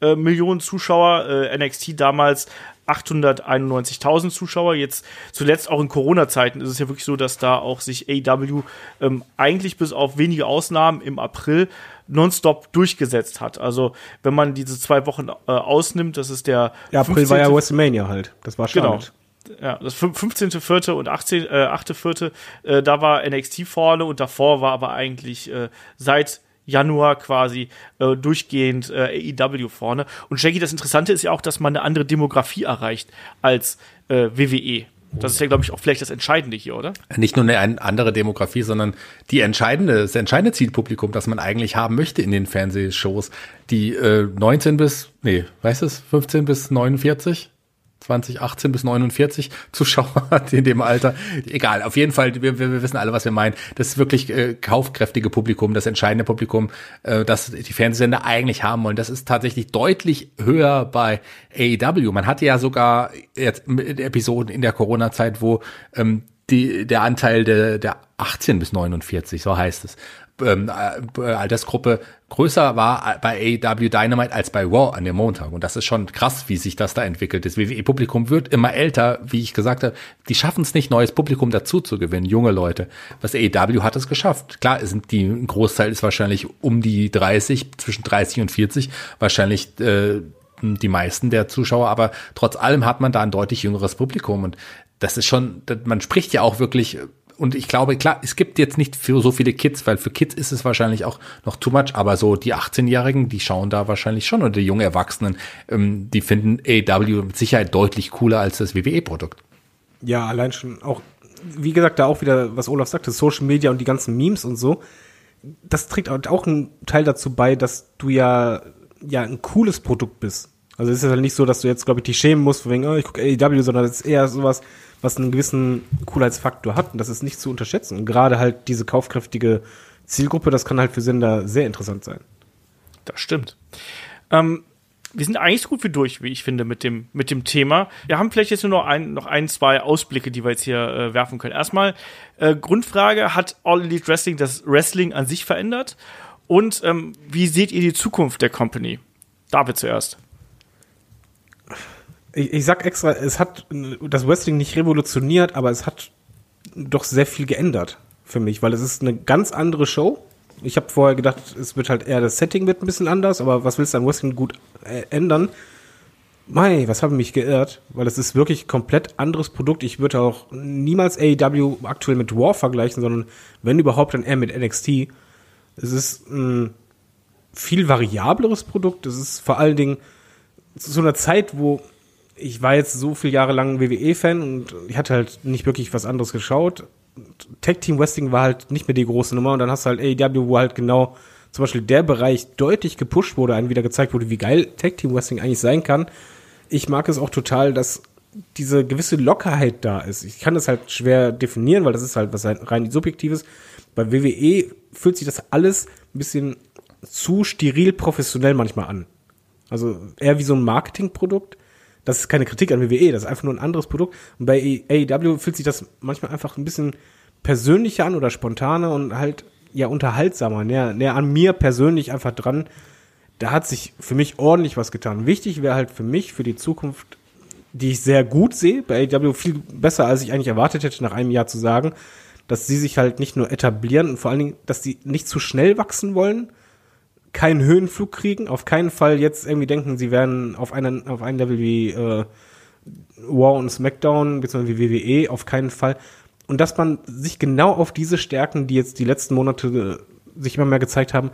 äh, Millionen Zuschauer, äh, NXT damals 891.000 Zuschauer. Jetzt zuletzt auch in Corona-Zeiten ist es ja wirklich so, dass da auch sich AW ähm, eigentlich bis auf wenige Ausnahmen im April nonstop durchgesetzt hat. Also wenn man diese zwei Wochen äh, ausnimmt, das ist der ja, April 15. war ja WrestleMania halt. Das war schon. Genau ja, das 15.4. und 18, äh, 8.4. Äh, da war NXT vorne und davor war aber eigentlich äh, seit Januar quasi äh, durchgehend äh, AEW vorne. Und Jackie, das Interessante ist ja auch, dass man eine andere Demografie erreicht als äh, WWE. Das ist ja, glaube ich, auch vielleicht das Entscheidende hier, oder? Nicht nur eine andere Demografie, sondern die entscheidende, das entscheidende Zielpublikum, das man eigentlich haben möchte in den Fernsehshows. Die äh, 19 bis, nee, weißt du es, 15 bis 49? 2018 bis 49 Zuschauer hat in dem Alter. Egal, auf jeden Fall, wir, wir wissen alle, was wir meinen. Das wirklich äh, kaufkräftige Publikum, das entscheidende Publikum, äh, das die Fernsehsender eigentlich haben wollen. Das ist tatsächlich deutlich höher bei AEW. Man hatte ja sogar jetzt Episoden in der Corona-Zeit, wo ähm, die, der Anteil der, der 18 bis 49, so heißt es, ähm, äh, Altersgruppe größer war bei AW Dynamite als bei Raw an dem Montag. Und das ist schon krass, wie sich das da entwickelt. Das WWE-Publikum wird immer älter, wie ich gesagt habe. Die schaffen es nicht, neues Publikum dazu zu gewinnen, junge Leute. Was AEW hat es geschafft. Klar, sind die, ein Großteil ist wahrscheinlich um die 30, zwischen 30 und 40, wahrscheinlich äh, die meisten der Zuschauer, aber trotz allem hat man da ein deutlich jüngeres Publikum und das ist schon, man spricht ja auch wirklich und ich glaube, klar, es gibt jetzt nicht für so viele Kids, weil für Kids ist es wahrscheinlich auch noch too much, aber so die 18-Jährigen, die schauen da wahrscheinlich schon oder die jungen Erwachsenen, ähm, die finden AW mit Sicherheit deutlich cooler als das WWE-Produkt. Ja, allein schon auch, wie gesagt, da auch wieder, was Olaf sagte, Social Media und die ganzen Memes und so, das trägt auch einen Teil dazu bei, dass du ja, ja ein cooles Produkt bist. Also es ist ja nicht so, dass du jetzt, glaube ich, dich schämen musst, wegen, oh, ich gucke AEW, sondern es ist eher sowas, was einen gewissen Coolheitsfaktor hat und das ist nicht zu unterschätzen. Und gerade halt diese kaufkräftige Zielgruppe, das kann halt für Sender sehr interessant sein. Das stimmt. Ähm, wir sind eigentlich so gut wie durch, wie ich finde, mit dem, mit dem Thema. Wir haben vielleicht jetzt nur noch ein, noch ein zwei Ausblicke, die wir jetzt hier äh, werfen können. Erstmal, äh, Grundfrage, hat All Elite Wrestling das Wrestling an sich verändert? Und ähm, wie seht ihr die Zukunft der Company? David zuerst ich, ich sag extra, es hat das Wrestling nicht revolutioniert, aber es hat doch sehr viel geändert für mich, weil es ist eine ganz andere Show. Ich habe vorher gedacht, es wird halt eher das Setting wird ein bisschen anders, aber was willst du an Wrestling gut äh, ändern? Mei, was habe ich mich geirrt? Weil es ist wirklich komplett anderes Produkt. Ich würde auch niemals AEW aktuell mit War vergleichen, sondern wenn überhaupt dann eher mit NXT. Es ist ein viel variableres Produkt. Es ist vor allen Dingen zu einer Zeit, wo ich war jetzt so viele Jahre lang WWE-Fan und ich hatte halt nicht wirklich was anderes geschaut. Tag Team Wrestling war halt nicht mehr die große Nummer und dann hast du halt AEW, wo halt genau zum Beispiel der Bereich deutlich gepusht wurde, einem wieder gezeigt wurde, wie geil Tag Team Wrestling eigentlich sein kann. Ich mag es auch total, dass diese gewisse Lockerheit da ist. Ich kann das halt schwer definieren, weil das ist halt was rein subjektives. Bei WWE fühlt sich das alles ein bisschen zu steril professionell manchmal an. Also eher wie so ein Marketingprodukt das ist keine Kritik an WWE, das ist einfach nur ein anderes Produkt. Und bei AEW fühlt sich das manchmal einfach ein bisschen persönlicher an oder spontaner und halt ja unterhaltsamer, näher, näher an mir persönlich einfach dran. Da hat sich für mich ordentlich was getan. Wichtig wäre halt für mich, für die Zukunft, die ich sehr gut sehe, bei AEW viel besser, als ich eigentlich erwartet hätte, nach einem Jahr zu sagen, dass sie sich halt nicht nur etablieren und vor allen Dingen, dass sie nicht zu schnell wachsen wollen, keinen Höhenflug kriegen, auf keinen Fall jetzt irgendwie denken, sie werden auf einen, auf einen Level wie äh, War und SmackDown, beziehungsweise wie WWE, auf keinen Fall. Und dass man sich genau auf diese Stärken, die jetzt die letzten Monate äh, sich immer mehr gezeigt haben,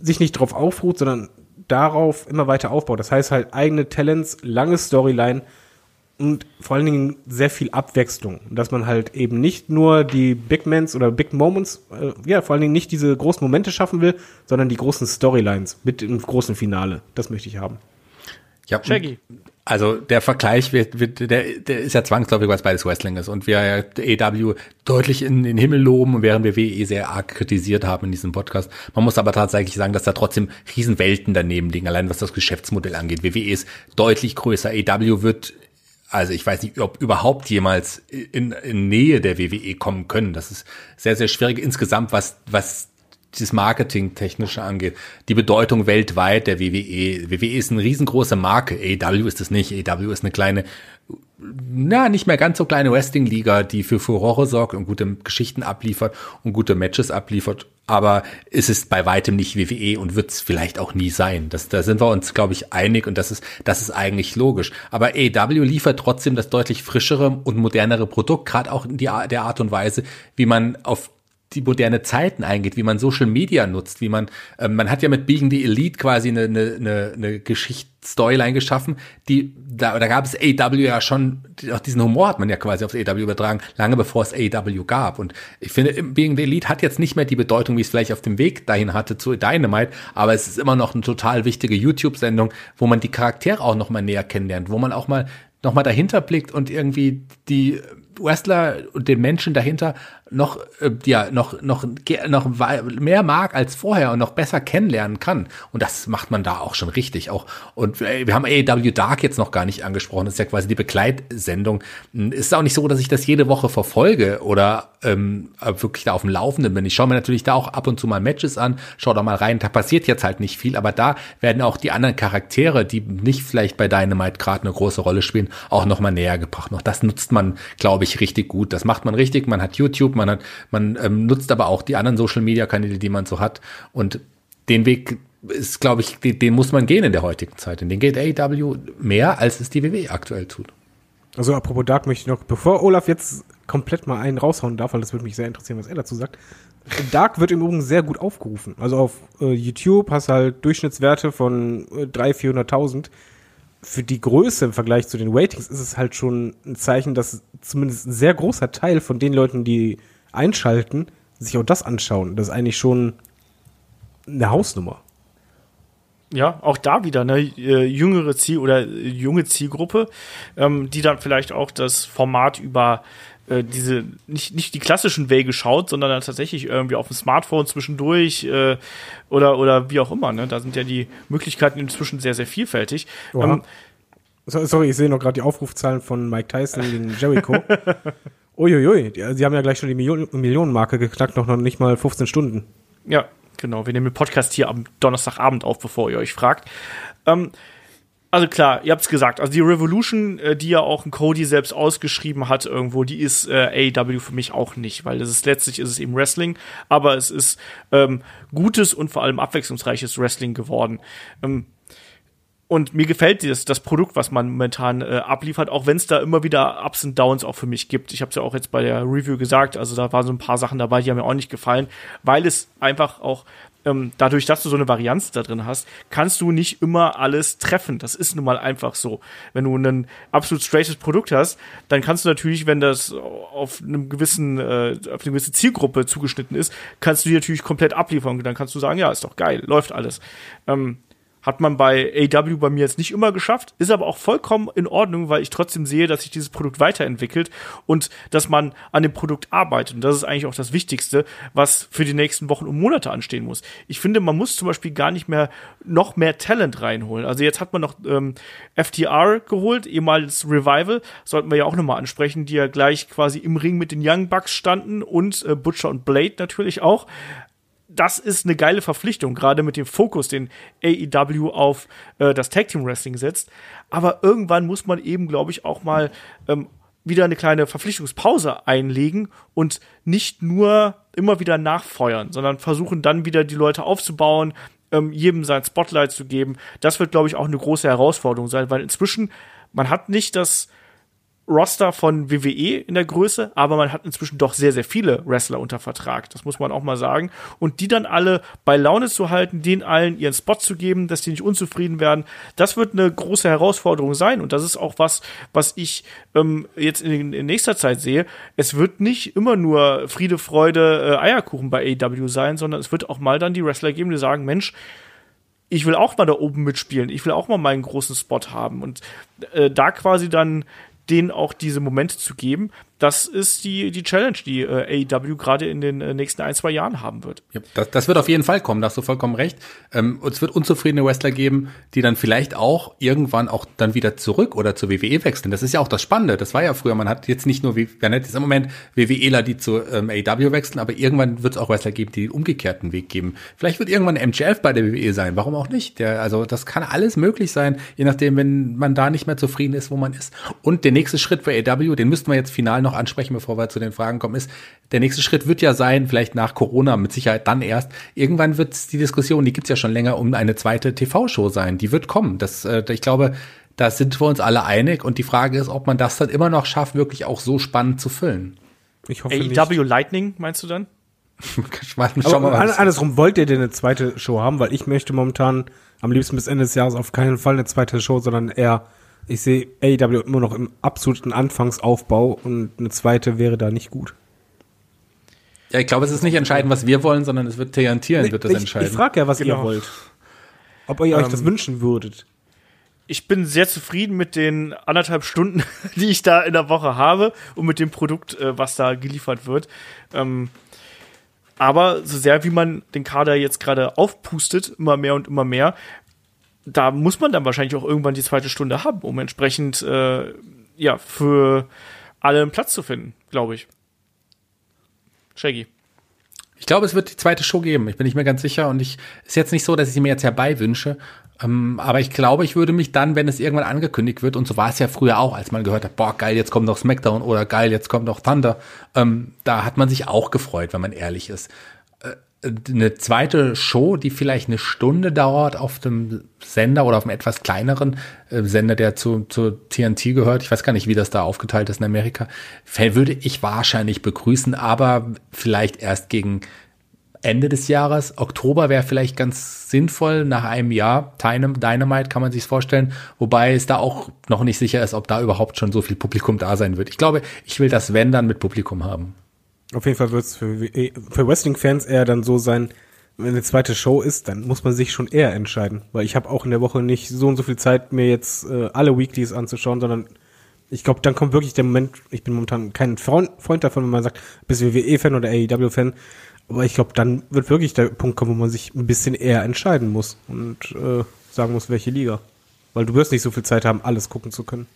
sich nicht drauf aufruht, sondern darauf immer weiter aufbaut. Das heißt halt eigene Talents, lange Storyline, und vor allen Dingen sehr viel Abwechslung. Dass man halt eben nicht nur die Big Mans oder Big Moments, äh, ja, vor allen Dingen nicht diese großen Momente schaffen will, sondern die großen Storylines mit dem großen Finale. Das möchte ich haben. Ja, Shaggy. Also der Vergleich wird, wird der, der ist ja zwangsläufig, weil es beides Wrestling ist und wir ja AW deutlich in den Himmel loben, während wir WWE sehr arg kritisiert haben in diesem Podcast. Man muss aber tatsächlich sagen, dass da trotzdem Riesenwelten daneben liegen, allein was das Geschäftsmodell angeht. WWE ist deutlich größer. AW wird also ich weiß nicht, ob überhaupt jemals in, in Nähe der WWE kommen können. Das ist sehr, sehr schwierig insgesamt, was, was das Marketing-Technische angeht, die Bedeutung weltweit der WWE. WWE ist eine riesengroße Marke, AW ist es nicht. AW ist eine kleine, na, nicht mehr ganz so kleine Wrestling-Liga, die für Furore sorgt und gute Geschichten abliefert und gute Matches abliefert. Aber es ist bei weitem nicht WWE und wird es vielleicht auch nie sein. Das, da sind wir uns, glaube ich, einig und das ist, das ist eigentlich logisch. Aber AW liefert trotzdem das deutlich frischere und modernere Produkt, gerade auch in die, der Art und Weise, wie man auf die moderne Zeiten eingeht, wie man Social Media nutzt, wie man, äh, man hat ja mit Being the Elite quasi eine, eine, eine, eine Geschichtsstoryline geschaffen, die, da, da gab es AW ja schon, auch diesen Humor hat man ja quasi aufs AW übertragen, lange bevor es AW gab. Und ich finde, Being the Elite hat jetzt nicht mehr die Bedeutung, wie es vielleicht auf dem Weg dahin hatte zu Dynamite, aber es ist immer noch eine total wichtige YouTube-Sendung, wo man die Charaktere auch noch mal näher kennenlernt, wo man auch mal noch mal dahinter blickt und irgendwie die Wrestler und den Menschen dahinter noch äh, ja noch noch noch mehr mag als vorher und noch besser kennenlernen kann. Und das macht man da auch schon richtig. Auch und äh, wir haben AEW Dark jetzt noch gar nicht angesprochen. Das ist ja quasi die Begleitsendung. Hm, ist auch nicht so dass ich das jede Woche verfolge oder ähm, wirklich da auf dem Laufenden bin. Ich schaue mir natürlich da auch ab und zu mal Matches an schaue da mal rein. Da passiert jetzt halt nicht viel aber da werden auch die anderen Charaktere die nicht vielleicht bei Dynamite gerade eine große Rolle spielen auch noch mal näher gebracht. Noch das nutzt man glaube ich richtig gut das macht man richtig man hat YouTube man hat, man ähm, nutzt aber auch die anderen Social Media Kanäle, die man so hat. Und den Weg ist, glaube ich, den, den muss man gehen in der heutigen Zeit. Und den geht AEW mehr, als es die WWE aktuell tut. Also apropos Dark möchte ich noch, bevor Olaf jetzt komplett mal einen raushauen darf, weil das würde mich sehr interessieren, was er dazu sagt. Dark wird im Übrigen sehr gut aufgerufen. Also auf äh, YouTube hast du halt Durchschnittswerte von äh, 300.000, 400.000 für die Größe im Vergleich zu den Ratings ist es halt schon ein Zeichen, dass zumindest ein sehr großer Teil von den Leuten, die einschalten, sich auch das anschauen. Das ist eigentlich schon eine Hausnummer. Ja, auch da wieder eine äh, jüngere Ziel- oder äh, junge Zielgruppe, ähm, die dann vielleicht auch das Format über äh, diese nicht nicht die klassischen Wege schaut, sondern dann tatsächlich irgendwie auf dem Smartphone zwischendurch äh, oder oder wie auch immer. Ne? Da sind ja die Möglichkeiten inzwischen sehr sehr vielfältig. Ähm, Sorry, ich sehe noch gerade die Aufrufzahlen von Mike Tyson gegen Jericho. Uiuiui, die, sie haben ja gleich schon die Million, Millionenmarke geknackt, noch, noch nicht mal 15 Stunden. Ja, genau. Wir nehmen den Podcast hier am Donnerstagabend auf, bevor ihr euch fragt. Ähm, also klar, ihr habt's gesagt, also die Revolution, äh, die ja auch ein Cody selbst ausgeschrieben hat irgendwo, die ist äh, AEW für mich auch nicht, weil das ist letztlich ist es eben Wrestling, aber es ist ähm, gutes und vor allem abwechslungsreiches Wrestling geworden. Ähm, und mir gefällt das, das Produkt, was man momentan äh, abliefert, auch wenn es da immer wieder Ups und Downs auch für mich gibt. Ich habe es ja auch jetzt bei der Review gesagt, also da waren so ein paar Sachen dabei, die haben mir auch nicht gefallen, weil es einfach auch ähm, dadurch, dass du so eine Varianz da drin hast, kannst du nicht immer alles treffen. Das ist nun mal einfach so. Wenn du ein absolut straightes Produkt hast, dann kannst du natürlich, wenn das auf einem gewissen, äh, auf eine gewisse Zielgruppe zugeschnitten ist, kannst du die natürlich komplett abliefern. Dann kannst du sagen, ja, ist doch geil, läuft alles. Ähm, hat man bei AW bei mir jetzt nicht immer geschafft, ist aber auch vollkommen in Ordnung, weil ich trotzdem sehe, dass sich dieses Produkt weiterentwickelt und dass man an dem Produkt arbeitet. Und das ist eigentlich auch das Wichtigste, was für die nächsten Wochen und Monate anstehen muss. Ich finde, man muss zum Beispiel gar nicht mehr noch mehr Talent reinholen. Also jetzt hat man noch ähm, FTR geholt, ehemals Revival, sollten wir ja auch nochmal ansprechen, die ja gleich quasi im Ring mit den Young Bucks standen und äh, Butcher und Blade natürlich auch das ist eine geile Verpflichtung, gerade mit dem Fokus, den AEW auf äh, das Tag Team Wrestling setzt. Aber irgendwann muss man eben, glaube ich, auch mal ähm, wieder eine kleine Verpflichtungspause einlegen und nicht nur immer wieder nachfeuern, sondern versuchen dann wieder die Leute aufzubauen, ähm, jedem sein Spotlight zu geben. Das wird, glaube ich, auch eine große Herausforderung sein, weil inzwischen man hat nicht das Roster von WWE in der Größe, aber man hat inzwischen doch sehr, sehr viele Wrestler unter Vertrag. Das muss man auch mal sagen. Und die dann alle bei Laune zu halten, denen allen ihren Spot zu geben, dass die nicht unzufrieden werden, das wird eine große Herausforderung sein. Und das ist auch was, was ich ähm, jetzt in, in, nächster Zeit sehe. Es wird nicht immer nur Friede, Freude, äh, Eierkuchen bei AEW sein, sondern es wird auch mal dann die Wrestler geben, die sagen, Mensch, ich will auch mal da oben mitspielen, ich will auch mal meinen großen Spot haben und äh, da quasi dann denen auch diese Momente zu geben, das ist die, die Challenge, die äh, AEW gerade in den äh, nächsten ein, zwei Jahren haben wird. Ja, das, das wird auf jeden Fall kommen, da hast du vollkommen recht. Ähm, es wird unzufriedene Wrestler geben, die dann vielleicht auch irgendwann auch dann wieder zurück oder zur WWE wechseln. Das ist ja auch das Spannende. Das war ja früher, man hat jetzt nicht nur, wie, man hat jetzt im Moment WWEler, die zu ähm, AEW wechseln, aber irgendwann wird es auch Wrestler geben, die den umgekehrten Weg geben. Vielleicht wird irgendwann MJF bei der WWE sein, warum auch nicht? Der, also das kann alles möglich sein, je nachdem, wenn man da nicht mehr zufrieden ist, wo man ist. Und der nächste Schritt für AEW, den müssten wir jetzt final noch ansprechen, bevor wir zu den Fragen kommen, ist, der nächste Schritt wird ja sein, vielleicht nach Corona, mit Sicherheit dann erst. Irgendwann wird die Diskussion, die gibt's ja schon länger, um eine zweite TV-Show sein. Die wird kommen. Das, äh, ich glaube, da sind wir uns alle einig. Und die Frage ist, ob man das dann immer noch schafft, wirklich auch so spannend zu füllen. Ich hoffe AEW nicht. Lightning, meinst du dann? Aber mal, an, andersrum, wollt ihr denn eine zweite Show haben? Weil ich möchte momentan am liebsten bis Ende des Jahres auf keinen Fall eine zweite Show, sondern eher ich sehe AEW immer noch im absoluten Anfangsaufbau und eine zweite wäre da nicht gut. Ja, ich glaube, es ist nicht entscheidend, was wir wollen, sondern es wird TNT nee, wird das ich, entscheiden. Ich frage ja, was genau. ihr wollt. Ob ihr euch ähm, das wünschen würdet. Ich bin sehr zufrieden mit den anderthalb Stunden, die ich da in der Woche habe und mit dem Produkt, äh, was da geliefert wird. Ähm, aber so sehr wie man den Kader jetzt gerade aufpustet, immer mehr und immer mehr, da muss man dann wahrscheinlich auch irgendwann die zweite Stunde haben, um entsprechend äh, ja für alle einen Platz zu finden, glaube ich. Shaggy. Ich glaube, es wird die zweite Show geben. Ich bin nicht mehr ganz sicher und ich ist jetzt nicht so, dass ich sie mir jetzt herbei wünsche. Ähm, aber ich glaube, ich würde mich dann, wenn es irgendwann angekündigt wird, und so war es ja früher auch, als man gehört hat, boah, geil, jetzt kommt noch SmackDown oder geil, jetzt kommt noch Thunder, ähm, da hat man sich auch gefreut, wenn man ehrlich ist eine zweite Show, die vielleicht eine Stunde dauert auf dem Sender oder auf einem etwas kleineren äh, Sender, der zu, zu TNT gehört. Ich weiß gar nicht, wie das da aufgeteilt ist in Amerika. Würde ich wahrscheinlich begrüßen, aber vielleicht erst gegen Ende des Jahres. Oktober wäre vielleicht ganz sinnvoll nach einem Jahr. Dynamite kann man sich vorstellen, wobei es da auch noch nicht sicher ist, ob da überhaupt schon so viel Publikum da sein wird. Ich glaube, ich will das wenn dann mit Publikum haben. Auf jeden Fall wird es für, für Wrestling-Fans eher dann so sein, wenn eine zweite Show ist, dann muss man sich schon eher entscheiden. Weil ich habe auch in der Woche nicht so und so viel Zeit, mir jetzt äh, alle Weeklies anzuschauen, sondern ich glaube, dann kommt wirklich der Moment, ich bin momentan kein Freund, davon, wenn man sagt, bist WWE-Fan oder AEW-Fan, aber ich glaube, dann wird wirklich der Punkt kommen, wo man sich ein bisschen eher entscheiden muss und äh, sagen muss, welche Liga. Weil du wirst nicht so viel Zeit haben, alles gucken zu können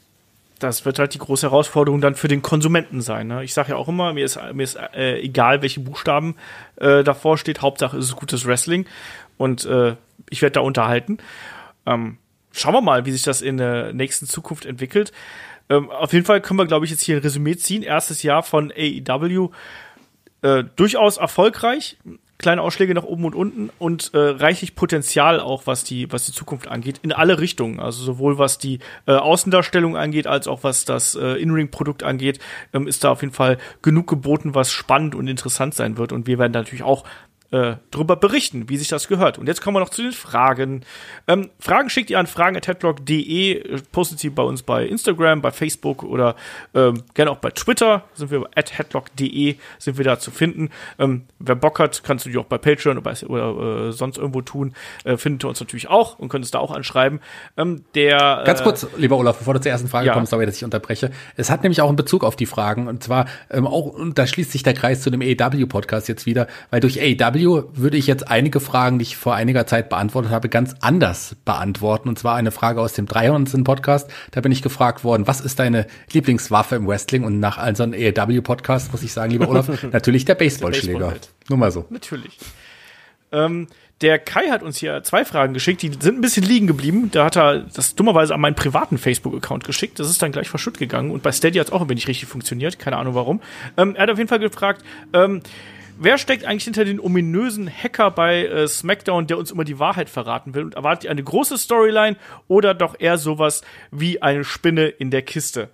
das wird halt die große Herausforderung dann für den Konsumenten sein. Ne? Ich sage ja auch immer, mir ist, mir ist äh, egal, welche Buchstaben äh, davor steht, Hauptsache ist es gutes Wrestling und äh, ich werde da unterhalten. Ähm, schauen wir mal, wie sich das in der nächsten Zukunft entwickelt. Ähm, auf jeden Fall können wir, glaube ich, jetzt hier ein Resümee ziehen. Erstes Jahr von AEW. Äh, durchaus erfolgreich kleine Ausschläge nach oben und unten und äh, reichlich Potenzial auch, was die, was die Zukunft angeht, in alle Richtungen. Also sowohl was die äh, Außendarstellung angeht, als auch was das äh, In-Ring-Produkt angeht, ähm, ist da auf jeden Fall genug geboten, was spannend und interessant sein wird. Und wir werden natürlich auch äh, drüber berichten, wie sich das gehört. Und jetzt kommen wir noch zu den Fragen. Ähm, Fragen schickt ihr an fragen.headlock.de, postet sie bei uns bei Instagram, bei Facebook oder ähm, gerne auch bei Twitter, sind wir at headlock.de, sind wir da zu finden. Ähm, wer Bock hat, kannst du die auch bei Patreon oder, bei, oder äh, sonst irgendwo tun, äh, findet ihr uns natürlich auch und könnt es da auch anschreiben. Ähm, der, äh, Ganz kurz, lieber Olaf, bevor du zur ersten Frage ja. kommst, sorry, dass ich unterbreche. Es hat nämlich auch einen Bezug auf die Fragen und zwar ähm, auch, und da schließt sich der Kreis zu dem AEW-Podcast jetzt wieder, weil durch AEW würde ich jetzt einige Fragen, die ich vor einiger Zeit beantwortet habe, ganz anders beantworten. Und zwar eine Frage aus dem 300. Podcast. Da bin ich gefragt worden, was ist deine Lieblingswaffe im Wrestling? Und nach all so einem AEW-Podcast muss ich sagen, lieber Olaf, natürlich der Baseballschläger. Baseball Nur mal so. Natürlich. Ähm, der Kai hat uns hier zwei Fragen geschickt, die sind ein bisschen liegen geblieben. Da hat er das dummerweise an meinen privaten Facebook-Account geschickt. Das ist dann gleich verschütt gegangen. Und bei Steady hat es auch ein wenig richtig funktioniert. Keine Ahnung warum. Ähm, er hat auf jeden Fall gefragt, ähm, wer steckt eigentlich hinter den ominösen Hacker bei äh, SmackDown, der uns immer die Wahrheit verraten will? Und erwartet ihr eine große Storyline oder doch eher sowas wie eine Spinne in der Kiste?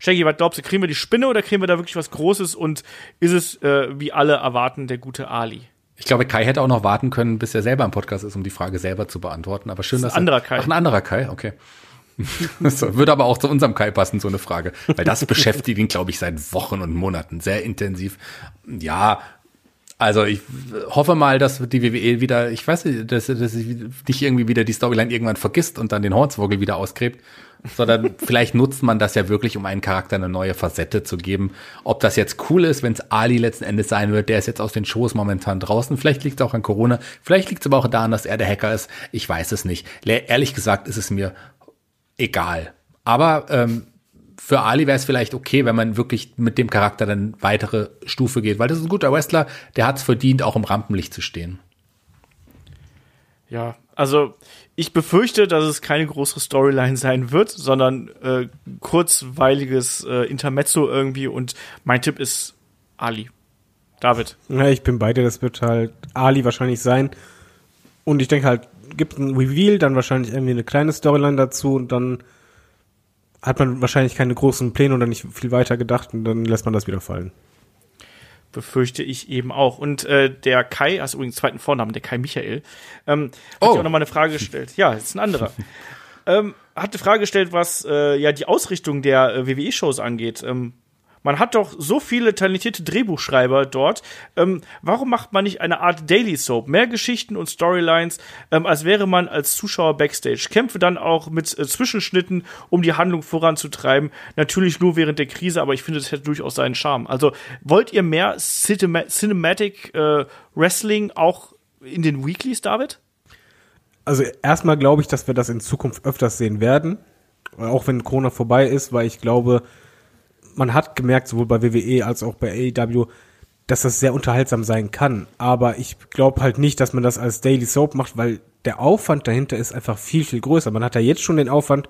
Shaggy, was glaubst du, kriegen wir die Spinne oder kriegen wir da wirklich was Großes und ist es, äh, wie alle erwarten, der gute Ali? Ich glaube, Kai hätte auch noch warten können, bis er selber im Podcast ist, um die Frage selber zu beantworten. Aber schön, das ist ein anderer Kai. Ach, ein anderer Kai, okay. so, würde aber auch zu unserem Kai passen, so eine Frage. Weil das beschäftigt ihn, glaube ich, seit Wochen und Monaten sehr intensiv. Ja, Also ich hoffe mal, dass die WWE wieder, ich weiß nicht, dass, dass nicht irgendwie wieder die Storyline irgendwann vergisst und dann den Hornswoggle wieder ausgräbt, sondern vielleicht nutzt man das ja wirklich, um einen Charakter eine neue Facette zu geben. Ob das jetzt cool ist, wenn es Ali letzten Endes sein wird, der ist jetzt aus den Shows momentan draußen. Vielleicht liegt es auch an Corona, vielleicht liegt es aber auch daran, dass er der Hacker ist. Ich weiß es nicht. Ehrlich gesagt ist es mir egal. Aber ähm, für Ali wäre es vielleicht okay, wenn man wirklich mit dem Charakter dann weitere Stufe geht, weil das ist ein guter Wrestler, der hat es verdient, auch im Rampenlicht zu stehen. Ja, also ich befürchte, dass es keine größere Storyline sein wird, sondern äh, kurzweiliges äh, Intermezzo irgendwie und mein Tipp ist Ali. David. Ja, ich bin bei dir, das wird halt Ali wahrscheinlich sein. Und ich denke halt, gibt ein Reveal, dann wahrscheinlich irgendwie eine kleine Storyline dazu und dann hat man wahrscheinlich keine großen Pläne oder nicht viel weiter gedacht und dann lässt man das wieder fallen. Befürchte ich eben auch. Und äh, der Kai, hast übrigens zweiten Vornamen, der Kai Michael, ähm, hat oh. auch nochmal eine Frage gestellt. Ja, ist ein anderer. ähm, hat eine Frage gestellt, was äh, ja die Ausrichtung der äh, WWE-Shows angeht. Ähm, man hat doch so viele talentierte Drehbuchschreiber dort. Ähm, warum macht man nicht eine Art Daily Soap? Mehr Geschichten und Storylines, ähm, als wäre man als Zuschauer backstage. Kämpfe dann auch mit äh, Zwischenschnitten, um die Handlung voranzutreiben. Natürlich nur während der Krise, aber ich finde, das hätte durchaus seinen Charme. Also wollt ihr mehr Cinema Cinematic äh, Wrestling auch in den Weeklies, David? Also erstmal glaube ich, dass wir das in Zukunft öfters sehen werden. Auch wenn Corona vorbei ist, weil ich glaube, man hat gemerkt, sowohl bei WWE als auch bei AEW, dass das sehr unterhaltsam sein kann. Aber ich glaube halt nicht, dass man das als Daily Soap macht, weil der Aufwand dahinter ist einfach viel, viel größer. Man hat ja jetzt schon den Aufwand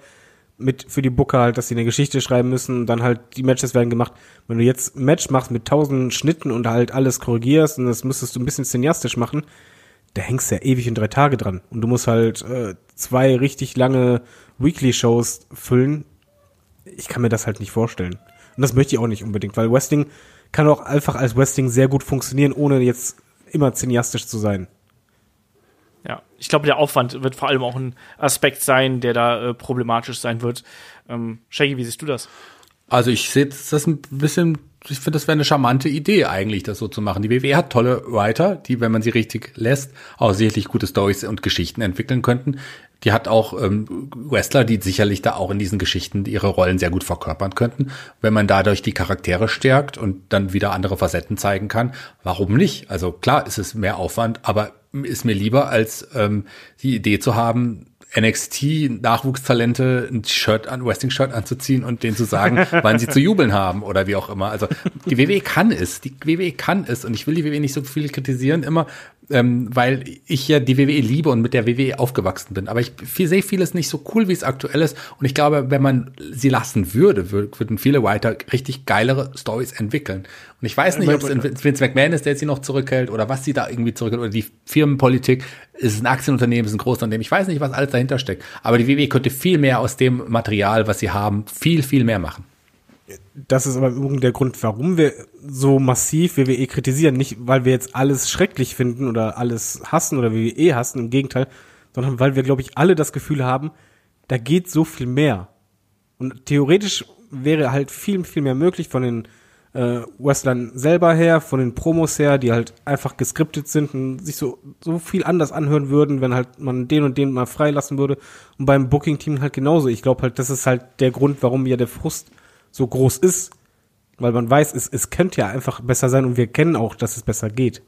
mit für die Booker halt, dass sie eine Geschichte schreiben müssen, dann halt die Matches werden gemacht. Wenn du jetzt ein Match machst mit tausend Schnitten und halt alles korrigierst und das müsstest du ein bisschen cineastisch machen, da hängst du ja ewig in drei Tage dran. Und du musst halt äh, zwei richtig lange Weekly-Shows füllen. Ich kann mir das halt nicht vorstellen. Und das möchte ich auch nicht unbedingt, weil Wrestling kann auch einfach als Wrestling sehr gut funktionieren, ohne jetzt immer cineastisch zu sein. Ja, ich glaube, der Aufwand wird vor allem auch ein Aspekt sein, der da äh, problematisch sein wird. Ähm, Shaggy, wie siehst du das? Also ich sehe das ein bisschen, ich finde, das wäre eine charmante Idee eigentlich, das so zu machen. Die WWE hat tolle Writer, die, wenn man sie richtig lässt, auch sicherlich gute Stories und Geschichten entwickeln könnten. Die hat auch ähm, Wrestler, die sicherlich da auch in diesen Geschichten ihre Rollen sehr gut verkörpern könnten. Wenn man dadurch die Charaktere stärkt und dann wieder andere Facetten zeigen kann, warum nicht? Also klar ist es mehr Aufwand, aber ist mir lieber als ähm, die Idee zu haben, NXT-Nachwuchstalente ein Shirt an, Wrestling-Shirt anzuziehen und denen zu sagen, wann sie zu jubeln haben oder wie auch immer. Also die WWE kann es, die WWE kann es und ich will die WWE nicht so viel kritisieren immer, ähm, weil ich ja die WWE liebe und mit der WWE aufgewachsen bin. Aber ich sehe vieles nicht so cool, wie es aktuell ist. Und ich glaube, wenn man sie lassen würde, würden viele Writer richtig geilere Stories entwickeln. Und ich weiß nicht, ob es Vince McMahon ist, der sie noch zurückhält oder was sie da irgendwie zurückhält oder die Firmenpolitik. Es ist ein Aktienunternehmen, es ist ein großes Unternehmen. Ich weiß nicht, was alles dahinter steckt. Aber die WWE könnte viel mehr aus dem Material, was sie haben, viel, viel mehr machen das ist aber übrigens der Grund, warum wir so massiv WWE kritisieren. Nicht, weil wir jetzt alles schrecklich finden oder alles hassen oder WWE hassen, im Gegenteil, sondern weil wir, glaube ich, alle das Gefühl haben, da geht so viel mehr. Und theoretisch wäre halt viel, viel mehr möglich von den äh, Wrestlern selber her, von den Promos her, die halt einfach geskriptet sind und sich so, so viel anders anhören würden, wenn halt man den und den mal freilassen würde. Und beim Booking-Team halt genauso. Ich glaube halt, das ist halt der Grund, warum ja der Frust so groß ist, weil man weiß, es, es könnte ja einfach besser sein und wir kennen auch, dass es besser geht.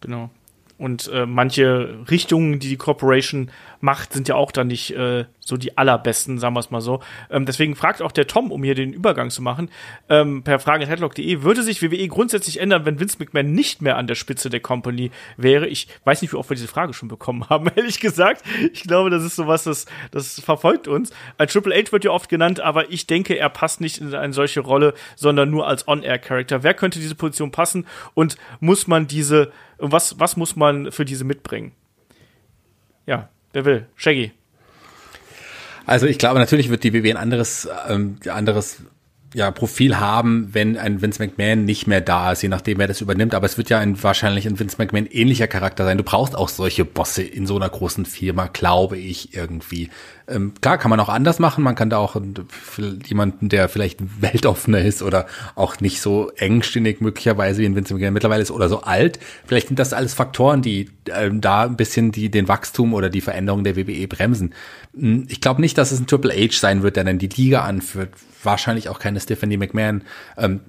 Genau. Und äh, manche Richtungen, die die Corporation macht, sind ja auch dann nicht äh, so die allerbesten, sagen wir es mal so. Ähm, deswegen fragt auch der Tom, um hier den Übergang zu machen, ähm, per fragen.headlock.de, würde sich WWE grundsätzlich ändern, wenn Vince McMahon nicht mehr an der Spitze der Company wäre? Ich weiß nicht, wie oft wir diese Frage schon bekommen haben, ehrlich gesagt. Ich glaube, das ist sowas, das, das verfolgt uns. Ein Triple H wird ja oft genannt, aber ich denke, er passt nicht in eine solche Rolle, sondern nur als On-Air-Character. Wer könnte diese Position passen und muss man diese, was, was muss man für diese mitbringen? Ja, Wer will? Shaggy. Also ich glaube, natürlich wird die WWE ein anderes, ähm, anderes ja, Profil haben, wenn ein Vince McMahon nicht mehr da ist, je nachdem, wer das übernimmt. Aber es wird ja ein, wahrscheinlich ein Vince McMahon ähnlicher Charakter sein. Du brauchst auch solche Bosse in so einer großen Firma, glaube ich, irgendwie. Ähm, klar, kann man auch anders machen. Man kann da auch jemanden, der vielleicht weltoffener ist oder auch nicht so engstirnig möglicherweise wie ein Vince McMahon mittlerweile ist oder so alt. Vielleicht sind das alles Faktoren, die ähm, da ein bisschen die, den Wachstum oder die Veränderung der WWE bremsen. Hm, ich glaube nicht, dass es ein Triple H sein wird, der dann die Liga anführt. Wahrscheinlich auch keine Stephanie McMahon. Ähm,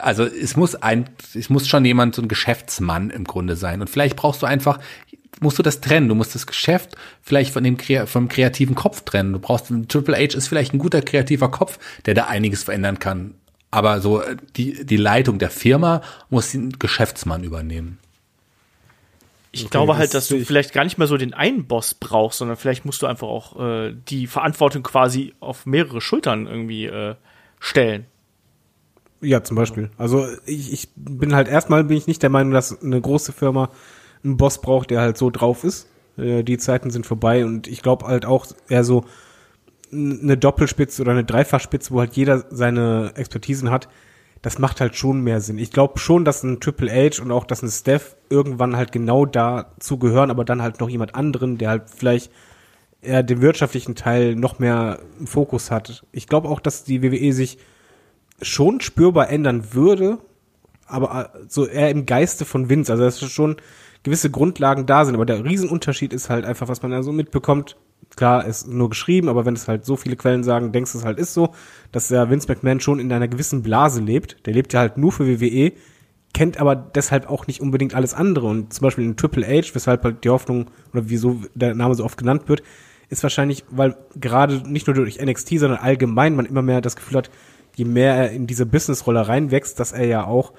also es muss ein, es muss schon jemand, so ein Geschäftsmann im Grunde sein. Und vielleicht brauchst du einfach musst du das trennen. Du musst das Geschäft vielleicht von dem vom kreativen Kopf trennen. Du brauchst Triple H ist vielleicht ein guter kreativer Kopf, der da einiges verändern kann. Aber so äh, die die Leitung der Firma muss ein Geschäftsmann übernehmen. Ich okay, glaube halt, dass du vielleicht gar nicht mehr so den einen Boss brauchst, sondern vielleicht musst du einfach auch äh, die Verantwortung quasi auf mehrere Schultern irgendwie äh, stellen. Ja, zum Beispiel. Also ich, ich bin halt erstmal bin ich nicht der Meinung, dass eine große Firma einen Boss braucht, der halt so drauf ist. Äh, die Zeiten sind vorbei und ich glaube halt auch eher so eine Doppelspitze oder eine Dreifachspitze, wo halt jeder seine Expertisen hat, das macht halt schon mehr Sinn. Ich glaube schon, dass ein Triple H und auch dass ein Steph irgendwann halt genau dazu gehören, aber dann halt noch jemand anderen, der halt vielleicht eher den wirtschaftlichen Teil noch mehr im Fokus hat. Ich glaube auch, dass die WWE sich schon spürbar ändern würde, aber äh, so eher im Geiste von Vince. Also dass schon gewisse Grundlagen da sind, aber der Riesenunterschied ist halt einfach, was man da so mitbekommt. Klar, ist nur geschrieben, aber wenn es halt so viele Quellen sagen, denkst du es halt ist so, dass der Vince McMahon schon in einer gewissen Blase lebt. Der lebt ja halt nur für WWE, kennt aber deshalb auch nicht unbedingt alles andere. Und zum Beispiel in Triple H, weshalb halt die Hoffnung oder wieso der Name so oft genannt wird, ist wahrscheinlich, weil gerade nicht nur durch NXT, sondern allgemein man immer mehr das Gefühl hat, je mehr er in diese Businessrolle reinwächst, dass er ja auch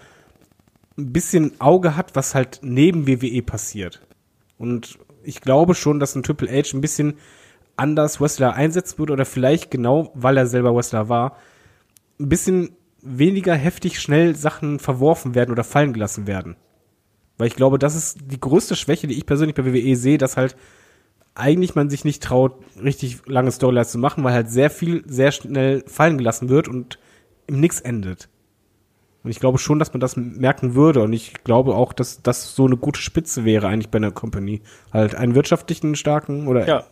ein bisschen Auge hat, was halt neben WWE passiert. Und ich glaube schon, dass ein Triple H ein bisschen anders Wrestler einsetzen würde oder vielleicht genau, weil er selber Wrestler war, ein bisschen weniger heftig schnell Sachen verworfen werden oder fallen gelassen werden. Weil ich glaube, das ist die größte Schwäche, die ich persönlich bei WWE sehe, dass halt eigentlich man sich nicht traut, richtig lange Storylines zu machen, weil halt sehr viel sehr schnell fallen gelassen wird und im Nix endet. Und ich glaube schon, dass man das merken würde. Und ich glaube auch, dass das so eine gute Spitze wäre eigentlich bei einer Company. Halt einen wirtschaftlichen starken oder ja.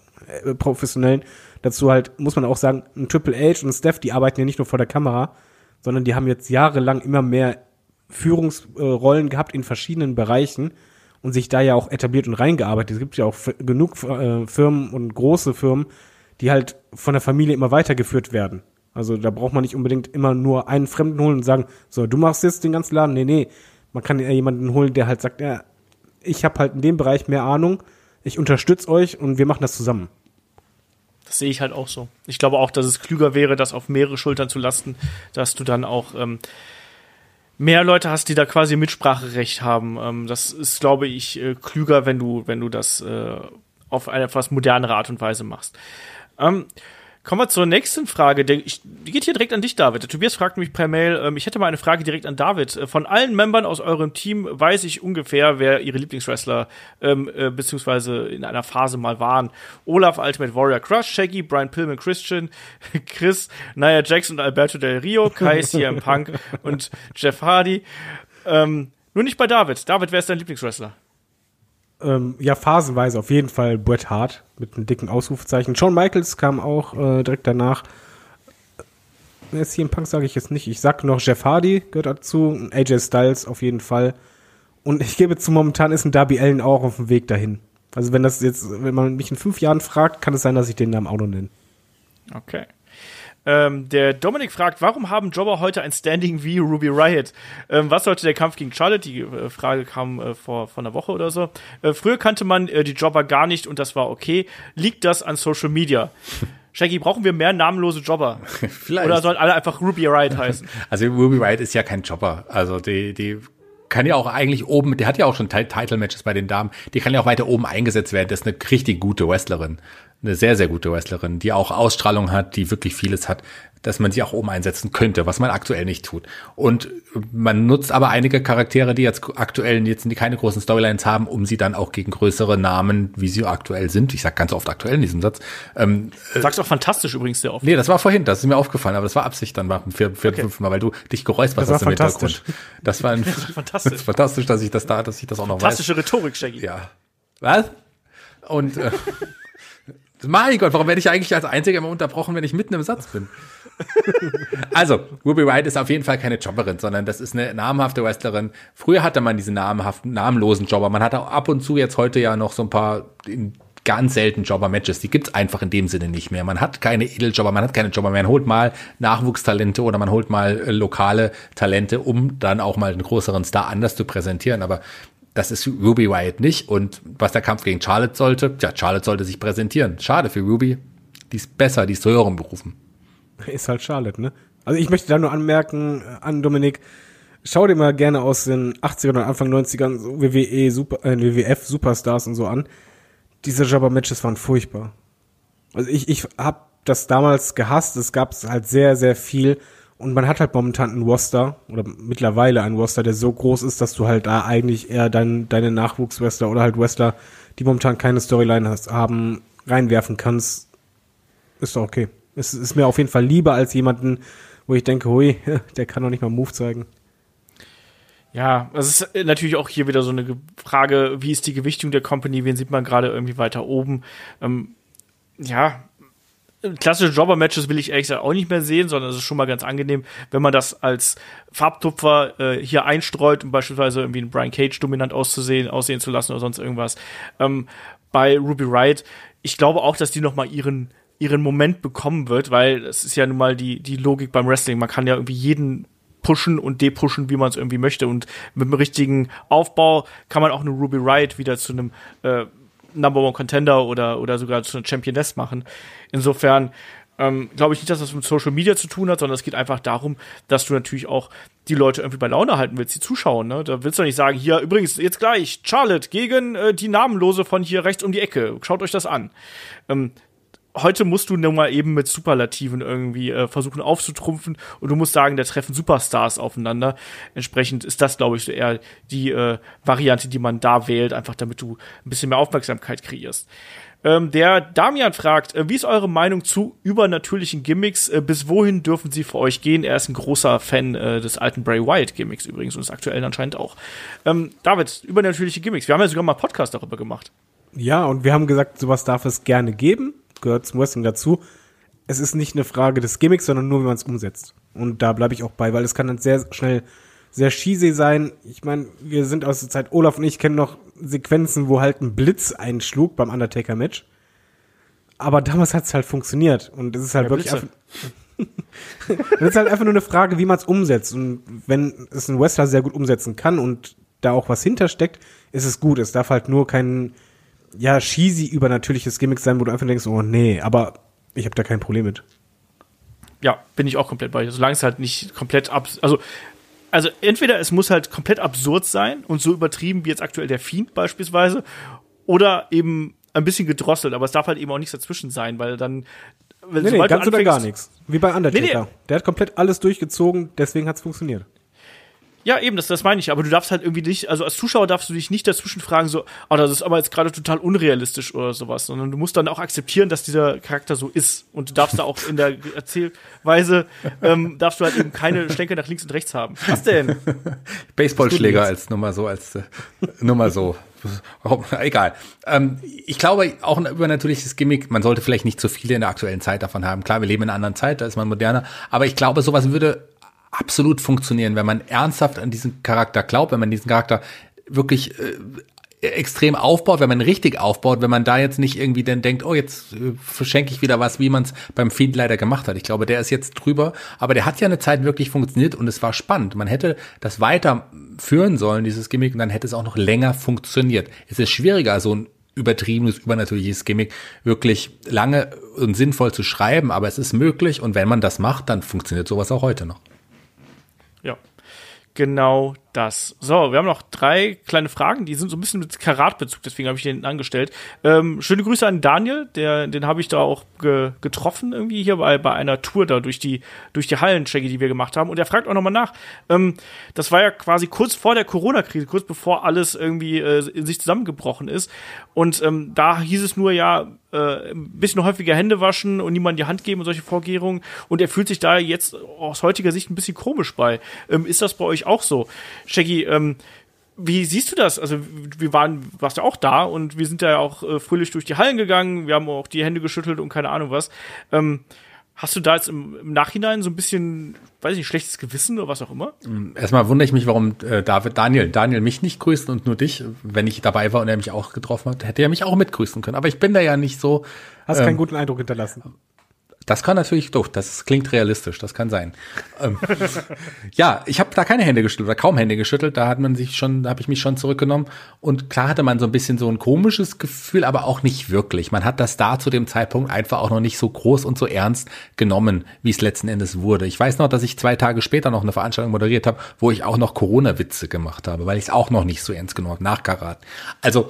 Äh, professionellen. Dazu halt, muss man auch sagen, ein Triple H und ein Steph, die arbeiten ja nicht nur vor der Kamera, sondern die haben jetzt jahrelang immer mehr Führungsrollen gehabt in verschiedenen Bereichen und sich da ja auch etabliert und reingearbeitet. Es gibt ja auch genug äh, Firmen und große Firmen, die halt von der Familie immer weitergeführt werden. Also da braucht man nicht unbedingt immer nur einen Fremden holen und sagen, so, du machst jetzt den ganzen Laden. Nee, nee. Man kann ja jemanden holen, der halt sagt, ja, ich habe halt in dem Bereich mehr Ahnung, ich unterstütze euch und wir machen das zusammen. Das sehe ich halt auch so. Ich glaube auch, dass es klüger wäre, das auf mehrere Schultern zu lasten, dass du dann auch ähm, mehr Leute hast, die da quasi Mitspracherecht haben. Ähm, das ist, glaube ich, äh, klüger, wenn du, wenn du das äh, auf eine etwas modernere Art und Weise machst. Ähm, Kommen wir zur nächsten Frage. Die, geht hier direkt an dich, David. Der Tobias fragt mich per Mail, ähm, ich hätte mal eine Frage direkt an David. Äh, von allen Membern aus eurem Team weiß ich ungefähr, wer ihre Lieblingswrestler ähm, äh, beziehungsweise in einer Phase mal waren. Olaf, Ultimate Warrior Crush, Shaggy, Brian Pillman, Christian, Chris, Nia Jax und Alberto Del Rio, Kai, CM Punk und Jeff Hardy. Ähm, nur nicht bei David. David, wer ist dein Lieblingswrestler? Ähm, ja, phasenweise auf jeden Fall Bret Hart mit einem dicken Ausrufezeichen. Shawn Michaels kam auch äh, direkt danach. Äh, CM Punk sage ich jetzt nicht. Ich sag noch Jeff Hardy gehört dazu, AJ Styles auf jeden Fall. Und ich gebe zu, momentan ist ein Darby Allen auch auf dem Weg dahin. Also wenn das jetzt, wenn man mich in fünf Jahren fragt, kann es sein, dass ich den Namen auch noch nenne. Okay. Ähm, der Dominik fragt, warum haben Jobber heute ein Standing wie Ruby Riot? Ähm, was sollte der Kampf gegen Charlotte? Die äh, Frage kam äh, vor, vor einer Woche oder so. Äh, früher kannte man äh, die Jobber gar nicht und das war okay. Liegt das an Social Media? Shaggy, brauchen wir mehr namenlose Jobber? Vielleicht. Oder sollen alle einfach Ruby Riot heißen? Also Ruby Riot ist ja kein Jobber. Also die, die kann ja auch eigentlich oben, der hat ja auch schon Title-Matches bei den Damen, die kann ja auch weiter oben eingesetzt werden. Das ist eine richtig gute Wrestlerin. Eine sehr, sehr gute Wrestlerin, die auch Ausstrahlung hat, die wirklich vieles hat, dass man sie auch oben einsetzen könnte, was man aktuell nicht tut. Und man nutzt aber einige Charaktere, die jetzt aktuell jetzt keine großen Storylines haben, um sie dann auch gegen größere Namen, wie sie aktuell sind, ich sag ganz oft aktuell in diesem Satz. Ähm, Sagst auch fantastisch übrigens sehr oft. nee, das war vorhin, das ist mir aufgefallen, aber das war Absicht dann beim vierten, vierten, fünften Mal, weil du dich war hast im. Hintergrund. Das war ein, fantastisch. Das ist fantastisch, dass ich das da, dass ich das auch noch weiß. Fantastische Rhetorik, Shaggy. Ja. Was? Und äh, mein Gott, warum werde ich eigentlich als Einziger immer unterbrochen, wenn ich mitten im Satz bin? also, Ruby Wright ist auf jeden Fall keine Jobberin, sondern das ist eine namhafte Wrestlerin. Früher hatte man diese namhaften, namenlosen Jobber. Man hat auch ab und zu jetzt heute ja noch so ein paar ganz selten Jobber-Matches. Die gibt's einfach in dem Sinne nicht mehr. Man hat keine Edeljobber, man hat keine Jobber mehr. Man holt mal Nachwuchstalente oder man holt mal äh, lokale Talente, um dann auch mal einen größeren Star anders zu präsentieren. Aber das ist Ruby Wyatt nicht. Und was der Kampf gegen Charlotte sollte, ja, Charlotte sollte sich präsentieren. Schade für Ruby. Die ist besser, die ist zu höheren Berufen. Ist halt Charlotte, ne? Also ich möchte da nur anmerken äh, an Dominik, schau dir mal gerne aus den 80ern und Anfang 90ern so WWE Super, äh, WWF Superstars und so an. Diese Jobber-Matches waren furchtbar. Also ich, ich hab das damals gehasst, es gab halt sehr, sehr viel und man hat halt momentan einen Roster oder mittlerweile einen Roster, der so groß ist, dass du halt da eigentlich eher dein, deine Nachwuchswrestler oder halt Wrestler, die momentan keine Storyline hast, haben, reinwerfen kannst. Ist doch okay. Es ist mir auf jeden Fall lieber als jemanden, wo ich denke, hui, der kann doch nicht mal Move zeigen. Ja, das ist natürlich auch hier wieder so eine Ge- Frage, wie ist die Gewichtung der Company, wen sieht man gerade irgendwie weiter oben? Ähm, ja, klassische Jobber-Matches will ich ehrlich gesagt auch nicht mehr sehen, sondern es ist schon mal ganz angenehm, wenn man das als Farbtupfer äh, hier einstreut, um beispielsweise irgendwie einen Brian Cage dominant auszusehen, aussehen zu lassen oder sonst irgendwas. Ähm, bei Ruby Wright, ich glaube auch, dass die noch mal ihren ihren Moment bekommen wird, weil es ist ja nun mal die die Logik beim Wrestling. Man kann ja irgendwie jeden pushen und depushen, wie man es irgendwie möchte. Und mit dem richtigen Aufbau kann man auch eine Ruby Wright wieder zu einem äh, Number One Contender oder, oder sogar zu einer Championess machen. Insofern ähm, glaube ich nicht, dass das mit Social Media zu tun hat, sondern es geht einfach darum, dass du natürlich auch die Leute irgendwie bei Laune halten willst, die zuschauen. Ne? Da willst du nicht sagen, hier übrigens jetzt gleich Charlotte gegen äh, die Namenlose von hier rechts um die Ecke. Schaut euch das an. Ähm, heute musst du nun mal eben mit Superlativen irgendwie äh, versuchen aufzutrumpfen und du musst sagen, da treffen Superstars aufeinander. Entsprechend ist das, glaube ich, so eher die äh, Variante, die man da wählt, einfach damit du ein bisschen mehr Aufmerksamkeit kreierst. Ähm, der Damian fragt, äh, wie ist eure Meinung zu übernatürlichen Gimmicks? Äh, bis wohin dürfen sie für euch gehen? Er ist ein großer Fan äh, des alten Bray Wyatt Gimmicks übrigens und des aktuellen anscheinend auch. Ähm, David, übernatürliche Gimmicks. Wir haben ja sogar mal Podcast darüber gemacht. Ja, und wir haben gesagt, sowas darf es gerne geben, gehört zum Wrestling dazu. Es ist nicht eine Frage des Gimmicks, sondern nur, wie man es umsetzt. Und da bleibe ich auch bei, weil es kann dann sehr schnell sehr cheesy sein. Ich meine, wir sind aus der Zeit, Olaf und ich kennen noch Sequenzen, wo halt ein Blitz einschlug beim Undertaker-Match. Aber damals hat es halt funktioniert. Und es ist halt Ja, wirklich Blitze. einfach, das ist halt einfach nur eine Frage, wie man es umsetzt. Und wenn es ein Wrestler sehr gut umsetzen kann und da auch was hintersteckt, ist es gut. Es darf halt nur kein, ja, cheesy übernatürliches Gimmick sein, wo du einfach denkst, oh nee, aber ich habe da kein Problem mit. Ja, bin ich auch komplett bei dir. Solange es halt nicht komplett ab, also also entweder es muss halt komplett absurd sein und so übertrieben wie jetzt aktuell der Fiend beispielsweise, oder eben ein bisschen gedrosselt, aber es darf halt eben auch nichts dazwischen sein, weil dann wenn, Nee, nee, ganz oder gar nichts. Wie bei Undertaker. Nee, nee. Der hat komplett alles durchgezogen, deswegen hat's funktioniert. Ja, eben, das, das meine ich. Aber du darfst halt irgendwie nicht, also als Zuschauer darfst du dich nicht dazwischen fragen, so, oh, das ist aber jetzt gerade total unrealistisch oder sowas, sondern du musst dann auch akzeptieren, dass dieser Charakter so ist. Und du darfst da auch in der Erzählweise, ähm, darfst du halt eben keine Schlenker nach links und rechts haben. Was denn? Baseballschläger als nur mal so, als äh, nur mal so. Egal. Ähm, ich glaube, auch ein übernatürliches Gimmick, man sollte vielleicht nicht zu viele in der aktuellen Zeit davon haben. Klar, wir leben in einer anderen Zeit, da ist man moderner, aber ich glaube, sowas würde absolut funktionieren, wenn man ernsthaft an diesen Charakter glaubt, wenn man diesen Charakter wirklich äh, extrem aufbaut, wenn man richtig aufbaut, wenn man da jetzt nicht irgendwie dann denkt, oh, jetzt äh, verschenke ich wieder was, wie man es beim Fiend leider gemacht hat. Ich glaube, der ist jetzt drüber, aber der hat ja eine Zeit wirklich funktioniert und es war spannend. Man hätte das weiterführen sollen, dieses Gimmick, und dann hätte es auch noch länger funktioniert. Es ist schwieriger, so ein übertriebenes, übernatürliches Gimmick wirklich lange und sinnvoll zu schreiben, aber es ist möglich und wenn man das macht, dann funktioniert sowas auch heute noch. Ja. Genau das. So, wir haben noch drei kleine Fragen, die sind so ein bisschen mit Karatbezug, deswegen habe ich den angestellt. Ähm, schöne Grüße an Daniel, der, den habe ich da auch ge getroffen, irgendwie hier bei, bei einer Tour da durch die, durch die Hallenchecke, die wir gemacht haben. Und er fragt auch nochmal nach. Ähm, das war ja quasi kurz vor der Corona-Krise, kurz bevor alles irgendwie äh, in sich zusammengebrochen ist. Und ähm, da hieß es nur ja, äh, ein bisschen häufiger Hände waschen und niemand die Hand geben und solche Vorkehrungen. Und er fühlt sich da jetzt aus heutiger Sicht ein bisschen komisch bei. Ähm, ist das bei euch auch so? Shaggy, ähm, wie siehst du das? Also, wir waren, warst ja auch da und wir sind ja auch äh, fröhlich durch die Hallen gegangen, wir haben auch die Hände geschüttelt und keine Ahnung was. Ähm, Hast du da jetzt im, im, Nachhinein so ein bisschen, weiß ich nicht, schlechtes Gewissen oder was auch immer? Erstmal wundere ich mich, warum äh, David, Daniel, Daniel mich nicht grüßt und nur dich. Wenn ich dabei war und er mich auch getroffen hat, hätte er mich auch mitgrüßen können. Aber ich bin da ja nicht so. Hast ähm, keinen guten Eindruck hinterlassen. Das kann natürlich, doch, das klingt realistisch, das kann sein. ähm, ja, ich habe da keine Hände geschüttelt oder kaum Hände geschüttelt, da hat man sich schon, da habe ich mich schon zurückgenommen und klar hatte man so ein bisschen so ein komisches Gefühl, aber auch nicht wirklich. Man hat das da zu dem Zeitpunkt einfach auch noch nicht so groß und so ernst genommen, wie es letzten Endes wurde. Ich weiß noch, dass ich zwei Tage später noch eine Veranstaltung moderiert habe, wo ich auch noch Corona-Witze gemacht habe, weil ich es auch noch nicht so ernst genommen habe, nach Karat. Also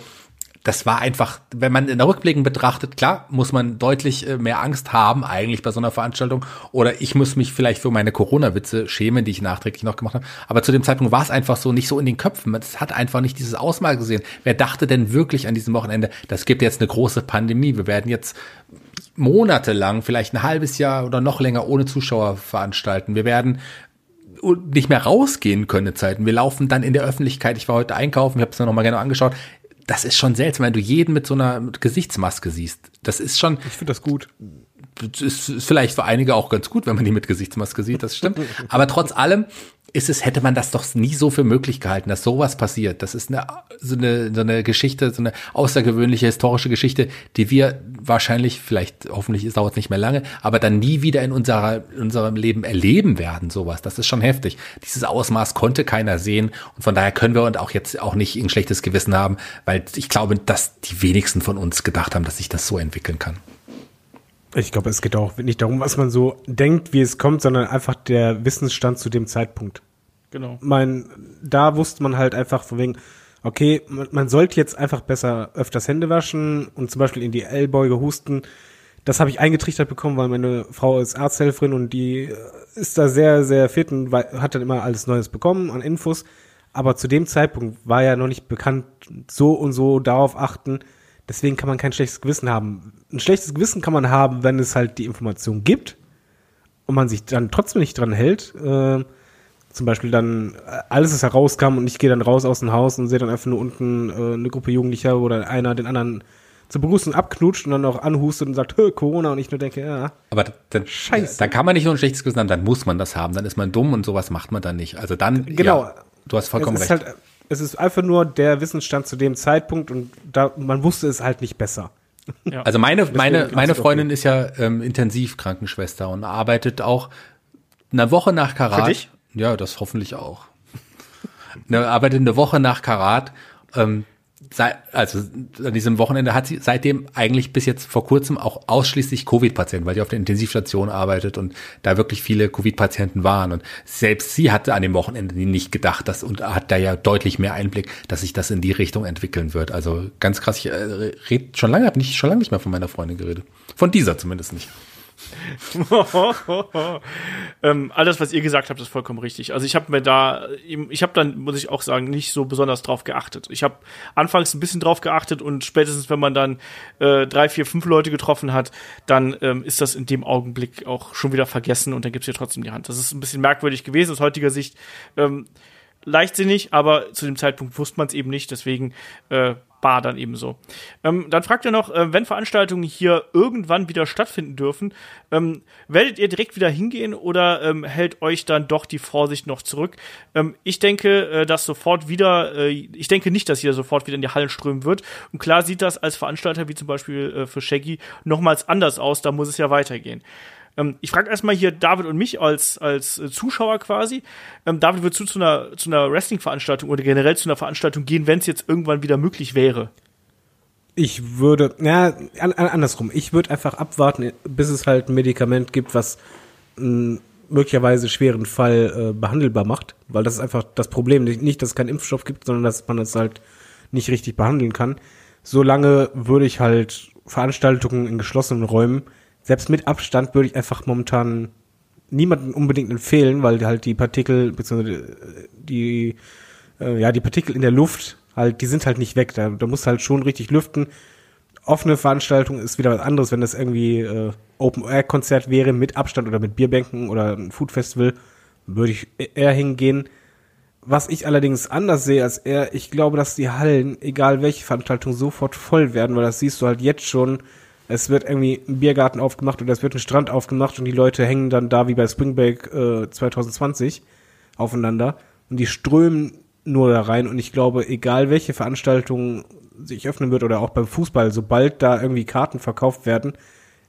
das war einfach, wenn man in der Rückblicken betrachtet, klar, muss man deutlich äh, mehr Angst haben eigentlich bei so einer Veranstaltung. Oder ich muss mich vielleicht für meine Corona-Witze schämen, die ich nachträglich noch gemacht habe. Aber zu dem Zeitpunkt war es einfach so nicht so in den Köpfen. Es hat einfach nicht dieses Ausmaß gesehen. Wer dachte denn wirklich an diesem Wochenende, das gibt jetzt eine große Pandemie. Wir werden jetzt monatelang, vielleicht ein halbes Jahr oder noch länger ohne Zuschauer veranstalten. Wir werden nicht mehr rausgehen können Zeiten. Wir laufen dann in der Öffentlichkeit. Ich war heute einkaufen, ich habe es mir noch mal gerne angeschaut das ist schon seltsam, wenn du jeden mit so einer Gesichtsmaske siehst. Das ist schon. Ich finde das gut. Ist, ist vielleicht für einige auch ganz gut, wenn man die mit Gesichtsmaske sieht, das stimmt. Aber trotz allem ist es, hätte man das doch nie so für möglich gehalten, dass sowas passiert. Das ist eine, so eine, so eine Geschichte, so eine außergewöhnliche historische Geschichte, die wir wahrscheinlich, vielleicht, hoffentlich dauert es nicht mehr lange, aber dann nie wieder in unserer, in unserem Leben erleben werden, sowas. Das ist schon heftig. Dieses Ausmaß konnte keiner sehen und von daher können wir und auch jetzt auch nicht ein schlechtes Gewissen haben, weil ich glaube, dass die wenigsten von uns gedacht haben, dass sich das so entwickeln kann. Ich glaube, es geht auch nicht darum, was man so denkt, wie es kommt, sondern einfach der Wissensstand zu dem Zeitpunkt. Genau. Mein, da wusste man halt einfach von wegen, okay, man, man sollte jetzt einfach besser öfters Hände waschen und zum Beispiel in die Ellbeuge husten. Das habe ich eingetrichtert bekommen, weil meine Frau ist Arzthelferin und die äh, ist da sehr, sehr fit und hat dann immer alles Neues bekommen an Infos. Aber zu dem Zeitpunkt war ja noch nicht bekannt, so und so darauf achten. Deswegen kann man kein schlechtes Gewissen haben. Ein schlechtes Gewissen kann man haben, wenn es halt die Information gibt und man sich dann trotzdem nicht dran hält. Äh, zum Beispiel dann äh, alles, was herauskam und ich gehe dann raus aus dem Haus und sehe dann einfach nur unten äh, eine Gruppe Jugendlicher oder einer den anderen zur Begrüßung abknutscht und dann auch anhustet und sagt, Corona und ich nur denke, ja. Aber dann, Scheiße. dann kann man nicht nur ein schlechtes Gewissen haben, dann muss man das haben, dann ist man dumm und sowas macht man dann nicht. Also dann, genau. Ja, du hast vollkommen recht. Halt, es ist einfach nur der Wissensstand zu dem Zeitpunkt und da, man wusste es halt nicht besser. Ja. Also meine, meine, meine Freundin ist ja ähm, Intensivkrankenschwester und arbeitet auch eine Woche nach Karat. Für dich? Ja, das hoffentlich auch. ne, arbeitet eine Woche nach Karat. Ähm, also an diesem Wochenende hat sie seitdem eigentlich bis jetzt vor kurzem auch ausschließlich Covid-Patienten, weil sie auf der Intensivstation arbeitet und da wirklich viele Covid-Patienten waren. Und selbst sie hatte an dem Wochenende nicht gedacht, dass und hat da ja deutlich mehr Einblick, dass sich das in die Richtung entwickeln wird. Also ganz krass, ich äh, rede schon lange, habe nicht schon lange nicht mehr von meiner Freundin geredet. Von dieser zumindest nicht. ähm, alles, was ihr gesagt habt, ist vollkommen richtig. Also ich habe mir da, ich habe dann, muss ich auch sagen, nicht so besonders drauf geachtet. Ich habe anfangs ein bisschen drauf geachtet und spätestens, wenn man dann äh, drei, vier, fünf Leute getroffen hat, dann ähm, ist das in dem Augenblick auch schon wieder vergessen und dann gibt's ja trotzdem die Hand. Das ist ein bisschen merkwürdig gewesen aus heutiger Sicht. Ähm, leichtsinnig, aber zu dem Zeitpunkt wusste man es eben nicht, deswegen äh, war dann eben so. Ähm, dann fragt er noch, äh, wenn Veranstaltungen hier irgendwann wieder stattfinden dürfen, ähm, werdet ihr direkt wieder hingehen oder ähm, hält euch dann doch die Vorsicht noch zurück? Ähm, ich denke, äh, dass sofort wieder, äh, ich denke nicht, dass jeder sofort wieder in die Hallen strömen wird. Und klar sieht das als Veranstalter, wie zum Beispiel äh, für Shaggy, nochmals anders aus, da muss es ja weitergehen. Ähm, ich frage erstmal hier David und mich als, als äh, Zuschauer quasi. Ähm, David, würdest du zu einer, zu einer Wrestling-Veranstaltung oder generell zu einer Veranstaltung gehen, wenn es jetzt irgendwann wieder möglich wäre? Ich würde, ja, an, an, andersrum. Ich würde einfach abwarten, bis es halt ein Medikament gibt, was mh, möglicherweise schweren Fall äh, behandelbar macht, weil das ist einfach das Problem. Nicht, dass es keinen Impfstoff gibt, sondern dass man es halt nicht richtig behandeln kann. Solange würde ich halt Veranstaltungen in geschlossenen Räumen, selbst mit Abstand, würde ich einfach momentan niemanden unbedingt empfehlen, weil halt die Partikel, beziehungsweise die, äh, ja, die Partikel in der Luft halt, die sind halt nicht weg. Da, da musst halt schon richtig lüften. Offene Veranstaltung ist wieder was anderes, wenn das irgendwie äh, Open-Air-Konzert wäre mit Abstand oder mit Bierbänken oder ein Food-Festival, würde ich eher hingehen. Was ich allerdings anders sehe als er, ich glaube, dass die Hallen, egal welche Veranstaltung, sofort voll werden, weil das siehst du halt jetzt schon. Es wird irgendwie ein Biergarten aufgemacht oder es wird ein Strand aufgemacht und die Leute hängen dann da wie bei Spring Break äh, 2020 aufeinander und die strömen nur da rein und ich glaube, egal welche Veranstaltung sich öffnen wird oder auch beim Fußball, sobald da irgendwie Karten verkauft werden,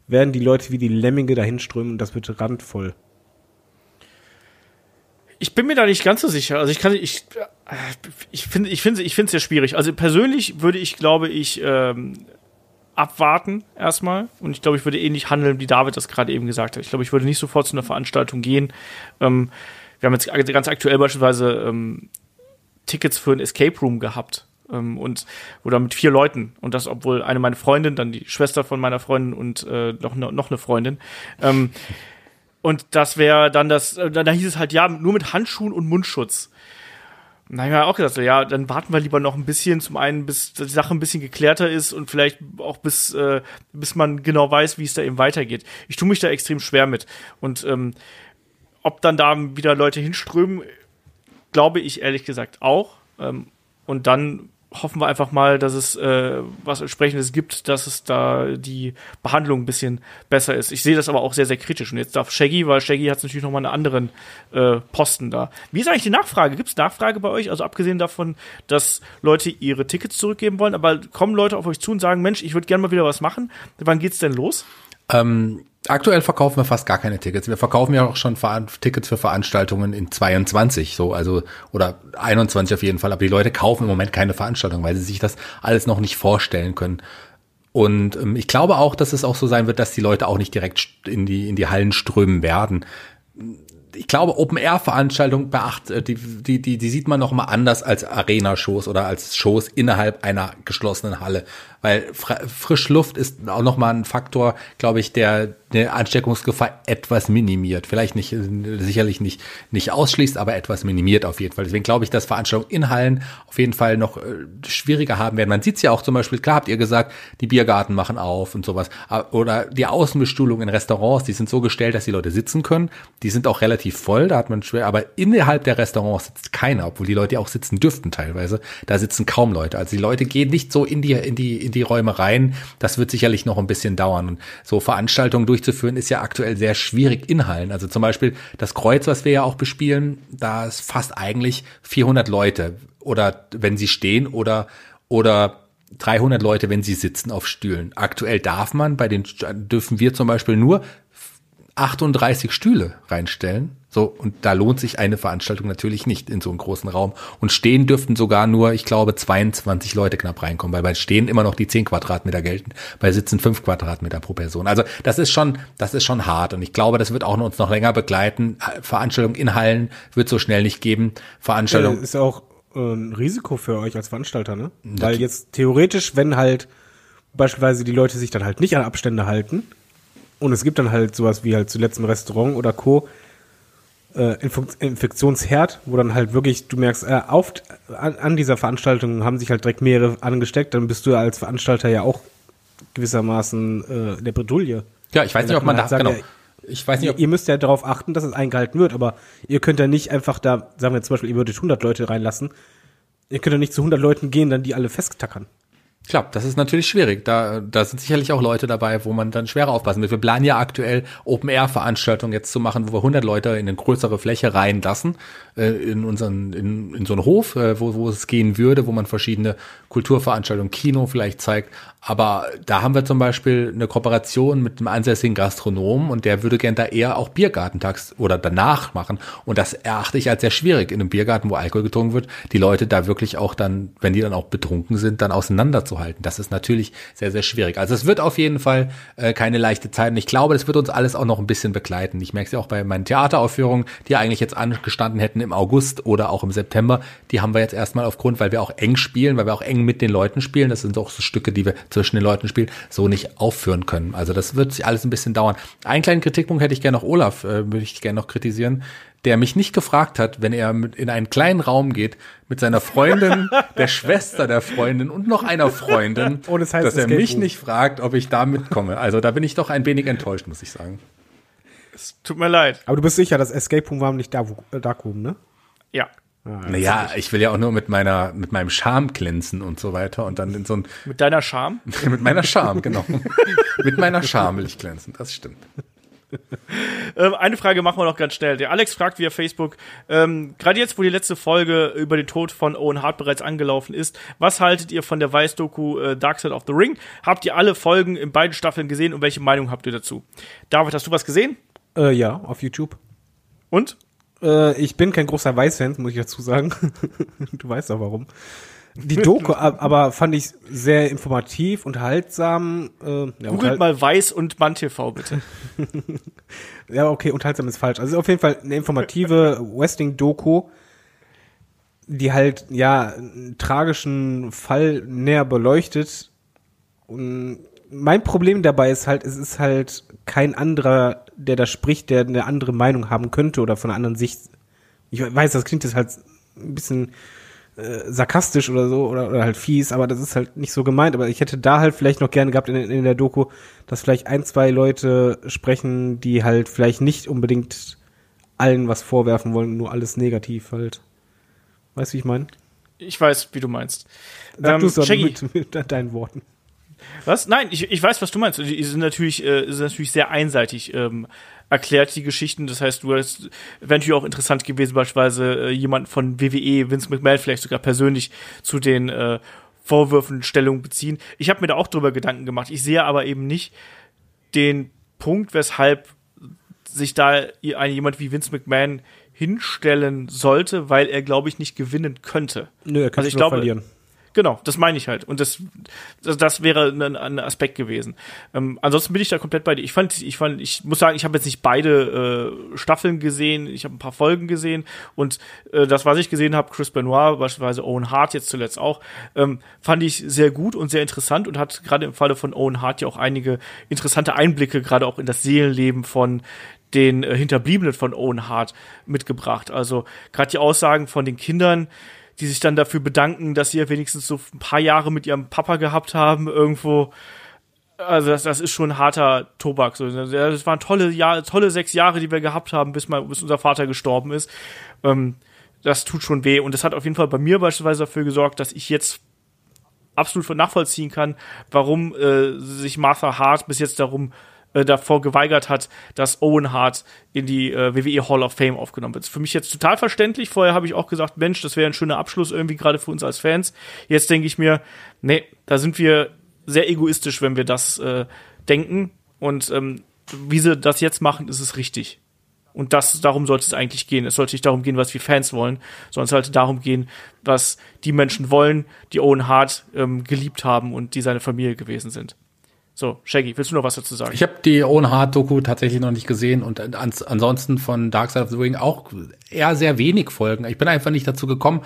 werden die Leute wie die Lemminge dahin strömen und das wird randvoll. Ich bin mir da nicht ganz so sicher. Also ich kann, ich, ich finde, ich finde, ich finde es sehr schwierig. Also persönlich würde ich, glaube ich, ähm, abwarten erstmal. Und ich glaube, ich würde ähnlich handeln, wie David das gerade eben gesagt hat. Ich glaube, ich würde nicht sofort zu einer Veranstaltung gehen. Ähm, wir haben jetzt ganz aktuell beispielsweise ähm, Tickets für ein Escape Room gehabt. Ähm, und oder mit vier Leuten. Und das, obwohl eine meine Freundin, dann die Schwester von meiner Freundin und äh, noch, noch eine Freundin. Ähm, und das wäre dann das, äh, da hieß es halt, ja, nur mit Handschuhen und Mundschutz. Ich mir auch gesagt, ja, dann warten wir lieber noch ein bisschen, zum einen, bis die Sache ein bisschen geklärter ist und vielleicht auch bis, äh, bis man genau weiß, wie es da eben weitergeht. Ich tue mich da extrem schwer mit. Und ähm, ob dann da wieder Leute hinströmen, glaube ich ehrlich gesagt auch. Ähm, und dann hoffen wir einfach mal, dass es äh, was entsprechendes gibt, dass es da die Behandlung ein bisschen besser ist. Ich sehe das aber auch sehr, sehr kritisch. Und jetzt darf Shaggy, weil Shaggy hat natürlich noch mal einen anderen äh, Posten da. Wie ist eigentlich die Nachfrage? Gibt es Nachfrage bei euch? Also abgesehen davon, dass Leute ihre Tickets zurückgeben wollen, aber kommen Leute auf euch zu und sagen, Mensch, ich würde gerne mal wieder was machen. Wann geht's denn los? Ähm, aktuell verkaufen wir fast gar keine Tickets. Wir verkaufen ja auch schon Tickets für Veranstaltungen in 22, so, also, oder 21 auf jeden Fall. Aber die Leute kaufen im Moment keine Veranstaltung, weil sie sich das alles noch nicht vorstellen können. Und ähm, ich glaube auch, dass es auch so sein wird, dass die Leute auch nicht direkt in die, in die Hallen strömen werden ich glaube, Open-Air-Veranstaltungen beacht, äh, die, die, die, die sieht man noch mal anders als Arena-Shows oder als Shows innerhalb einer geschlossenen Halle. Weil Frischluft ist auch noch mal ein Faktor, glaube ich, der eine Ansteckungsgefahr etwas minimiert. Vielleicht nicht, sicherlich nicht, nicht ausschließt, aber etwas minimiert auf jeden Fall. Deswegen glaube ich, dass Veranstaltungen in Hallen auf jeden Fall noch äh, schwieriger haben werden. Man sieht es ja auch zum Beispiel, klar habt ihr gesagt, die Biergarten machen auf und sowas. Oder die Außenbestuhlung in Restaurants, die sind so gestellt, dass die Leute sitzen können. Die sind auch relativ voll, da hat man schwer, aber innerhalb der Restaurants sitzt keiner, obwohl die Leute auch sitzen dürften teilweise. Da sitzen kaum Leute. Also die Leute gehen nicht so in die, in die, in die Räume rein. Das wird sicherlich noch ein bisschen dauern. Und so Veranstaltungen durch durchzuführen, ist ja aktuell sehr schwierig in Hallen. Also zum Beispiel das Kreuz, was wir ja auch bespielen, da ist fast eigentlich 400 Leute oder wenn sie stehen oder, oder 300 Leute, wenn sie sitzen auf Stühlen. Aktuell darf man, bei den dürfen wir zum Beispiel nur 38 Stühle reinstellen. So, und da lohnt sich eine Veranstaltung natürlich nicht in so einem großen Raum. Und stehen dürften sogar nur, ich glaube, 22 Leute knapp reinkommen, weil bei Stehen immer noch die 10 Quadratmeter gelten, bei Sitzen 5 Quadratmeter pro Person. Also das ist schon, das ist schon hart. Und ich glaube, das wird auch uns noch länger begleiten. Veranstaltung in Hallen wird so schnell nicht geben. Veranstaltung. Ja, ist auch äh, ein Risiko für euch als Veranstalter, ne? Weil jetzt theoretisch, wenn halt beispielsweise die Leute sich dann halt nicht an Abstände halten, und es gibt dann halt sowas wie halt zuletzt ein Restaurant oder Co., äh, Infektionsherd, wo dann halt wirklich, du merkst, äh, auf, an, an dieser Veranstaltung haben sich halt direkt mehrere angesteckt, dann bist du als Veranstalter ja auch gewissermaßen äh, in der Bredouille. Ja, ich weiß nicht, ob man da, genau. Ich weiß nicht, ob ihr müsst ja darauf achten, dass es eingehalten wird, aber ihr könnt ja nicht einfach da, sagen wir zum Beispiel, ihr würdet 100 Leute reinlassen, ihr könnt ja nicht zu 100 Leuten gehen, dann die alle festtackern. Klar, das ist natürlich schwierig. Da, da sind sicherlich auch Leute dabei, wo man dann schwerer aufpassen will. Wir planen ja aktuell Open-Air-Veranstaltungen jetzt zu machen, wo wir 100 Leute in eine größere Fläche reinlassen, äh, in unseren, in, in so einen Hof, äh, wo, wo es gehen würde, wo man verschiedene Kulturveranstaltungen, Kino vielleicht zeigt. Aber da haben wir zum Beispiel eine Kooperation mit einem ansässigen Gastronomen und der würde gern da eher auch Biergartentags oder danach machen. Und das erachte ich als sehr schwierig in einem Biergarten, wo Alkohol getrunken wird, die Leute da wirklich auch dann, wenn die dann auch betrunken sind, dann auseinander zu halten. Das ist natürlich sehr, sehr schwierig. Also es wird auf jeden Fall äh, keine leichte Zeit. Und ich glaube, das wird uns alles auch noch ein bisschen begleiten. Ich merke es ja auch bei meinen Theateraufführungen, die eigentlich jetzt angestanden hätten im August oder auch im September. Die haben wir jetzt erstmal aufgrund, weil wir auch eng spielen, weil wir auch eng mit den Leuten spielen. Das sind auch so Stücke, die wir zwischen den Leuten spielen, so nicht aufführen können. Also das wird sich alles ein bisschen dauern. Einen kleinen Kritikpunkt hätte ich gerne noch Olaf, äh, würde ich gerne noch kritisieren der mich nicht gefragt hat, wenn er in einen kleinen Raum geht mit seiner Freundin, der Schwester der Freundin und noch einer Freundin, Und es heißt dass er Escape mich Room. nicht fragt, ob ich da mitkomme. Also da bin ich doch ein wenig enttäuscht, muss ich sagen. Tut mir leid. Aber du bist sicher, das Escape Room war nicht da, wo, äh, Dark Room, ne? Ja. Naja, ich will ja auch nur mit meiner, mit meinem Charme glänzen und so weiter und dann in so ein, Mit deiner Scham. mit meiner Charme, genau. mit meiner Charme will ich glänzen, das stimmt. Ähm, eine Frage machen wir noch ganz schnell. Der Alex fragt via Facebook, ähm, gerade jetzt, wo die letzte Folge über den Tod von Owen Hart bereits angelaufen ist, was haltet ihr von der Weiß-Doku äh, Dark Side of the Ring? Habt ihr alle Folgen in beiden Staffeln gesehen und welche Meinung habt ihr dazu? David, hast du was gesehen? Äh, ja, auf YouTube. Und? Äh, ich bin kein großer Weiß-Fan, muss ich dazu sagen. du weißt auch warum. Die Doku ab- aber fand ich sehr informativ, unterhaltsam. Äh, ja, Googelt mal Weiß und Mann TV, bitte. Ja, okay, unterhaltsam ist falsch. Also auf jeden Fall eine informative Wrestling-Doku, die halt, ja, einen tragischen Fall näher beleuchtet. Und mein Problem dabei ist halt, es ist halt kein anderer, der da spricht, der eine andere Meinung haben könnte oder von einer anderen Sicht. Ich weiß, das klingt jetzt halt ein bisschen äh, sarkastisch oder so oder, oder halt fies, aber das ist halt nicht so gemeint. Aber ich hätte da halt vielleicht noch gerne gehabt in, in der Doku, dass vielleicht ein, zwei Leute sprechen, die halt vielleicht nicht unbedingt allen was vorwerfen wollen, nur alles negativ halt. Weißt du, wie ich meine? Ich weiß, wie du meinst. Sag Ähm, du es mit, mit deinen Worten. Was? Nein, ich, ich weiß, was du meinst. Die sind natürlich, äh, sind natürlich sehr einseitig ähm, erklärt, die Geschichten. Das heißt, du hast, wäre natürlich auch interessant gewesen, beispielsweise äh, jemand von WWE, Vince McMahon, vielleicht sogar persönlich zu den äh, Vorwürfen Stellung beziehen. Ich habe mir da auch drüber Gedanken gemacht. Ich sehe aber eben nicht den Punkt, weshalb sich da jemand wie Vince McMahon hinstellen sollte, weil er, glaube ich, nicht gewinnen könnte. Nö, er kann Also ich glaube- verlieren. Genau, das meine ich halt. Und das, das, das wäre ein, ein Aspekt gewesen. Ähm, ansonsten bin ich da komplett bei dir. Ich fand, ich fand, ich muss sagen, ich habe jetzt nicht beide äh, Staffeln gesehen. Ich habe ein paar Folgen gesehen und äh, das, was ich gesehen habe, Chris Benoit, beispielsweise Owen Hart jetzt zuletzt auch, ähm, fand ich sehr gut und sehr interessant und hat gerade im Falle von Owen Hart ja auch einige interessante Einblicke gerade auch in das Seelenleben von den äh, Hinterbliebenen von Owen Hart mitgebracht. Also gerade die Aussagen von den Kindern, die sich dann dafür bedanken, dass sie ja wenigstens so ein paar Jahre mit ihrem Papa gehabt haben, irgendwo. Also das, das ist schon harter Tobak. So, das waren tolle Jahre, tolle sechs Jahre, die wir gehabt haben, bis mal, bis unser Vater gestorben ist. Ähm, das tut schon weh. Und das hat auf jeden Fall bei mir beispielsweise dafür gesorgt, dass ich jetzt absolut nachvollziehen kann, warum äh, sich Martha Hart bis jetzt darum äh, davor geweigert hat, dass Owen Hart in die äh, WWE Hall of Fame aufgenommen wird. Für mich jetzt total verständlich. Vorher habe ich auch gesagt, Mensch, das wäre ein schöner Abschluss irgendwie gerade für uns als Fans. Jetzt denke ich mir, nee, da sind wir sehr egoistisch, wenn wir das äh, denken. Und ähm, wie sie das jetzt machen, ist es richtig. Und das, darum sollte es eigentlich gehen. Es sollte nicht darum gehen, was wir Fans wollen, sondern es sollte darum gehen, was die Menschen wollen, die Owen Hart ähm, geliebt haben und die seine Familie gewesen sind. So, Shaggy, willst du noch was dazu sagen? Ich habe die Owen Hart Doku tatsächlich noch nicht gesehen und ans ansonsten von Dark Side of the Ring auch eher sehr wenig Folgen. Ich bin einfach nicht dazu gekommen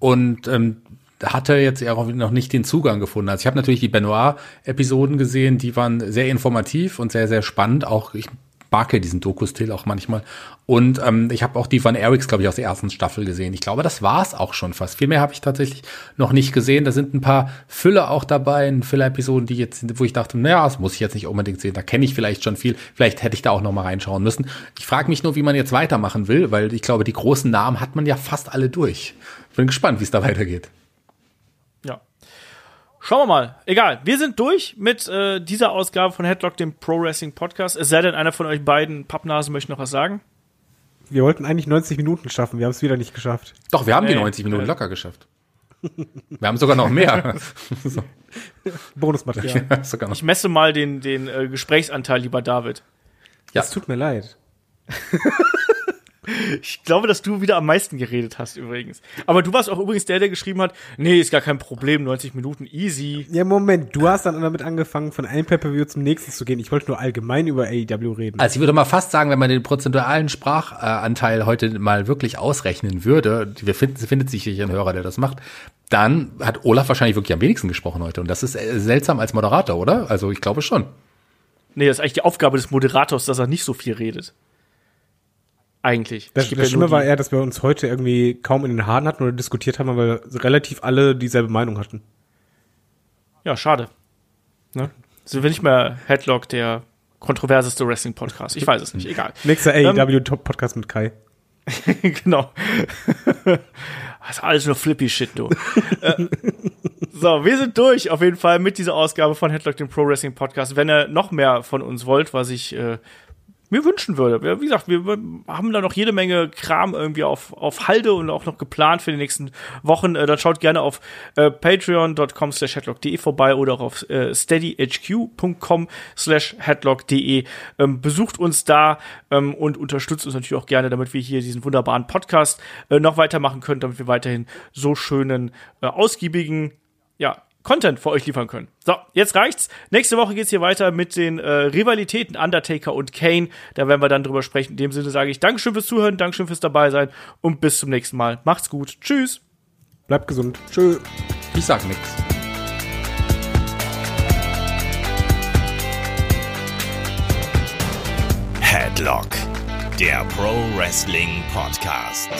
und ähm, hatte jetzt auch noch nicht den Zugang gefunden. Also ich habe natürlich die Benoit-Episoden gesehen, die waren sehr informativ und sehr, sehr spannend. Auch ich ja diesen Doku-Stil auch manchmal. Und ähm, ich habe auch die Van Eriks, glaube ich, aus der ersten Staffel gesehen. Ich glaube, das war's auch schon fast. Viel mehr habe ich tatsächlich noch nicht gesehen. Da sind ein paar Füller auch dabei, Füller-Episoden, die jetzt, wo ich dachte, naja, das muss ich jetzt nicht unbedingt sehen. Da kenne ich vielleicht schon viel. Vielleicht hätte ich da auch noch mal reinschauen müssen. Ich frage mich nur, wie man jetzt weitermachen will, weil ich glaube, die großen Namen hat man ja fast alle durch. Bin gespannt, wie es da weitergeht. Ja. Schauen wir mal. Egal. Wir sind durch mit äh, dieser Ausgabe von Headlock, dem Pro Wrestling Podcast. Es sei denn, einer von euch beiden Pappnasen möchte noch was sagen. Wir wollten eigentlich 90 Minuten schaffen, wir haben es wieder nicht geschafft. Doch, wir haben die Nee, 90 Minuten äh. locker geschafft. Wir haben sogar noch mehr. so, Bonusmaterial. sogar noch. Ich messe mal den, den äh, Gesprächsanteil, lieber David. Ja. Es tut mir leid. Ich glaube, dass du wieder am meisten geredet hast übrigens. Aber du warst auch übrigens der, der geschrieben hat, nee, ist gar kein Problem, 90 Minuten easy. Ja, Moment, du hast dann damit angefangen, von einem Pay-Per-View zum nächsten zu gehen. Ich wollte nur allgemein über AEW reden. Also ich würde mal fast sagen, wenn man den prozentualen Sprachanteil heute mal wirklich ausrechnen würde, wir finden, findet sich sicher ein Hörer, der das macht, dann hat Olaf wahrscheinlich wirklich am wenigsten gesprochen heute. Und das ist äh, seltsam als Moderator, oder? Also ich glaube schon. Nee, das ist eigentlich die Aufgabe des Moderators, dass er nicht so viel redet. Eigentlich. Das, das ja Schlimme war eher, dass wir uns heute irgendwie kaum in den Haaren hatten oder diskutiert haben, weil wir relativ alle dieselbe Meinung hatten. Ja, schade. Ne? Sind wir nicht mehr Headlock, der kontroverseste Wrestling-Podcast? Ich weiß es nicht, egal. Nächster Ähm, AEW-Top-Podcast mit Kai. genau. Das ist alles nur Flippy-Shit, du. äh, so, wir sind durch auf jeden Fall mit dieser Ausgabe von Headlock, dem Pro Wrestling Podcast. Wenn ihr noch mehr von uns wollt, was ich äh, mir wünschen würde. Wie gesagt, wir haben da noch jede Menge Kram irgendwie auf, auf Halde und auch noch geplant für die nächsten Wochen. Äh, dann schaut gerne auf äh, patreon.com slash headlock.de vorbei oder auch auf äh, steadyhq.com slash headlock.de. Ähm, besucht uns da ähm, und unterstützt uns natürlich auch gerne, damit wir hier diesen wunderbaren Podcast äh, noch weitermachen können, damit wir weiterhin so schönen, äh, ausgiebigen, ja, Content für euch liefern können. So, jetzt reicht's. Nächste Woche geht's hier weiter mit den äh, Rivalitäten Undertaker und Kane. Da werden wir dann drüber sprechen. In dem Sinne sage ich Dankeschön fürs Zuhören, Dankeschön fürs dabei sein und bis zum nächsten Mal. Macht's gut. Tschüss. Bleibt gesund. Tschö. Ich sag nix. Headlock, der Pro Wrestling Podcast.